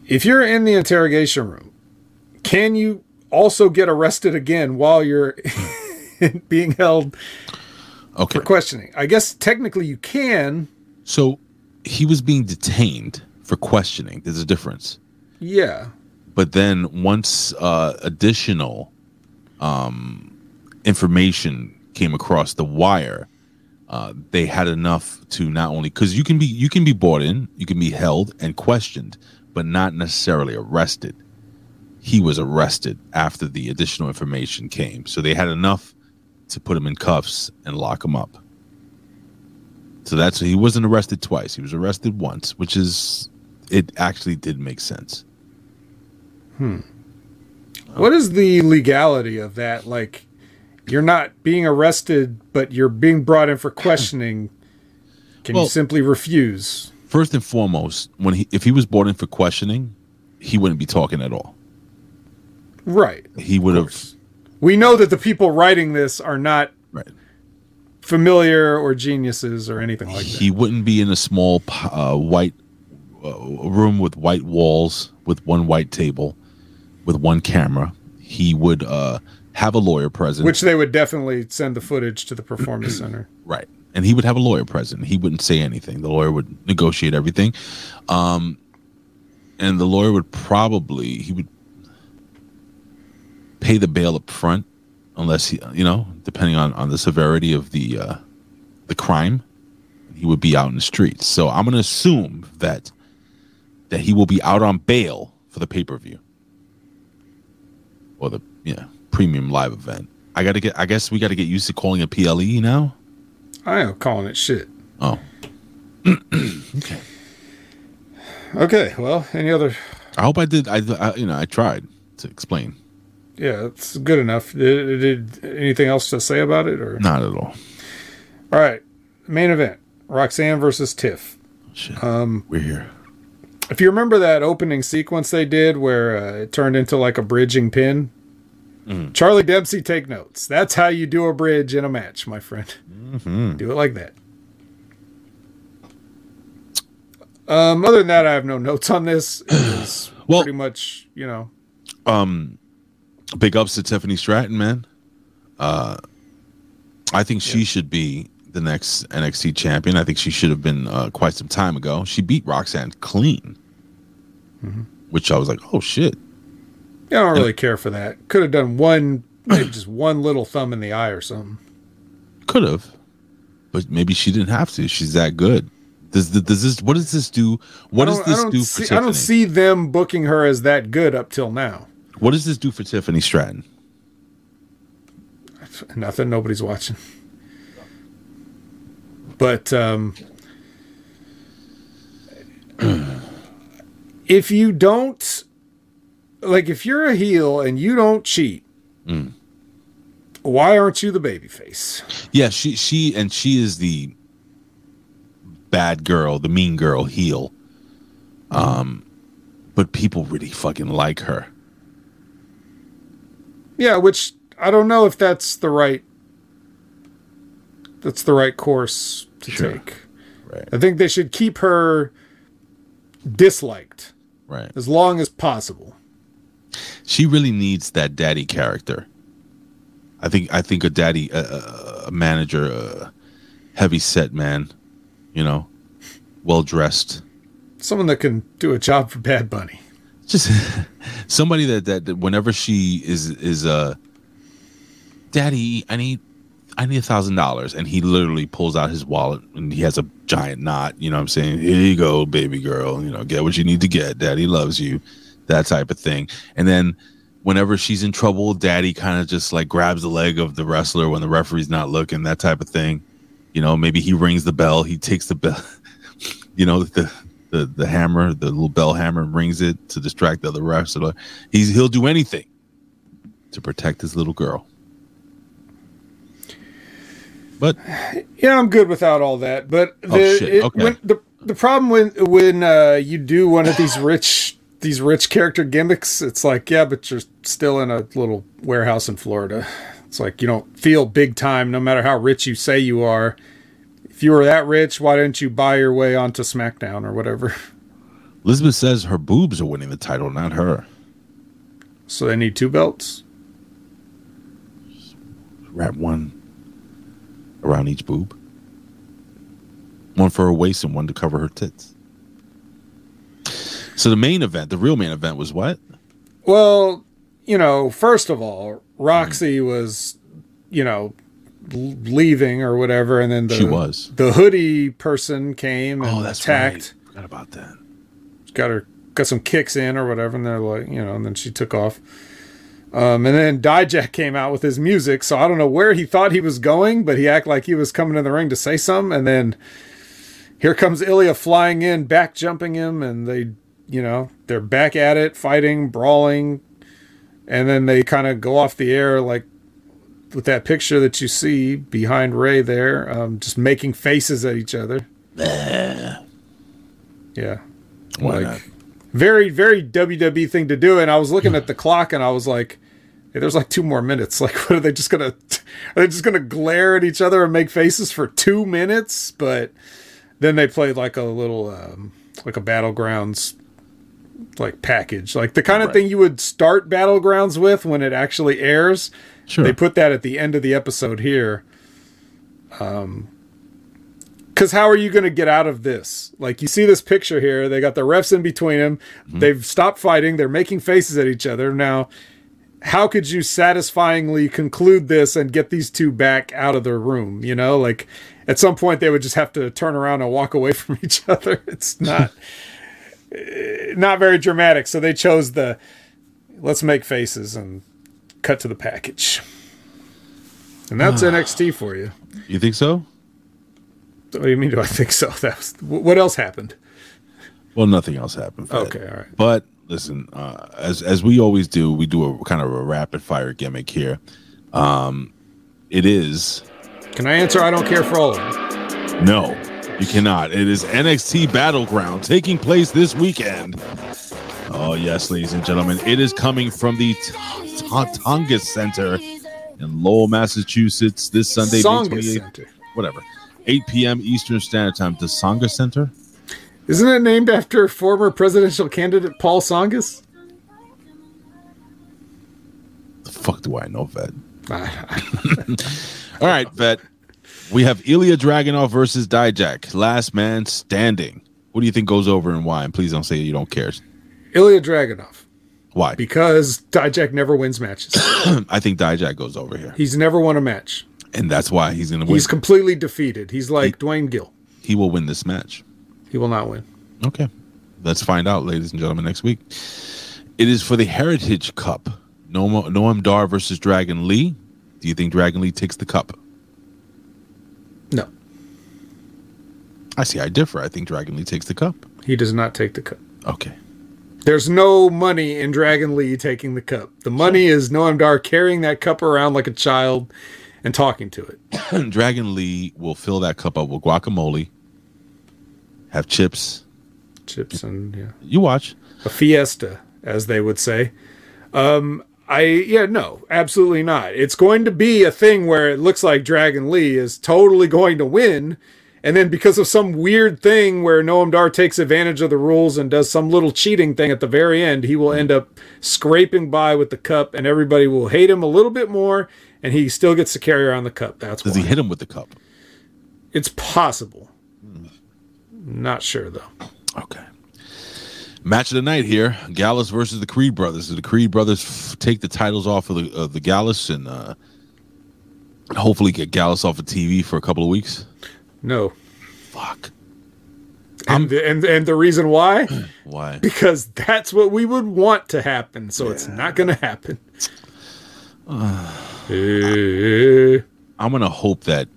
If you're in the interrogation room, can you also get arrested again while you're being held okay. for questioning? I guess technically you can. So he was being detained for questioning. There's a difference. Yeah. But then once uh, additional um, information came across the wire, uh, they had enough to not only because you can be you can be brought in, you can be held and questioned, but not necessarily arrested. He was arrested after the additional information came, so they had enough to put him in cuffs and lock him up. So that's he wasn't arrested twice. He was arrested once, which is it actually did make sense. Hmm. What is the legality of that? Like, you're not being arrested, but you're being brought in for questioning. Can Well- you simply refuse? First and foremost, when he if he was brought in for questioning, he wouldn't be talking at all. Right. He would have We know that the people writing this are not right. familiar or geniuses or anything like that. He wouldn't be in a small uh, white uh, room with white walls with one white table with one camera. He would uh, have a lawyer present. Which they would definitely send the footage to the performance center. Right. And he would have a lawyer present. He wouldn't say anything. The lawyer would negotiate everything. Um, and the lawyer would probably he would pay the bail up front unless he you know, depending on, on the severity of the uh, the crime, he would be out in the streets. So I'm gonna assume that that he will be out on bail for the pay per view. Or the yeah, premium live event. I gotta get I guess we gotta get used to calling it PLE now. I am calling it shit. Oh. okay. Okay, well, any other? I hope I did. I, I you know I tried to explain. Yeah, it's good enough. Did, did anything else to say about it, or Not at all. all right? Main event: Roxanne versus Tiff. Shit. Um, We're here. if you remember that opening sequence they did where uh, it turned into like a bridging pin, Charlie Dempsey, take notes. That's how you do a bridge in a match, my friend. Do it like that. Um, other than that, I have no notes on this. It was Well- pretty much, you know, Um, big ups to Tiffany Stratton, man. Uh, I think she should be the next NXT champion. I think she should have been uh, quite some time ago. She beat Roxanne clean, which I was like, oh shit. I don't really care for that. Could have done one, just one little thumb in the eye or something. Could have, but maybe she didn't have to. She's that good. Does does this? What does this do? What does this don't see, I don't see them booking her as that good up till now. What does this do for Tiffany Stratton? Nothing. Nobody's watching. But um, if you don't, like, if you're a heel and you don't cheat, Mm. why aren't you the babyface? Yeah, she she and she is the bad girl, the mean girl heel. Um, but people really fucking like her. Yeah, which I don't know if that's the right. That's the right course to Sure. take. Right. I think they should keep her disliked Right. as long as possible. She really needs that daddy character. I think I think a daddy, a, a, a manager, a heavy set man, you know, well dressed. Someone that can do a job for Bad Bunny. just somebody that, that that whenever she is is uh daddy i need I need a thousand dollars. And he literally pulls out his wallet and he has a giant knot. You know what I'm saying? Here you go, baby girl. You know, get what you need to get. Daddy loves you. That type of thing. And then whenever she's in trouble, daddy kind of just like grabs the leg of the wrestler when the referee's not looking, that type of thing. You know, maybe he rings the bell, he takes the bell, you know, the the the hammer, the little bell hammer, and rings it to distract the other wrestler. He's he'll do anything to protect his little girl. But Yeah, I'm good without all that. But the Oh, shit. it- Okay. when, the the problem when when uh, you do one of these rich these rich character gimmicks, it's like yeah, but you're still in a little warehouse in Florida. It's like you don't feel big time, no matter how rich you say you are. If you were that rich, why didn't you buy your way onto SmackDown or whatever? Elizabeth says her boobs are winning the title, not her. So they need two belts. Wrap one around each boob. One for her waist and one to cover her tits. So the main event, the real main event was what? Well, you know, first of all, Roxy was, you know, leaving or whatever, and then the She was. the hoodie person came and Oh, that's attacked. right. Forgot about that. Got her got some kicks in or whatever, and they're like, you know, and then she took off. Um, and then Dijak came out with his music, so I don't know where he thought he was going, but he acted like he was coming in the ring to say something, and then here comes Ilya flying in, back jumping him, and they, you know, they're back at it, fighting, brawling, and then they kind of go off the air like with that picture that you see behind Ray there, um, just making faces at each other. Yeah, Why like not? very very WWE thing to do. And I was looking at the clock and I was like, hey, "There's like two more minutes. Like, what are they just gonna? Are they just gonna glare at each other and make faces for two minutes?" But then they played like a little um, like a battlegrounds like package, like the kind of Right. thing you would start battlegrounds with when it actually airs. Sure. They put that at the end of the episode here. Um, because how are you going to get out of this? Like you see this picture here, they got the refs in between them. They've stopped fighting. They're making faces at each other now. How could you satisfyingly conclude this and get these two back out of the room? You know, like at some point they would just have to turn around and walk away from each other. It's not not very dramatic. So they chose the let's make faces and cut to the package. And that's NXT for you. You think so? What do you mean? Do I think so? That was what else happened? Well, nothing else happened. Okay, all right. But listen, uh, as as we always do, we do a kind of a rapid fire gimmick here. Um, it is Can I answer? I don't care for all of them. no, you cannot. It is NXT Battleground taking place this weekend. Oh yes, ladies and gentlemen, it is coming from the T- T- Center in Lowell, Massachusetts, this Sunday, May 28th, whatever, 8 p.m. Eastern Standard Time. The Tsongas Center. Isn't it named after former presidential candidate Paul Tsongas? The fuck do I know, Vet? All right, Vet. We have Ilya Dragunov versus Dijak. Last man standing. What do you think goes over and why? And please don't say you don't care. Ilya Dragunov. Why? Because Dijak never wins matches. I think Dijak goes over here, He's never won a match. and that's why he's going to win. He's completely defeated. He's like Duane Gill. he will win this match. He will not win. Okay, let's find out, ladies and gentlemen, next week. It is for the Heritage Cup. Noam, Noam Dar versus Dragon Lee. Do you think Dragon Lee takes the cup? No, I see. I differ. I think Dragon Lee takes the cup. he does not take the cup. Okay. There's no money in Dragon Lee taking the cup. The money is Noam Dar carrying that cup around like a child and talking to it. Dragon Lee will fill that cup up with guacamole, have chips. Chips and yeah. You watch. a fiesta, as they would say. Um, I yeah, no, absolutely not. It's going to be a thing where it looks like Dragon Lee is totally going to win, and then because of some weird thing where Noam Dar takes advantage of the rules and does some little cheating thing at the very end, he will end up scraping by with the cup, and everybody will hate him a little bit more, and he still gets to carry around the cup. That's Does why. he hit him with the cup? It's possible. Not sure though. Okay. Match of the night here: Gallus versus the Creed brothers. The Creed brothers f- take the titles off of the of the Gallus and uh, Hopefully, get Gallus off of TV for a couple of weeks. No. Fuck. And, the, and and the reason why? Why? Because that's what we would want to happen. So it's not going to happen. Eh, I'm gonna hope that.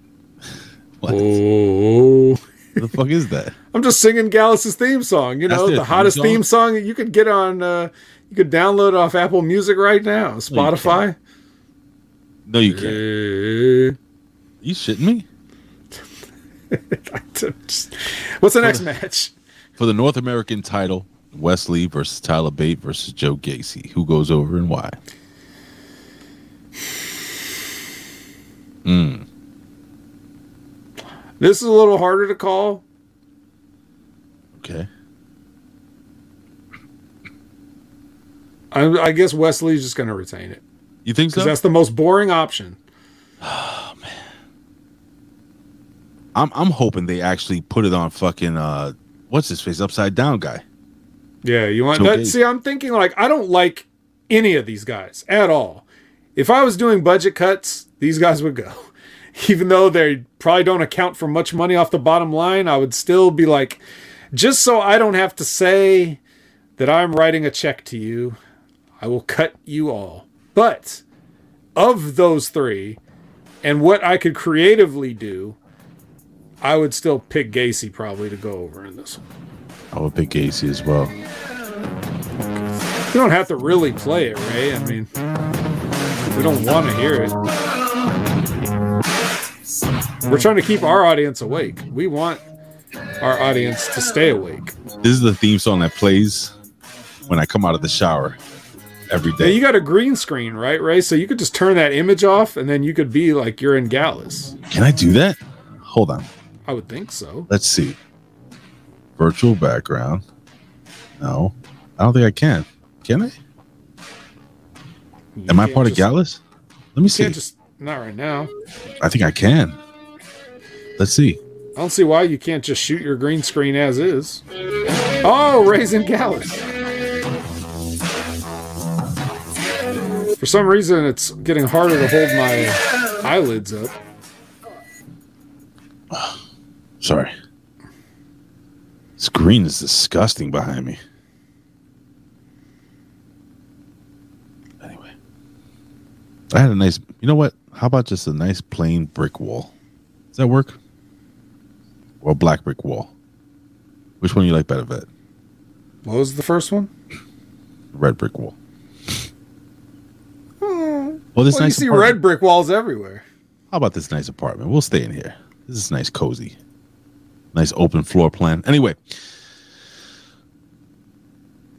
What oh. the fuck is that? I'm just singing Gallus's theme song. You know, their the hottest song? theme song you could get on. Uh, you could download off Apple Music right now, Spotify. No, you can't. Eh. You shitting me? What's the next match? For the North American title, Wes Lee versus Tyler Bate versus Joe Gacy. Who goes over and why? Mm. This is a little harder to call. Okay. I, I guess Wes Lee's just going to retain it You think because so? that's the most boring option. I'm I'm hoping they actually put it on fucking uh what's his face upside down guy. Yeah, you want that? See, I'm thinking like I don't like any of these guys at all. If I was doing budget cuts, these guys would go. Even though they probably don't account for much money off the bottom line, I would still be like, just so I don't have to say that I'm writing a check to you, I will cut you all. But of those three, and what I could creatively do, I would still pick Gacy probably to go over in this one. I would pick Gacy as well. You don't have to really play it, Ray. I mean, we don't want to hear it. We're trying to keep our audience awake. We want our audience to stay awake. This is the theme song that plays when I come out of the shower every day. Now, you got a green screen, right, Ray? So you could just turn that image off, and then you could be like you're in Gallus. Can I do that? Hold on. I would think so. Let's see. Virtual background. No. I don't think I can. Can I? You Am I part of just- Gallus? Let me see. just not right now. I think I can. Let's see. I don't see why you can't just shoot your green screen as is. Oh, raising Gallus. For some reason, it's getting harder to hold my eyelids up. Sorry. This green is disgusting behind me. Anyway. I had a nice you know what? How about just a nice plain brick wall? Does that work? Or a black brick wall? Which one you like better, Vet? What was the first one? Red brick wall. Hmm. Well, this Well, you see apartment- red brick walls everywhere. How about this nice apartment? We'll stay in here. This is nice, cozy. Nice open floor plan. Anyway,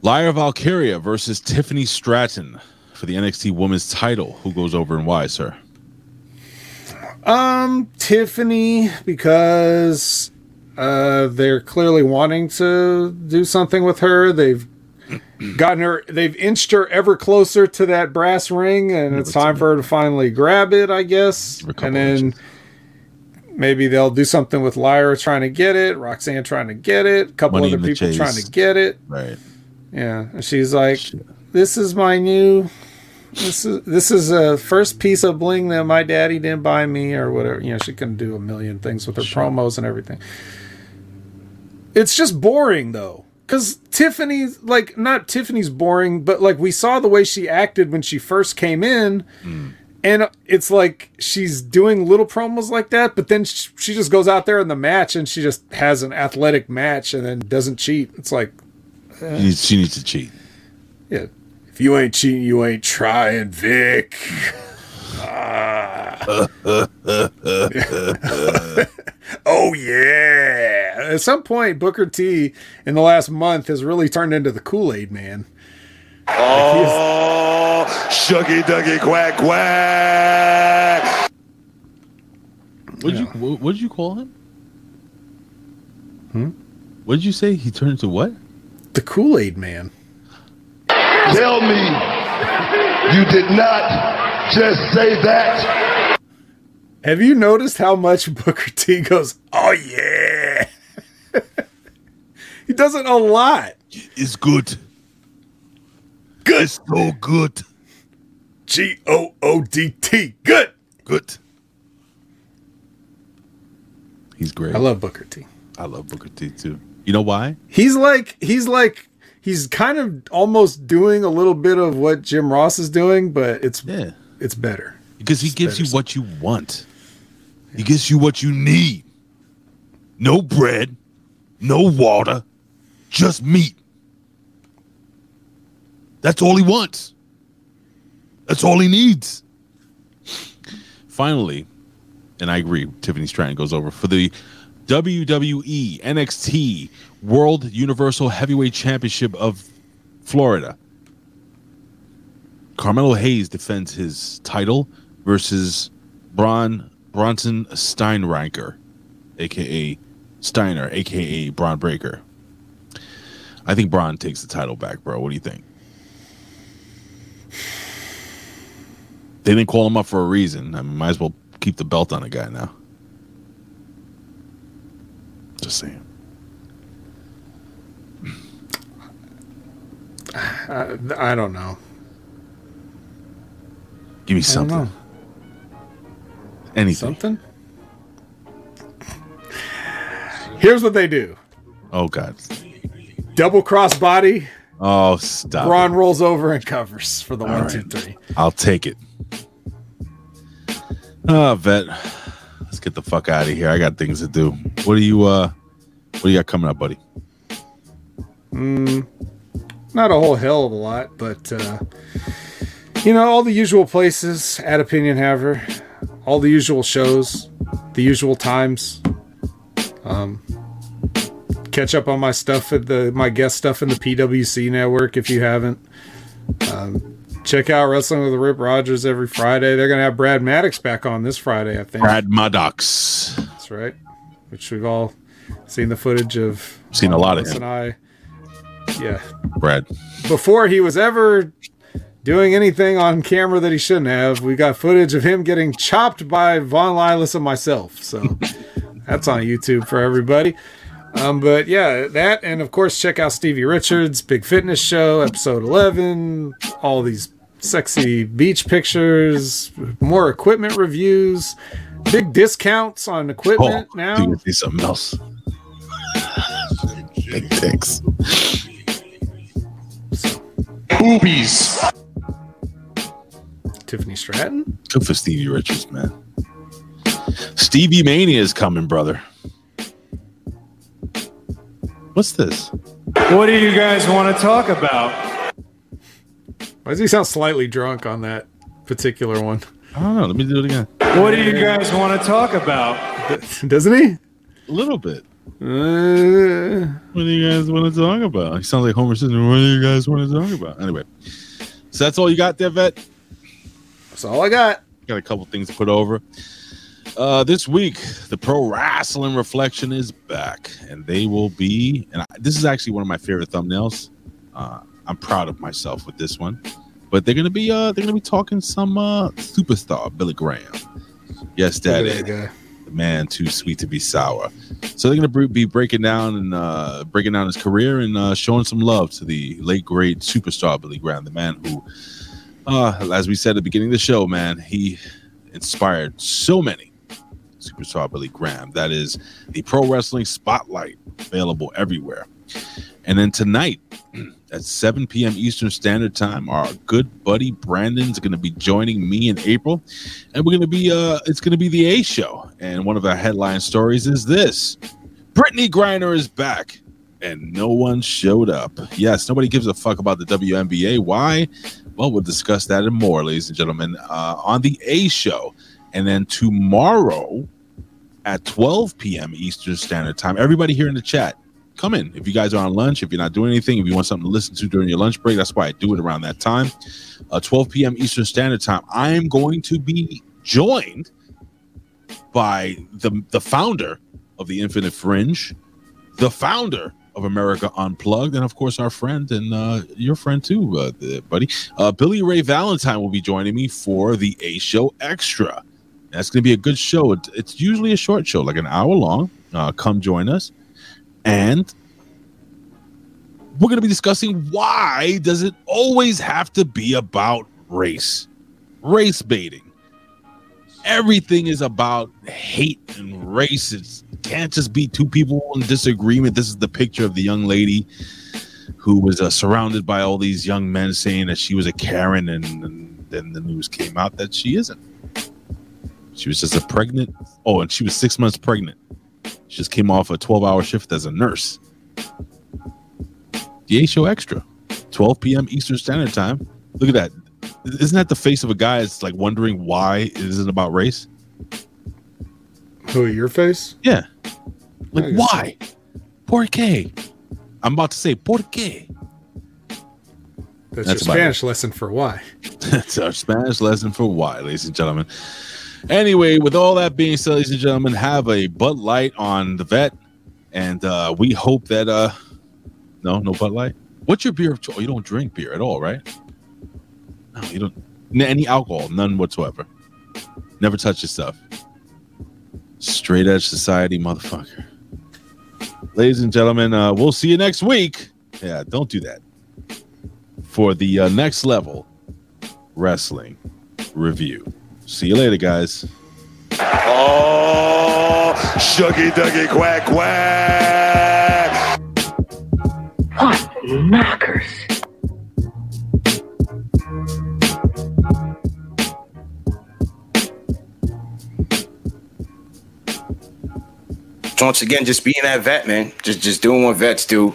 Lyra Valkyria versus Tiffany Stratton for the NXT Women's title. Who goes over and why, sir? Um, Tiffany, because uh, they're clearly wanting to do something with her. They've gotten her, they've inched her ever closer to that brass ring, and it's time for her to finally grab it, I guess. And then inches. Maybe they'll do something with Lyra trying to get it, Roxanne trying to get it, a couple Money other people trying to get it. Right. Yeah, and she's like, "This is my new, this is this is a first piece of bling that my daddy didn't buy me, or whatever." You know, she can do a million things with her promos and everything. It's just boring though, because Tiffany's like not Tiffany's boring, but like we saw the way she acted when she first came in. And it's like she's doing little promos like that, but then sh- she just goes out there in the match and she just has an athletic match and then doesn't cheat. It's like, She needs, she needs to cheat. yeah. If you ain't cheating, you ain't trying, Vic. Ah. oh yeah. At some point, Booker T in the last month has really turned into the Kool Aid Man. Oh, shuggy duggy quack quack. What'd you what, what'd you call him? Hmm? What did you say? He turned to what? The Kool Aid Man. Tell me you did not just say that. Have you noticed how much Booker T goes? Oh yeah. he does it a lot. It's good. Good. It's so good. G O O D T. Good. Good. He's great. I love Booker T. I love Booker T too. You know why? He's like he's like he's kind of almost doing a little bit of what Jim Ross is doing, but it's Yeah. it's better. Because he It's gives you what you want. He gives you what you need. No bread, no water, just meat. That's all he wants. That's all he needs. Finally, and I agree, Tiffany Stratton goes over for the WWE NXT World Universal Heavyweight Championship of Florida. Carmelo Hayes defends his title versus Bron Bronson Steinranker, aka Steiner, aka Bron Breakker. I think Bron takes the title back, bro. What do you think? They didn't call him up for a reason. I might as well keep the belt on the guy now. Just saying. I, I don't know. Give me something. Anything. Something. Here's what they do: Oh God. double cross body. Oh stop. Bron rolls over and covers for the All one, two, three. I'll take it. Ah, vet. Let's get the fuck out of here. I got things to do. What do you uh what do you got coming up, buddy? Mm, not a whole hell of a lot, but uh, you know, all the usual places at Opinion Haver, all the usual shows, the usual times. Um, catch up on my stuff at the my guest stuff in the PWC network if you haven't. Um, check out Wrestling with the Rip Rogers every Friday. They're gonna have Brad Maddox back on this Friday, I think. Brad Maddox. That's right. Which we've all seen the footage of. Seen a lot of him. And I, yeah, Brad. before he was ever doing anything on camera that he shouldn't have, we got footage of him getting chopped by Von Lilas and myself. So that's on YouTube for everybody. Um, but yeah, that and of course check out Stevie Richards' Big Fitness Show, episode eleven. All these sexy beach pictures, more equipment reviews, big discounts on equipment Oh, now. dude, need something else. Big dicks. Boobies. Tiffany Stratton. Good for Stevie Richards, man. Stevie Mania is coming, brother. What's this? What do you guys want to talk about? Why does he sound slightly drunk on that particular one? I don't know. Let me do it again. What do you guys want to talk about? Doesn't he? A little bit. Uh, What do you guys want to talk about? He sounds like Homer Simpson. What do you guys want to talk about? Anyway, so that's all you got there, vet. that's all I got. Got a couple things to put over. Uh, this week, the Pro Wrestling Reflection is back, and they will be. And I, this is actually one of my favorite thumbnails. Uh, I'm proud of myself with this one. But they're gonna be uh, they're gonna be talking some uh, superstar Billy Graham. Yes, Look that at is that guy. the man too sweet to be sour. So they're gonna be breaking down and uh, breaking down his career and uh, showing some love to the late great superstar Billy Graham, the man who, uh, as we said at the beginning of the show, man, he inspired so many. Superstar Billy Graham. That is the Pro Wrestling Spotlight available everywhere. And then tonight at 7 p.m. Eastern Standard Time, our good buddy Brandon's going to be joining me in April, and we're going to be uh, it's going to be the A Show. And one of our headline stories is this: Brittney Griner is back, and no one showed up. Yes, nobody gives a fuck about the WNBA. Why? Well, we'll discuss that and more, ladies and gentlemen, uh, on the A Show. And then tomorrow at 12 p.m. Eastern Standard Time, everybody here in the chat, come in. If you guys are on lunch, if you're not doing anything, if you want something to listen to during your lunch break, that's why I do it around that time. Uh, 12 p.m. Eastern Standard Time. I am going to be joined by the the founder of the Infinite Fringe, the founder of America Unplugged, and of course our friend and uh, your friend too, uh, buddy, uh, Billy Ray Valentine will be joining me for the A Show Extra. That's going to be a good show. It's usually a short show, like an hour long. Uh, come join us, and we're going to be discussing why does it always have to be about race, race baiting. Everything is about hate and race. It's can't just be two people in disagreement. This is the picture of the young lady who was uh, surrounded by all these young men saying that she was a Karen, and, and then the news came out that she isn't. She was just a pregnant. Oh, and she was six months pregnant. She just came off a 12 hour shift as a nurse. The A Show Extra, 12 p.m. Eastern Standard Time. Look at that. Isn't that the face of a guy that's like wondering why it isn't about race? Who your face? Yeah. Like, why? Por qué? I'm about to say, por qué? That's, That's your Spanish lesson for why. That's our Spanish lesson for why, ladies and gentlemen. Anyway, with all that being said, ladies and gentlemen, have a Bud Light on the vet, and uh, we hope that uh, no, no Bud Light. What's your beer of choice? You don't drink beer at all, right? No, you don't. Any alcohol, none whatsoever. Never touch your stuff. Straight edge society, motherfucker. Ladies and gentlemen, uh, we'll see you next week. Yeah, don't do that. For the uh, next level wrestling review. See you later, guys. Oh, shuggy duggy quack quack. What knockers? once again, just being that vet, man. Just just doing what vets do.